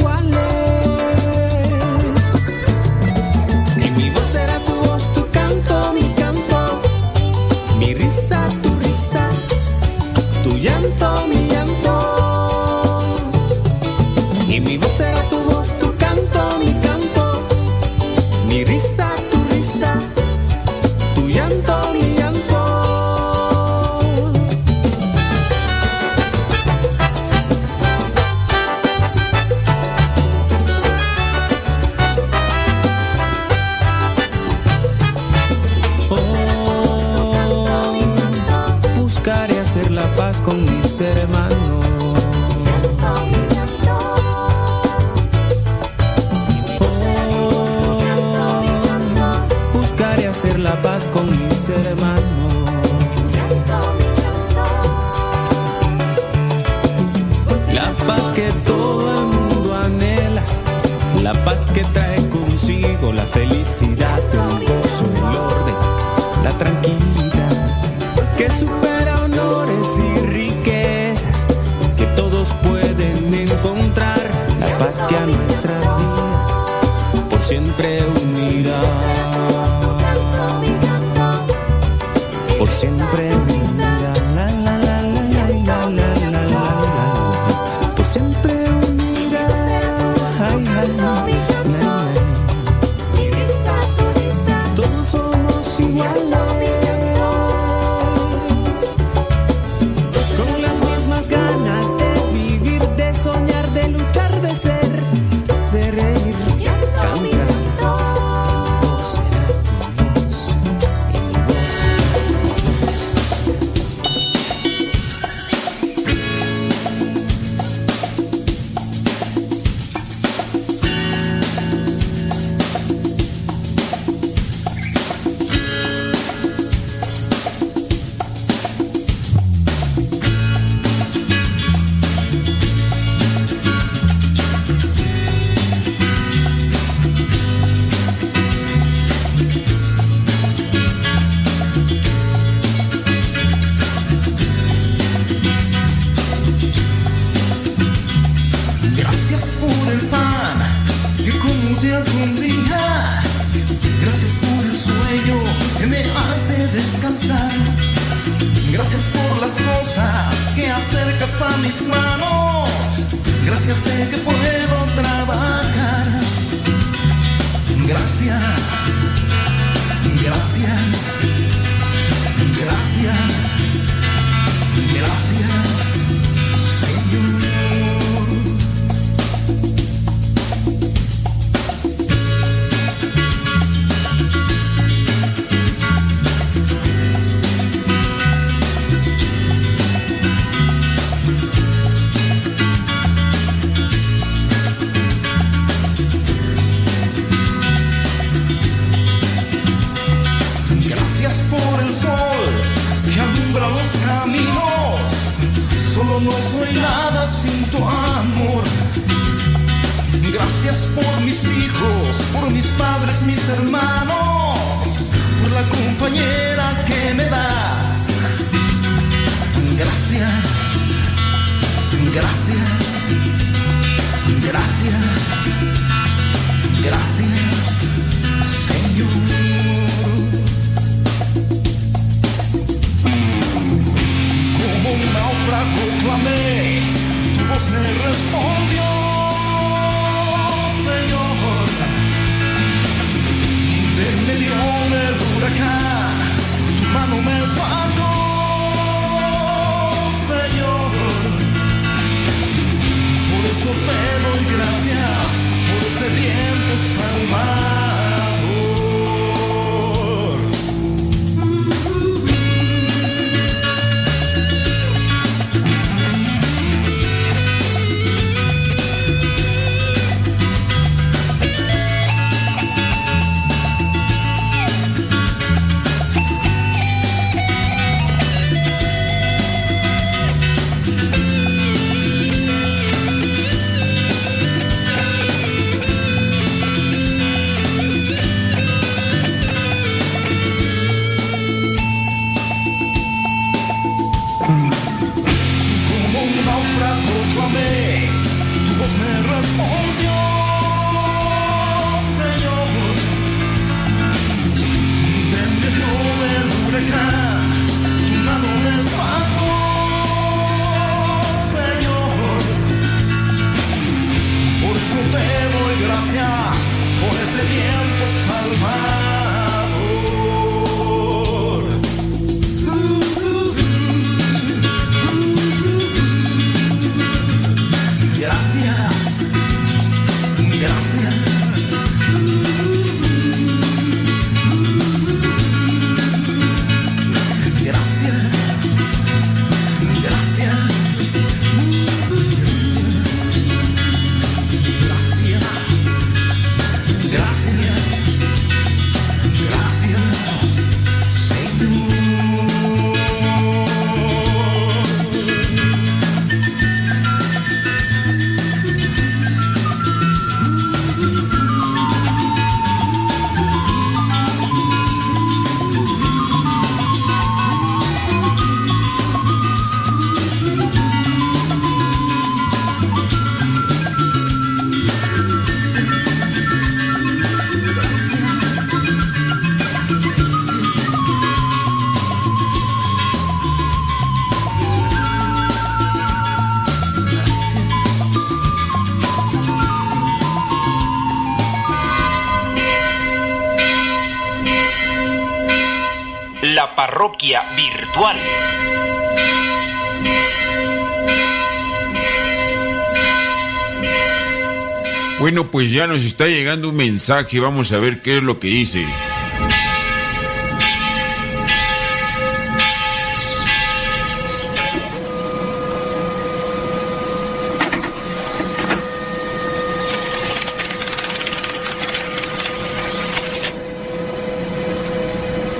nos está llegando un mensaje, vamos a ver qué es lo que dice.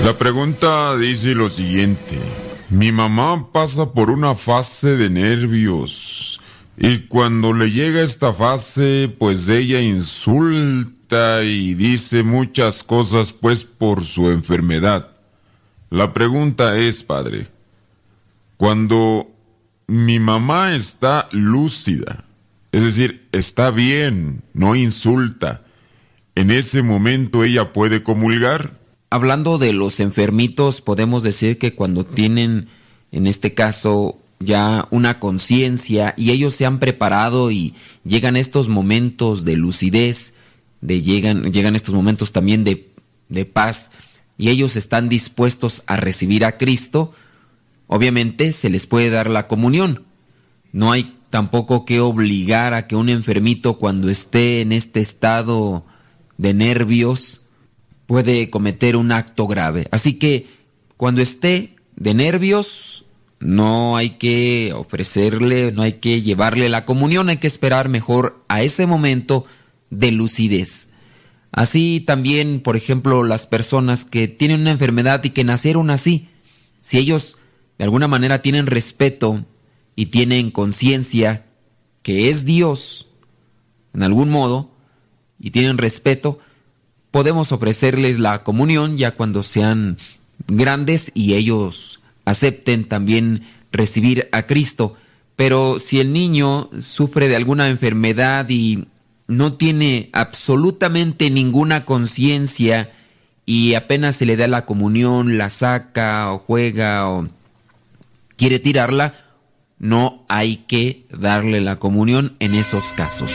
La pregunta dice lo siguiente. Mi mamá pasa por una fase de nervios y cuando le llega esta fase, pues ella insulta y dice muchas cosas pues por su enfermedad. La pregunta es, padre, cuando mi mamá está lúcida, es decir, está bien, no insulta, ¿en ese momento ella puede comulgar? Hablando de los enfermitos, podemos decir que cuando tienen, en este caso, ya una conciencia y ellos se han preparado y llegan estos momentos de lucidez, de llegan, llegan estos momentos también de, de paz y ellos están dispuestos a recibir a Cristo, obviamente se les puede dar la comunión. No hay tampoco que obligar a que un enfermito cuando esté en este estado de nervios puede cometer un acto grave. Así que cuando esté de nervios, no hay que ofrecerle, no hay que llevarle la comunión, hay que esperar mejor a ese momento de lucidez. Así también, por ejemplo, las personas que tienen una enfermedad y que nacieron así, si ellos de alguna manera tienen respeto y tienen conciencia que es Dios, en algún modo, y tienen respeto, podemos ofrecerles la comunión ya cuando sean grandes y ellos acepten también recibir a Cristo. Pero si el niño sufre de alguna enfermedad y no tiene absolutamente ninguna conciencia y apenas se le da la comunión, la saca o juega o quiere tirarla, no hay que darle la comunión en esos casos.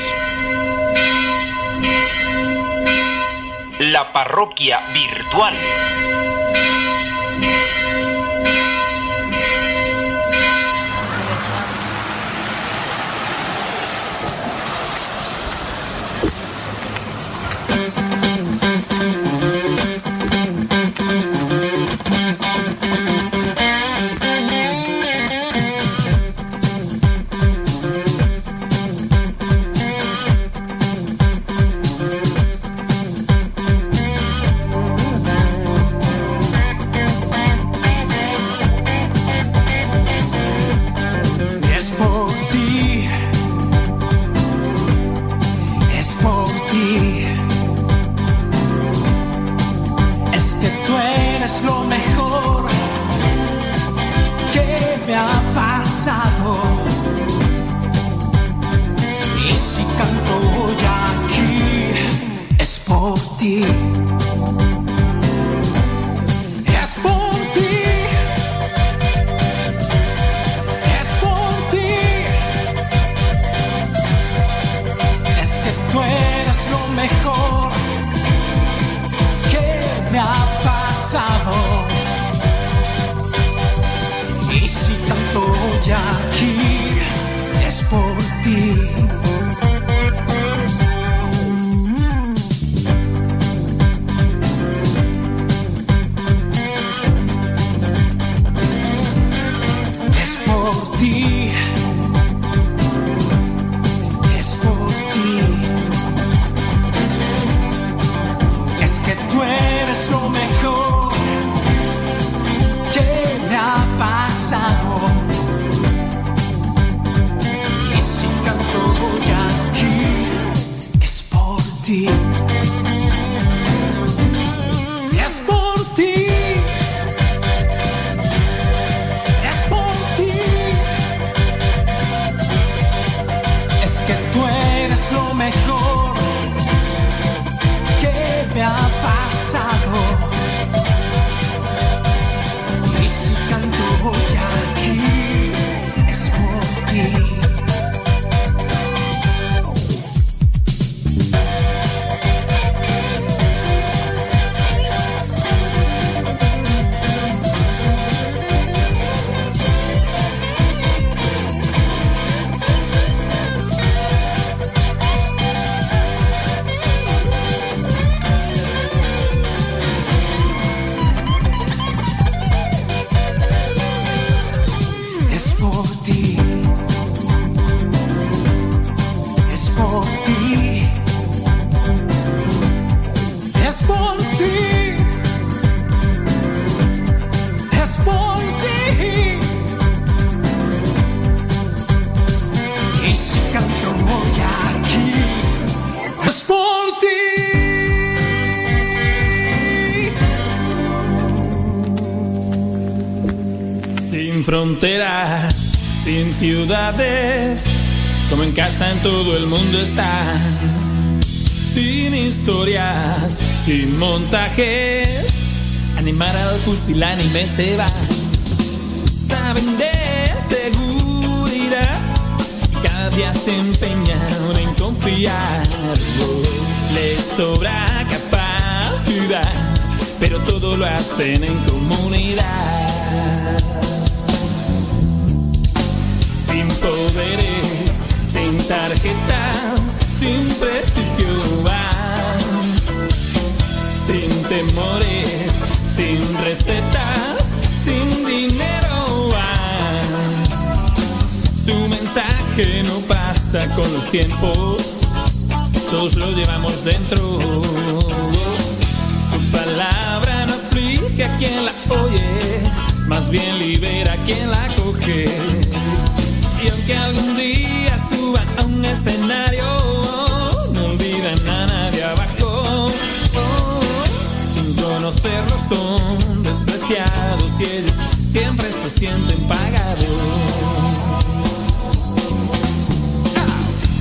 La parroquia virtual. fronteras, sin ciudades, como en casa en todo el mundo están. Sin historias, sin montajes, animar al pusilánime se va. Saben de seguridad, cada día se empeñan en confiar. Les sobra capacidad, pero todo lo hacen en común tarjeta sin prestigio va. Sin temores, sin recetas, sin dinero va. Su mensaje no pasa con los tiempos, todos lo llevamos dentro. Su palabra no aplica a quien la oye, más bien libera a quien la coge. Y aunque algún día escenario, no olvidan a nadie abajo. Sin conocerlos son despreciados y ellos siempre se sienten pagados.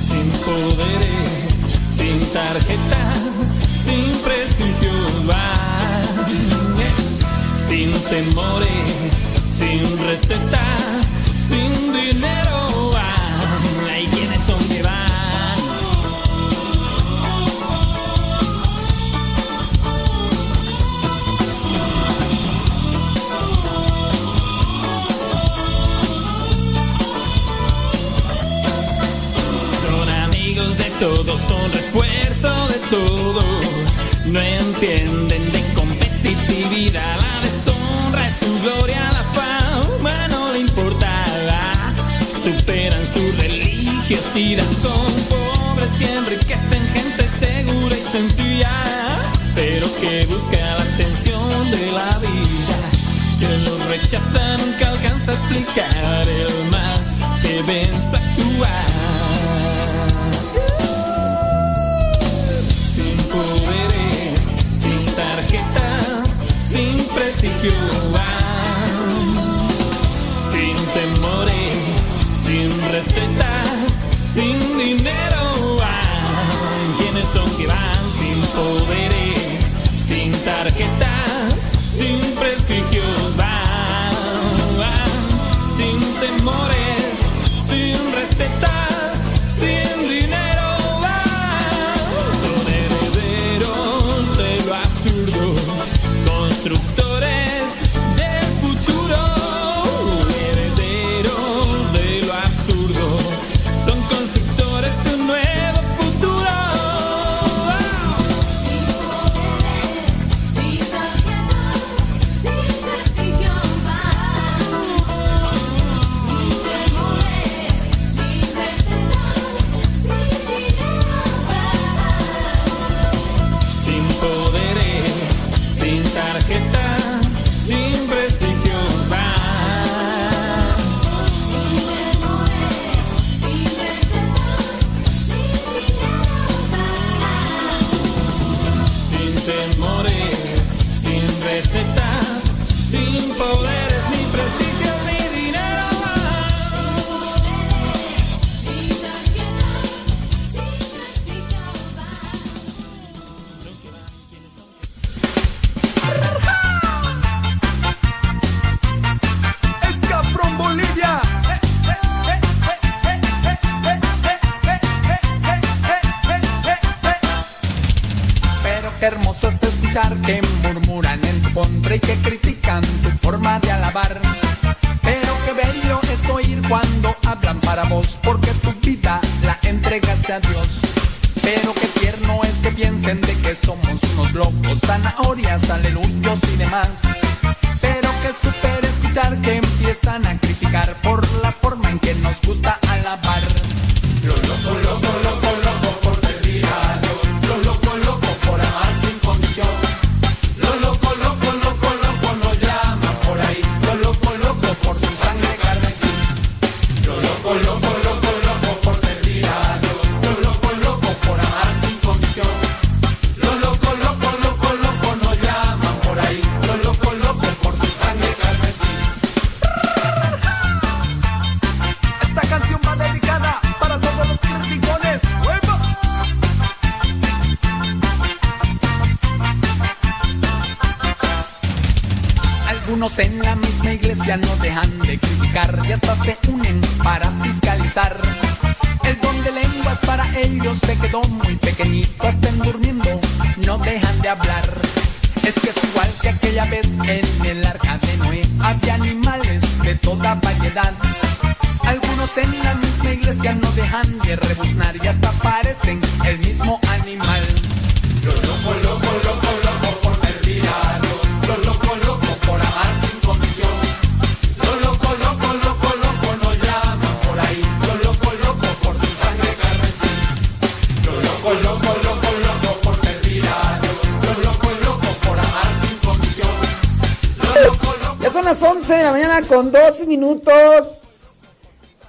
Sin poderes, sin tarjeta, sin prestigio. Sin temores, sin recetas 边。Yeah.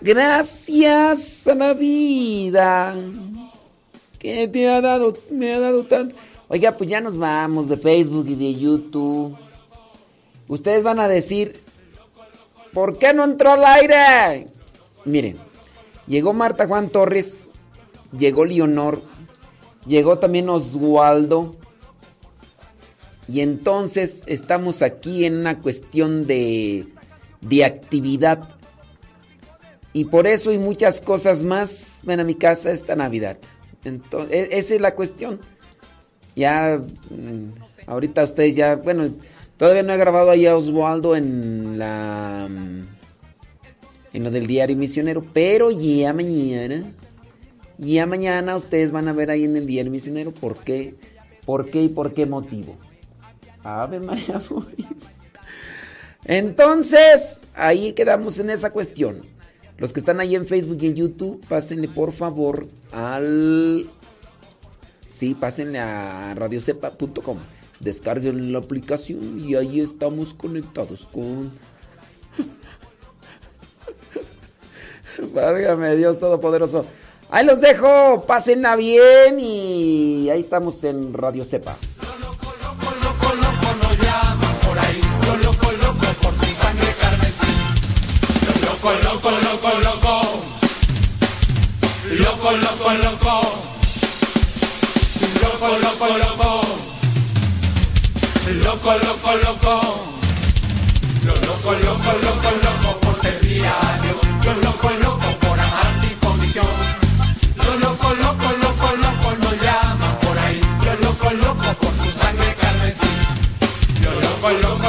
Gracias a la vida que te ha dado, me ha dado tanto. Oiga, pues ya nos vamos de Facebook y de YouTube. Ustedes van a decir, ¿por qué no entró al aire? Miren, llegó Marta Juan Torres, llegó Leonor, llegó también Oswaldo. Y entonces estamos aquí en una cuestión de, de actividad. Y por eso y muchas cosas más ven a mi casa esta Navidad. Entonces, esa es la cuestión. Ya, mm, ahorita ustedes ya, bueno, todavía no he grabado ahí a Oswaldo en la, mm, en lo del diario misionero, pero ya mañana, ya mañana ustedes van a ver ahí en el diario misionero por qué, por qué y por qué motivo. Ave María. *laughs* Entonces, ahí quedamos en esa cuestión. Los que están ahí en Facebook y en YouTube, pásenle por favor al... Sí, pásenle a radiocepa.com. Descarguen la aplicación y ahí estamos conectados con... *laughs* Válgame Dios Todopoderoso. Ahí los dejo, pásenla bien y ahí estamos en Radio Cepa. Loco, loco, loco, loco. Loco, loco, loco. Loco, loco, loco. Loco, loco, loco. Lo loco, loco, loco, loco por servir a Dios. Lo loco, loco por amar sin condición. Lo loco, loco, loco, loco nos llaman por ahí. Lo loco, loco por su sangre carmesí. Lo loco, loco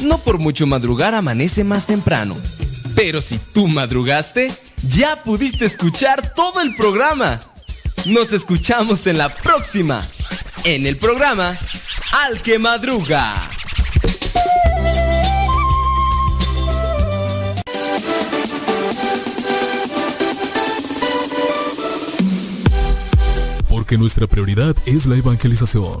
No por mucho madrugar amanece más temprano. Pero si tú madrugaste, ya pudiste escuchar todo el programa. Nos escuchamos en la próxima. En el programa Al que Madruga. Porque nuestra prioridad es la evangelización.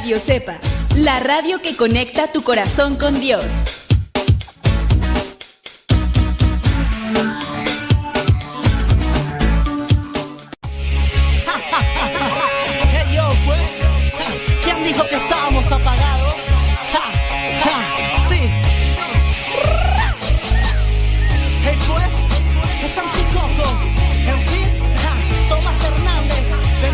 Radio Cepa, la radio que conecta tu corazón con Dios.